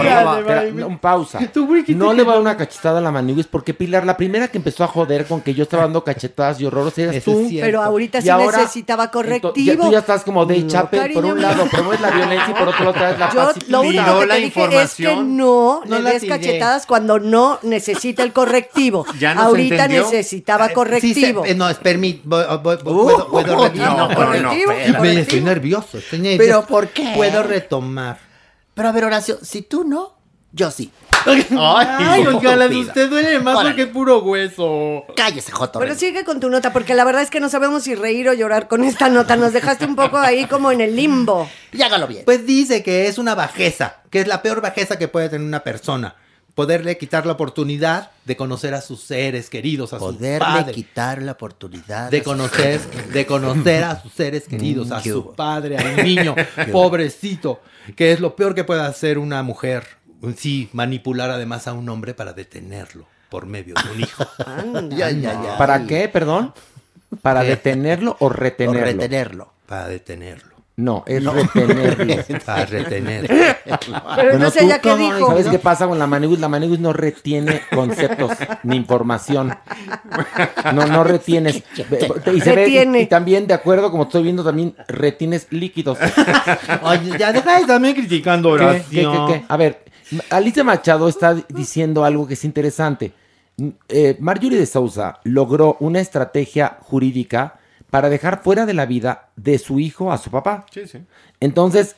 no, un pausa. No le voy a dar no. una cachetada a la Maniguis porque Pilar, la primera que empezó a joder con que yo estaba dando cachetadas y horrores eras Eso tú. Pero ahorita Y sí ahora, necesitaba correctivo. ya- tú ya estás como No, Chappelle, por un lado promueves la violencia y por otro lado traes la paz lo único que te dije es que no, No le des cachetadas cuando no necesita el correctivo. ¿Ya no se Ahorita necesitaba correctivo. no, es permit, voy- voy- puedo, puedo no, retomar. Me-. Estoy nervioso, estoy nervioso. ¿Pero por qué? Puedo retomar. Pero a ver, Horacio, si tú no, yo sí. Ay, oiga, las de usted duele más Órale. porque es puro hueso. Cállese, Joto. Pero sigue con tu nota, porque la verdad es que no sabemos si reír o llorar con esta nota. Nos dejaste un poco ahí como en el limbo. Y hágalo bien. Pues dice que es una bajeza, que es la peor bajeza que puede tener una persona. Poderle quitar la oportunidad de conocer a sus seres queridos, a su Poderle padre. quitar la oportunidad. De conocer, de conocer a sus seres queridos, a su padre, al niño, pobrecito, que es lo peor que puede hacer una mujer. Sí, manipular además a un hombre para detenerlo por medio de un hijo. Ya, ya, ya. ¿Para qué, perdón? ¿Para ¿Qué? detenerlo o O retenerlo? retenerlo. Para detenerlo. No, es retenerlo. Para retenerlo. Pero entonces, tú, ¿ella qué dijo? ¿Sabes qué pasa con la Maniguis? La Maniguis no retiene conceptos ni información. No, no retienes. Y, se ve- Retiene. y también, de acuerdo, como estoy viendo, también retienes líquidos. Oye, ya deja de estarme criticando, ¿Qué, Horacio. qué, qué, qué? A ver, Alicia Machado está diciendo algo que es interesante. Eh, Marjorie de Sousa logró una estrategia jurídica para dejar fuera de la vida de su hijo a su papá. Sí, sí. Entonces,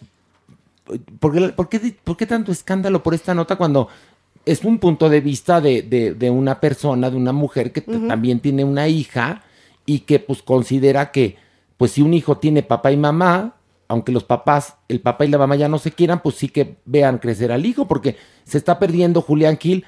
¿por qué, por qué- por qué tanto escándalo por esta nota cuando es un punto de vista de, de- de una persona, de una mujer que también tiene una hija y que pues considera que pues si un hijo tiene papá y mamá, aunque los papás, el papá y la mamá ya no se quieran, pues sí que vean crecer al hijo porque se está perdiendo Julián Gil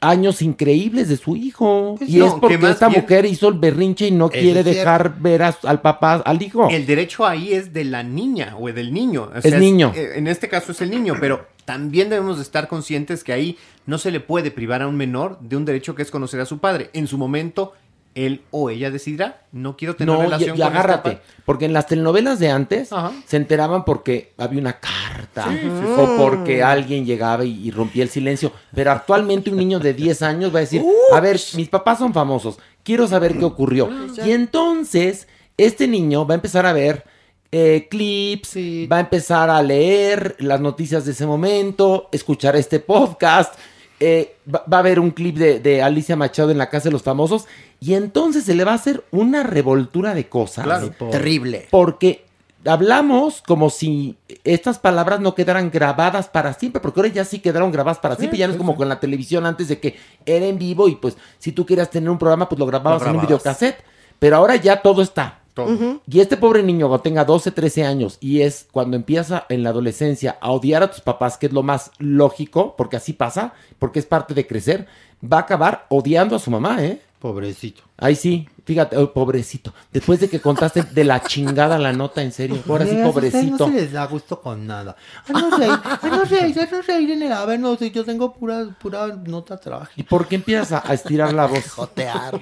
años increíbles de su hijo. Pues y no, es que porque más esta mujer hizo el berrinche y no quiere dejar ver a- al papá, al hijo. El derecho ahí es de la niña o del niño. O Es niño. eh, en este caso es el niño, pero también debemos de estar conscientes que ahí no se le puede privar a un menor de un derecho que es conocer a su padre. En su momento, él o ella decidirá, no quiero tener No, y, relación y con este agárrate, porque en las telenovelas de antes Ajá. se enteraban porque había una carta Sí, sí, sí. o porque alguien llegaba y, y rompía el silencio. Pero actualmente un niño de 10 años va a decir, a ver, mis papás son famosos, quiero saber qué ocurrió. Y entonces este niño va a empezar a ver eh, clips, va a empezar a leer las noticias de ese momento, escuchar este podcast. Eh, va, va a haber un clip de, de Alicia Machado en la Casa de los Famosos y entonces se le va a hacer una revoltura de cosas. Claro. Terrible. Porque hablamos como si estas palabras no quedaran grabadas para siempre, porque ahora ya sí quedaron grabadas para siempre, ya no es como con la televisión antes de que era en vivo y pues si tú querías tener un programa pues lo grababas Lo en un grababas. videocassette, pero ahora ya todo está. Todo. Y este pobre niño cuando tenga 12, 13 años y es cuando empieza en la adolescencia a odiar a tus papás, que es lo más lógico, porque así pasa, porque es parte de crecer, va a acabar odiando a su mamá, ¿eh? Pobrecito. Ay, sí, fíjate, oh, pobrecito. Después de que contaste de la chingada la nota, en serio. Ahora sí, pobrecito. No se les da gusto con nada. Ay, no reír, ay, no reír, ay, no reír en el a ver, no, si yo tengo pura, pura nota trágica. ¿Y por qué empiezas a, a estirar la voz? Jotear.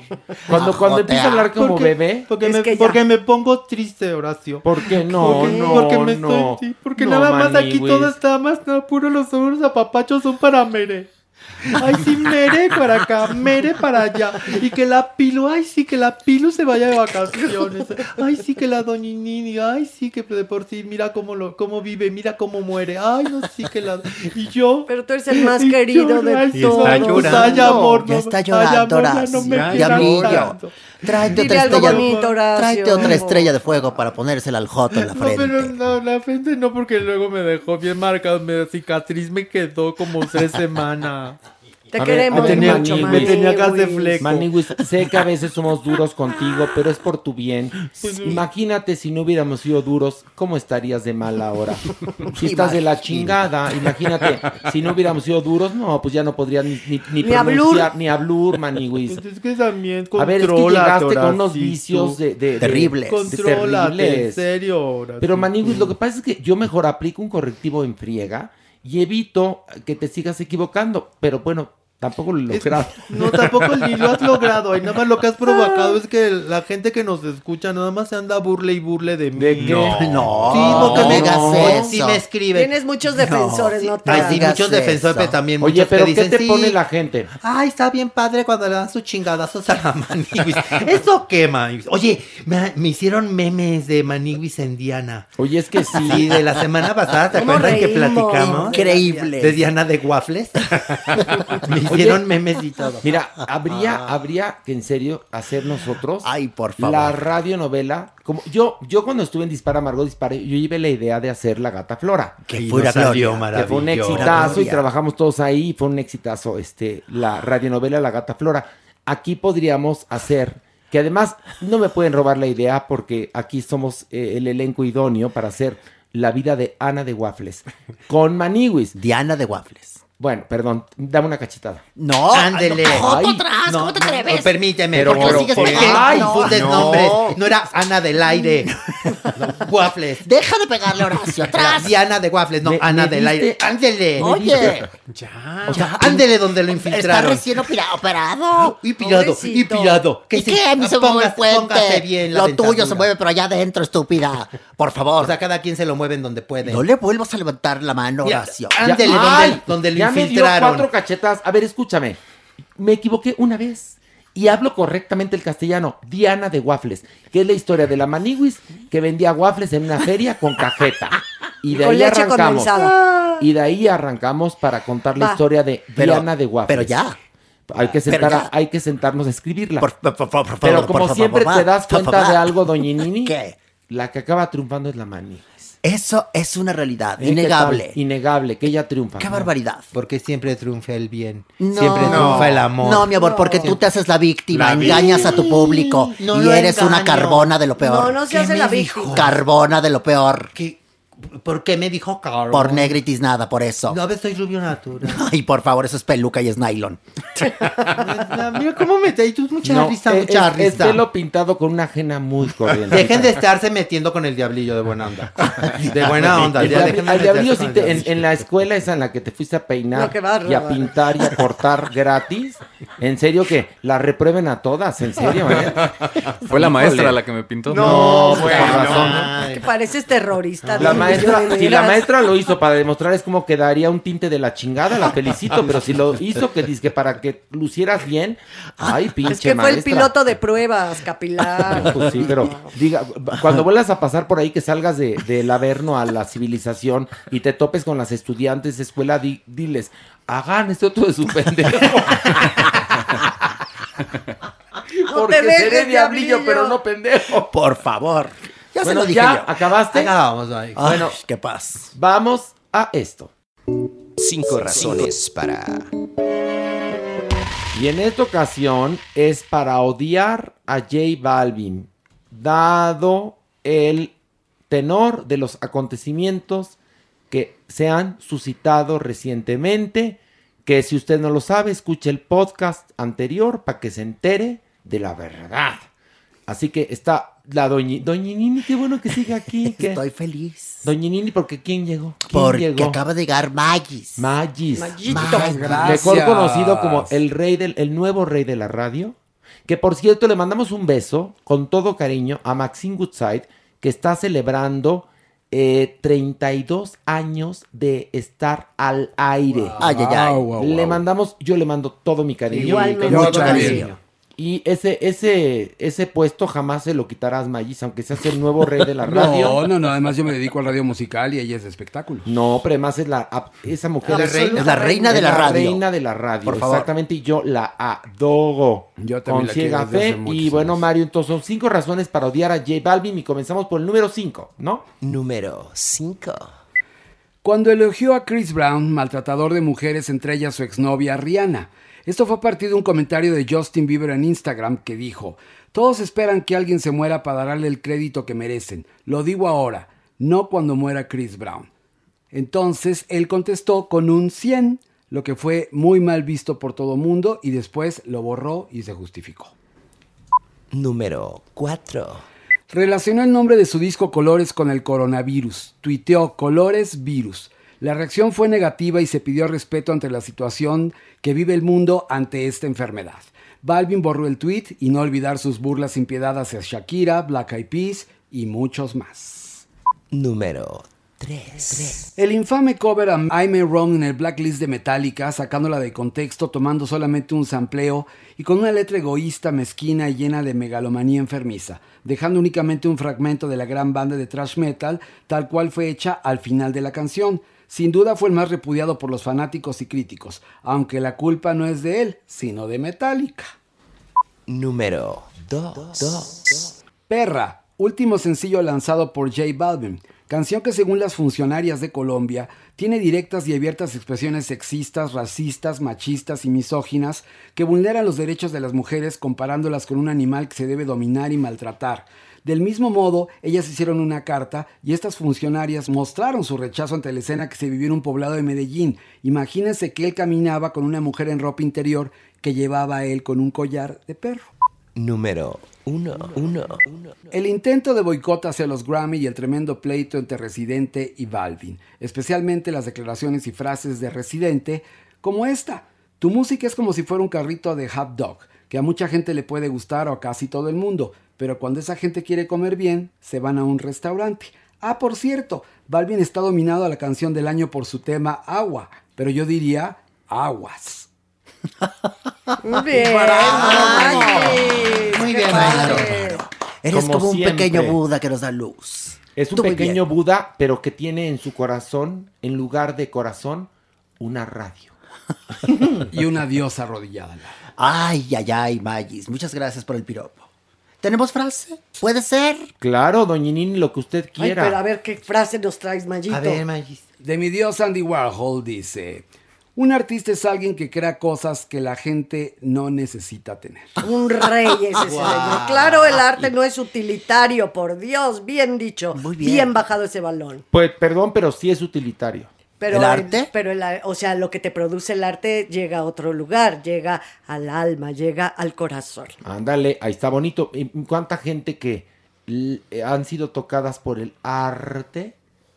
Cuando, cuando empieza a hablar como Porque- bebé. Porque, me, ya. porque me pongo triste, Horacio. ¿Por qué no? porque, no, porque me no. estoy, porque No, nada más aquí todo está más no, puro los hombros apapachos son para Mere. Ay, sí, Mere para acá, Mere para allá. Y que la Pilu, ay, sí, que la Pilu se vaya de vacaciones. Ay, sí, que la Doñinini, ay, sí, que de por sí, mira cómo, lo, cómo vive, mira cómo muere. Ay, no, sí, que la... Y yo... Pero tú eres el más y querido yo, de ay, todos. está no, llorando. Ay, amor, Ya no, está ay, llorando, amor, ya no me Ya. Tráete Dile otra algo estrella. bonito, Horacio. Tráete otra estrella de fuego para ponérsela al joto en la No, pero frente. no, la frente no, porque luego me dejó bien marcada, me cicatriz me quedó como tres semanas. Te A queremos a ver, mucho, Maniwis. Me tenía gas de fleco. Maniwis, sé que a veces somos duros contigo, pero es por tu bien. Pues Imagínate si no hubiéramos sido duros, ¿cómo estarías de mal ahora? Si estás de la chingada, imagínate, si no hubiéramos sido duros, no, pues ya no podrías ni, ni, ni Ni hablur. pronunciar, ni hablar, Maniwis. Pues Es que también A ver, es que llegaste con unos vicios de, de- de- Terribles. de Contrólate, en terribles. serio, Horacito. Pero Maniguis, lo que pasa es que yo mejor aplico un correctivo en friega y evito que te sigas equivocando. Pero bueno, tampoco lo he logrado. No, tampoco ni lo has logrado. Ahí nada más lo que has provocado es que la gente que nos escucha nada más se anda burle y burle de mí. ¿De qué? No, Sí, no me digas eso. Sí me escriben. Tienes muchos defensores, no, te Ay, sí, muchos defensores, pero también muchos Oye, pero que ¿qué dicen, te sí. pone la gente? Ay, está bien padre cuando le dan sus chingadazos a la Maniwis. ¿Eso qué, Maniwis? Oye, me, me hicieron memes de Maniwis en Diana. Oye, es que sí. Sí, de la semana pasada, ¿te ¿Cómo acuerdas que platicamos? Increíble. De Diana de Waffles. hicieron memes y todo. Mira, habría, habría que en serio hacer nosotros Ay, por favor. la radionovela. Como yo, yo cuando estuve en Dispara Margot Dispare, yo llevé la idea de hacer la gata Flora. Que gloria. Que fue un exitazo y trabajamos todos ahí. y Fue un exitazo este, la radionovela La Gata Flora. Aquí podríamos hacer, que además no me pueden robar la idea porque aquí somos eh, el elenco idóneo para hacer la vida de Ana de Waffles con Maniwis. Diana de Waffles. Bueno, perdón, dame una cachetada. No, Ándele. no, Ay, atrás, No, ¿cómo te atreves? no, permíteme. Pero, porque pero, sigues ¿por qué? pegando. Ay, No, no. nombres. No era Ana del aire. Waffles. Deja de pegarle, Horacio, La atrás. Diana de Waffles, no, Me- Ana me del aire. diste- Ándele. Oye, Ya. O sea, ándele donde lo está infiltraron. recién opera- operado. Y pirado, y Pobrecito. pirado. ¿Y qué? A mí se me mueve el Póngase- póngase puente. bien la Lo tuyo dentadura. se mueve, pero allá adentro, estúpida. Por favor. O sea, cada quien se lo mueve en donde puede. no le vuelvas a levantar la mano, Mira, Horacio. Ándele, Ya- donde- ¡Ay! donde lo ya me dio infiltraron. cuatro cachetas. A ver, escúchame. Me equivoqué una vez. Y hablo correctamente el castellano. Diana de Waffles. Que es la historia de la Maniwis que vendía waffles en una feria con cajeta. Y de Con ahí leche arrancamos. condensada. Y de ahí arrancamos para contar la historia de Pero- Diana de Waffles. pero ya. Hay que, sentar a- hay que sentarnos a escribirla. Por, por- por- por favor, pero como siempre por te das cuenta por de algo, doñinini. ¿Qué? La que acaba triunfando es la Maniwis. Eso es una realidad, ¿Eh? ¿Qué innegable. Innegable, que ella triunfa. Qué ¿no? barbaridad. Porque siempre triunfa el bien. No. Siempre triunfa el amor. No, mi amor, porque tú te haces la víctima, La engañas a tu público No y eres una carbona de lo peor. No, no se hace la víctima. Carbona de lo peor. ¿Qué? ¿Por qué me dijo Carlos? Por negritis nada, por eso. No, soy rubio natural. Ay, por favor, eso es peluca y es nylon. Mira cómo me traes tú mucha No, risa, es- mucha es- es risa. pelo pintado con una ajena muy corriente. Dejen de estarse metiendo con el diablillo de buena onda. De buena onda. El ya al diablillo sí te- en, la escuela esa en la que te fuiste a peinar No, y a pintar y a cortar gratis. En serio que la reprueben a todas, en serio, ¿eh? Fue la maestra la que me pintó. No, bueno, Que razón. pareces terrorista. La de- maestra, si la maestra lo hizo para demostrar es como que daría un tinte de la chingada, la felicito, pero si lo hizo que dice que para que lucieras bien, ay, pinche Es que fue maestra. el piloto de pruebas capilar. Pues sí, pero diga, cuando vuelvas a pasar por ahí que salgas de, del Averno a la civilización y te topes con las estudiantes de escuela, di- diles, hagan esto todo de su pendejo. Porque te dejes, seré diablillo, diablillo. pero no pendejo. Por favor. Ya se Bueno, lo dije ¿ya yo. acabaste? Acabamos, ay. Ay, Bueno. qué paz. Vamos a esto. Cinco razones para... Y en esta ocasión es para odiar a J Balvin, dado el tenor de los acontecimientos que se han suscitado recientemente, que si usted no lo sabe, escuche el podcast anterior para que se entere de la verdad. Así que está la doñi, Doñinini, qué bueno que siga aquí. Estoy feliz. Doñinini, porque ¿quién llegó? ¿Quién Porque llegó? acaba de llegar Magis. Magis. Magis. Mejor conocido como el rey del, el nuevo rey de la radio. Que por cierto, le mandamos un beso con todo cariño a Maxine Goodside, que está celebrando eh, 32 años de estar al aire. Ay, ay, ay. Le mandamos, yo le mando todo mi cariño. Igualmente. Todo Mucho mi cariño. Y ese, ese, ese puesto jamás se lo quitarás, Magis, aunque seas el nuevo rey de la radio. No, no, no. Además, yo me dedico al radio musical y ella es de espectáculo. No, pero además es la esa mujer La es, la reina de es la radio. reina de la radio. Por favor. Exactamente, y yo la adoro. Yo también con la ciega fe. Y bueno, años. Mario, entonces son cinco razones para odiar a J Balvin y comenzamos por el número cinco, ¿no? Número 5. cuando elogió a Chris Brown, maltratador de mujeres, entre ellas su exnovia Rihanna. Esto fue a partir de un comentario de Justin Bieber en Instagram que dijo, todos esperan que alguien se muera para darle el crédito que merecen. Lo digo ahora, no cuando muera Chris Brown. Entonces él contestó con un 100, lo que fue muy mal visto por todo mundo y después lo borró y se justificó. Número 4. Relacionó el nombre de su disco Colores con el coronavirus. Tuiteó Colores Virus. La reacción fue negativa y se pidió respeto ante la situación que vive el mundo ante esta enfermedad. Balvin borró el tweet y no olvidar sus burlas sin piedad hacia Shakira, Black Eyed Peas y muchos más. Número 3. El infame cover a I'm a Wrong en el blacklist de Metallica, sacándola de contexto, tomando solamente un sampleo y con una letra egoísta, mezquina y llena de megalomanía enfermiza, dejando únicamente un fragmento de la gran banda de thrash metal, tal cual fue hecha al final de la canción. Sin duda fue el más repudiado por los fanáticos y críticos, aunque la culpa no es de él, sino de Metallica. Número 2. Perra, último sencillo lanzado por J Balvin, canción que según las funcionarias de Colombia tiene directas y abiertas expresiones sexistas, racistas, machistas y misóginas que vulneran los derechos de las mujeres comparándolas con un animal que se debe dominar y maltratar. Del mismo modo, ellas hicieron una carta y estas funcionarias mostraron su rechazo ante la escena que se vivió en un poblado de Medellín. Imagínense que él caminaba con una mujer en ropa interior que llevaba a él con un collar de perro. Número 1. El intento de boicot hacia los Grammy y el tremendo pleito entre Residente y Balvin, especialmente las declaraciones y frases de Residente, como esta. Tu música es como si fuera un carrito de hot dog, que a mucha gente le puede gustar o a casi todo el mundo, pero cuando esa gente quiere comer bien, se van a un restaurante. Ah, por cierto, Balvin está dominado a la canción del año por su tema Agua, pero yo diría Aguas. Muy bien. Muy bien. Eres como, un siempre. pequeño Buda que nos da luz. Es un Tú pequeño. Buda, pero que tiene en su corazón, en lugar de corazón, una radio. y una diosa arrodillada. Ay, ay, ay, Magis. Muchas gracias por el piropo. ¿Tenemos frase? ¿Puede ser? Claro, doñinini, lo que usted Ay, quiera. pero a ver qué frase nos traes, Mayito. De mi dios Andy Warhol dice, un artista es alguien que crea cosas que la gente no necesita tener. Un rey ese señor. Claro, el arte no es utilitario, por Dios, bien dicho. Muy bien. bajado ese balón. Pues perdón, pero sí es utilitario. Pero ¿El arte? pero el o sea, lo que te produce el arte llega a otro lugar, llega al alma, llega al corazón. Ándale, ahí está bonito. ¿Y ¿Cuánta gente que eh, han sido tocadas por el arte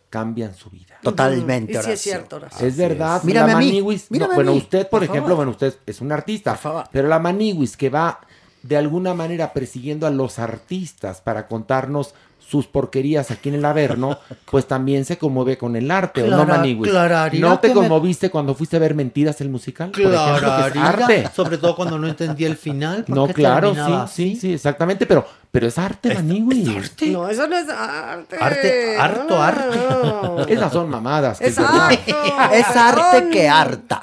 cambian su vida? Totalmente, Y sí es cierto, Horacio. Es verdad. Mírame la a mí, Maniwis, no, mírame a bueno, mí, usted, por, por ejemplo, favor. bueno, usted es un artista, pero la Maniwis que va de alguna manera persiguiendo a los artistas para contarnos sus porquerías aquí en el Averno, pues también se conmueve con el arte, ¿o no, Clara- Maniwis? ¿No te me- conmoviste cuando fuiste a ver Mentiras el musical? Clararira, arte. sobre todo cuando no entendía el final. ¿por No, claro, sí, sí, sí, exactamente, pero, pero es arte, Maniwis. No, eso no es arte. Arte, harto arte. Esas son mamadas. que Es arte. Es arte que harta.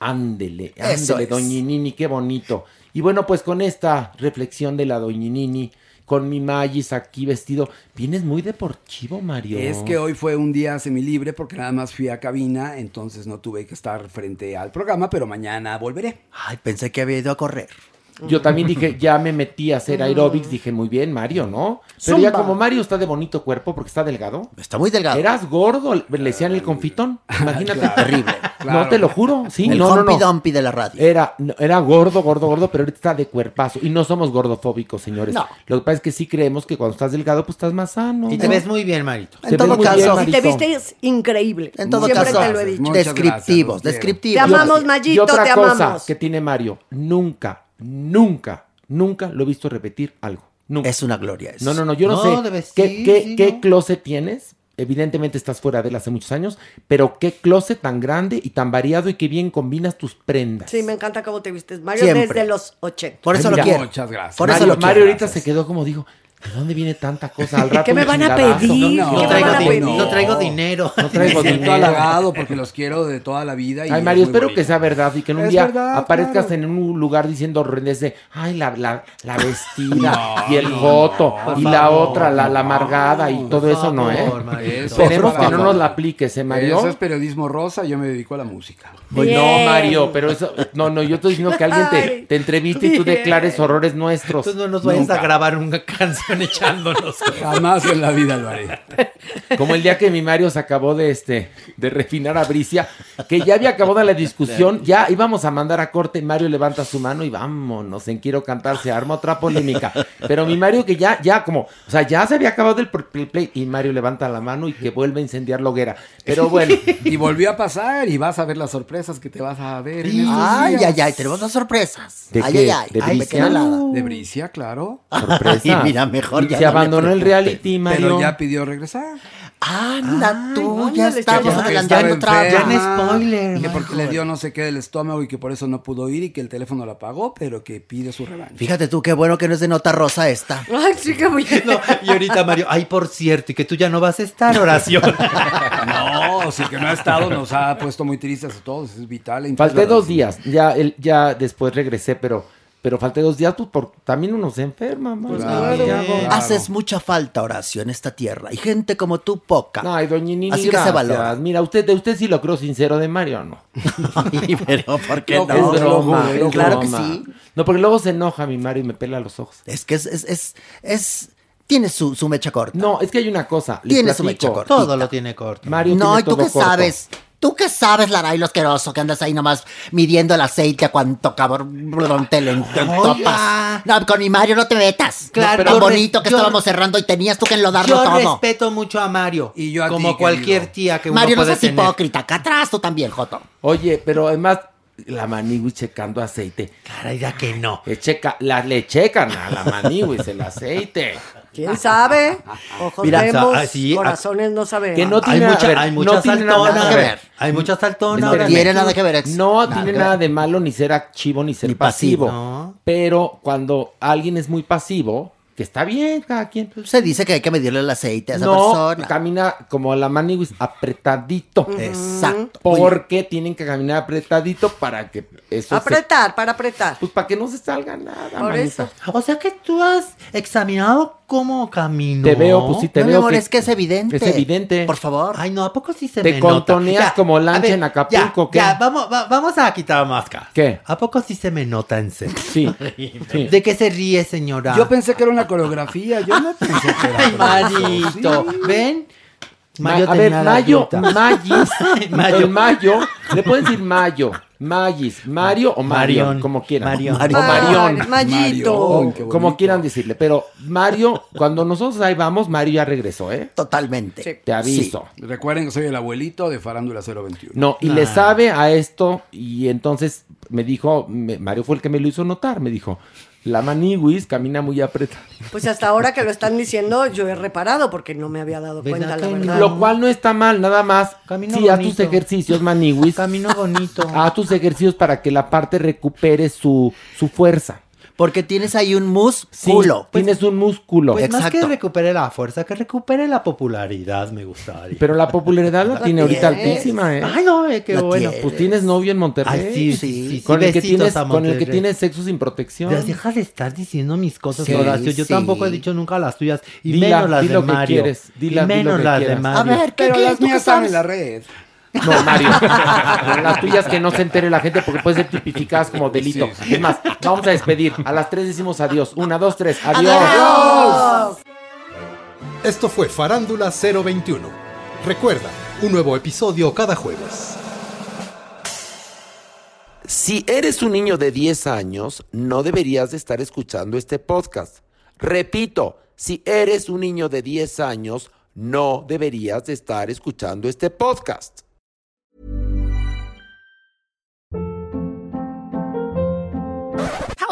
Ándele, ándele, doñinini, qué bonito. Y bueno, pues con esta reflexión de la doñinini, con mi Magis aquí vestido, vienes muy deportivo, Mario. Es que hoy fue un día semilibre porque nada más fui a cabina, entonces no tuve que estar frente al programa, pero mañana volveré. Ay, pensé que había ido a correr. Yo también dije, ya me metí a hacer aerobics, dije, muy bien, Mario, ¿no? Pero ya como Mario está de bonito cuerpo porque está delgado. Está muy delgado. Eras gordo, le decían el confitón. Imagínate. Terrible. No te lo juro, sí. El no, no, Humpy no. Dumpy de la radio. Era, no, era gordo, gordo, gordo, pero ahorita está de cuerpazo. Y no somos gordofóbicos, señores. No. Lo que pasa es que sí creemos que cuando estás delgado, pues estás más sano. Y te ves muy bien, Marito. En todo muy caso, bien, Si te viste es increíble. En todo Siempre caso, te lo he dicho. Muchas descriptivos, gracias, los quiero. descriptivos. Te amamos, Y Mayito, otra te cosa amamos. que tiene Mario, nunca, nunca, nunca lo he visto repetir algo. Nunca. Es una gloria eso. No, no, no, yo no, No, sé. ¿Qué, sí, qué, sí, qué no. closet tienes? Evidentemente estás fuera de él hace muchos años, pero qué closet tan grande y tan variado y que bien combinas tus prendas. Sí, me encanta cómo te vistes, Mario, Siempre. desde los 80. Por eso Ay, lo quiero. Muchas gracias. Por eso Mario, lo quiero. Mario ahorita Gracias. se quedó como dijo, ¿De dónde viene tanta cosa? Al rato ¿Qué me van a pedir? No, ¿Qué no traigo, van a din- pedir? no traigo dinero. No traigo dinero. halagado porque los quiero de toda la vida. Y Ay, Mario, espero bonito. que sea verdad y que en un Es día verdad, aparezcas claro. en un lugar diciendo horrendez de, ay, la, la, la vestida No, y el no, no, y la favor, otra, la, la no, amargada y todo eso no, ¿eh? favor, Mario. Eso, Esperemos que no nos la apliques, ¿eh, Mario? Eso es periodismo rosa, yo me dedico a la música. Pues no, Mario, pero eso, no, no, yo estoy diciendo que alguien te, te entreviste y tú declares horrores nuestros. Entonces no nos vayas a grabar una canción echándonos. Jamás en la vida lo haré. Como el día que mi Mario se acabó de este de refinar a Bricia, que ya había acabado la discusión, ya íbamos a mandar a corte, Mario levanta su mano y vámonos, en quiero cantar, se arma otra polémica. Pero mi Mario que ya, ya como, o sea, ya se había acabado el play, play, y Mario levanta la mano y que vuelve a incendiar la hoguera. Pero bueno. Y volvió a pasar y vas a ver las sorpresas que te vas a ver. en Ay, ay, ay, tenemos las sorpresas. ¿De ay, qué? ay, ay, ¿De ay, Bricia? De claro. Sorpresa. Ay, mira, mejor Y ya se no abandonó el reality, Mario. Pero ya pidió regresar. Anda tú, Ay, ya estamos ya adelantando otra enferma, vez. Que porque le dio no sé qué del estómago y que por eso no pudo ir y que el teléfono la apagó, pero que pide su revancha. Fíjate tú, qué bueno que no es de nota rosa esta. Ay, sí que voy No, y ahorita Mario, ay, por cierto, y que tú ya no vas a estar, oración. No, sí que no ha estado, nos ha puesto muy tristes a todos, es vital. e Falté dos días, ya, el, ya después regresé, pero, pero falté dos días, pues por, también uno se enferma, Mario. Claro, ¿Qué hago? Haces mucha falta, Horacio, en esta tierra. Y gente como tú, poca. Ay, doña Nini, Así que se gracias. valora. Mira, usted, de usted sí lo creo sincero, de Mario no. Ay, pero ¿por qué Es no? broma, Pero es claro que broma. sí. No, porque luego se enoja mi Mario y me pela los ojos. Es que es, es, es, es- tiene su, su mecha corta. No, es que hay una cosa. Tiene su mecha corta. Todo lo tiene corto. Mario no, tiene ¿y tú qué corto. sabes? ¿Tú qué sabes, Laray, lo asqueroso, que andas ahí nomás midiendo el aceite a cuánto cabrón te le topas? No, con mi Mario no te metas. Claro, Tan yo bonito que yo- estábamos cerrando y tenías tú que enlodarlo Yo todo. respeto mucho a Mario. Y yo a ti, como querido. cualquier tía que uno Mario, no puede seas tener. hipócrita. Acá atrás tú también, Joto. Oye, pero además, la manigüis checando aceite. Caray, ya que no. Le, checa, la, le checan a la manigüis el aceite. ¿Quién sabe? Ojos Mira, vemos, sí, corazones no sabemos. Que no Hay tiene, mucha, a ver, hay mucha no tiene nada que ver. Hay mucha saltona. No tiene nada que ver, ex. No Nada tiene nada ver. de malo ni ser activo ni ser Ni pasivo. pasivo. No. Pero cuando alguien es muy pasivo, que está bien cada quien. Se dice que hay que medirle el aceite a esa no, persona. camina como la maniguis apretadito. Exacto. Porque tienen que caminar apretadito para que eso se- Apretar, para apretar. pues para que no se salga nada. Por manita. eso. O sea que tú has examinado cómo camino. Te veo, pues sí, te No, mi veo. amor, es que es evidente. Es evidente. Por favor. Ay, no, ¿a poco sí se Te me nota? contoneas como lancha ver, en Acapulco, Ya, ¿qué? ya, vamos, va- vamos a quitar máscara. ¿Qué? ¿A poco sí se me nota en serio? Sí. sí. ¿De qué se ríe, señora? Yo pensé que era una coreografía, yo no pensé que era Ay. Marito, ¿ven? Ma- Mayo a ver, Mayo. Magis, Mayo. el Mayo, le pueden decir Mayo, Magis, Mario o Marion, Marión. como quieran. Marión. O Marión. Ay, Mayito. O como quieran decirle, pero Mario, cuando nosotros ahí vamos, Mario ya regresó, ¿eh? Totalmente. Sí. Te aviso. Recuerden que soy el abuelito de Farándula 021. No, y le sabe a esto, y entonces me dijo, me- Mario fue el que me lo hizo notar, me dijo, la maniguis camina muy apretada. Pues hasta ahora que lo están diciendo, yo he reparado porque no me había dado ¿Verdad cuenta, la verdad. Lo cual no está mal, nada más. Camino sí, haz tus ejercicios, maniguis. Camino bonito. Haz tus ejercicios para que la parte recupere su, su fuerza. Porque tienes ahí un Sí, músculo. tienes un músculo. Pues más que Exacto. recupere la fuerza, que recupere la popularidad, me gustaría. Pero la popularidad la, tiene ahorita altísima, ¿eh? Ay, no, eh, qué La bueno. tienes. Pues tienes novio en Monterrey. Ay, sí, sí, sí. Con, sí, el que tienes, con el que tienes sexo sin protección. Ya deja de estar diciendo mis cosas, Sí, Horacio. Yo sí. tampoco he dicho nunca las tuyas. Y Dila, menos las di de lo que Mario. quieres, dila, y di lo menos que las de. Mario. A ver, ¿qué, Pero las ¿Tú qué mías están en la red. No, Mario. Las tuyas que no se entere la gente porque pueden ser tipificadas como delito. Sí, sí. Es más, vamos a despedir. A las tres decimos adiós. Una, dos, tres. Adiós. Adiós. Esto fue Farándula 021. Recuerda, un nuevo episodio cada jueves. Si eres un niño de 10 años, no deberías de estar escuchando este podcast. Repito, si eres un niño de 10 años, no deberías de estar escuchando este podcast.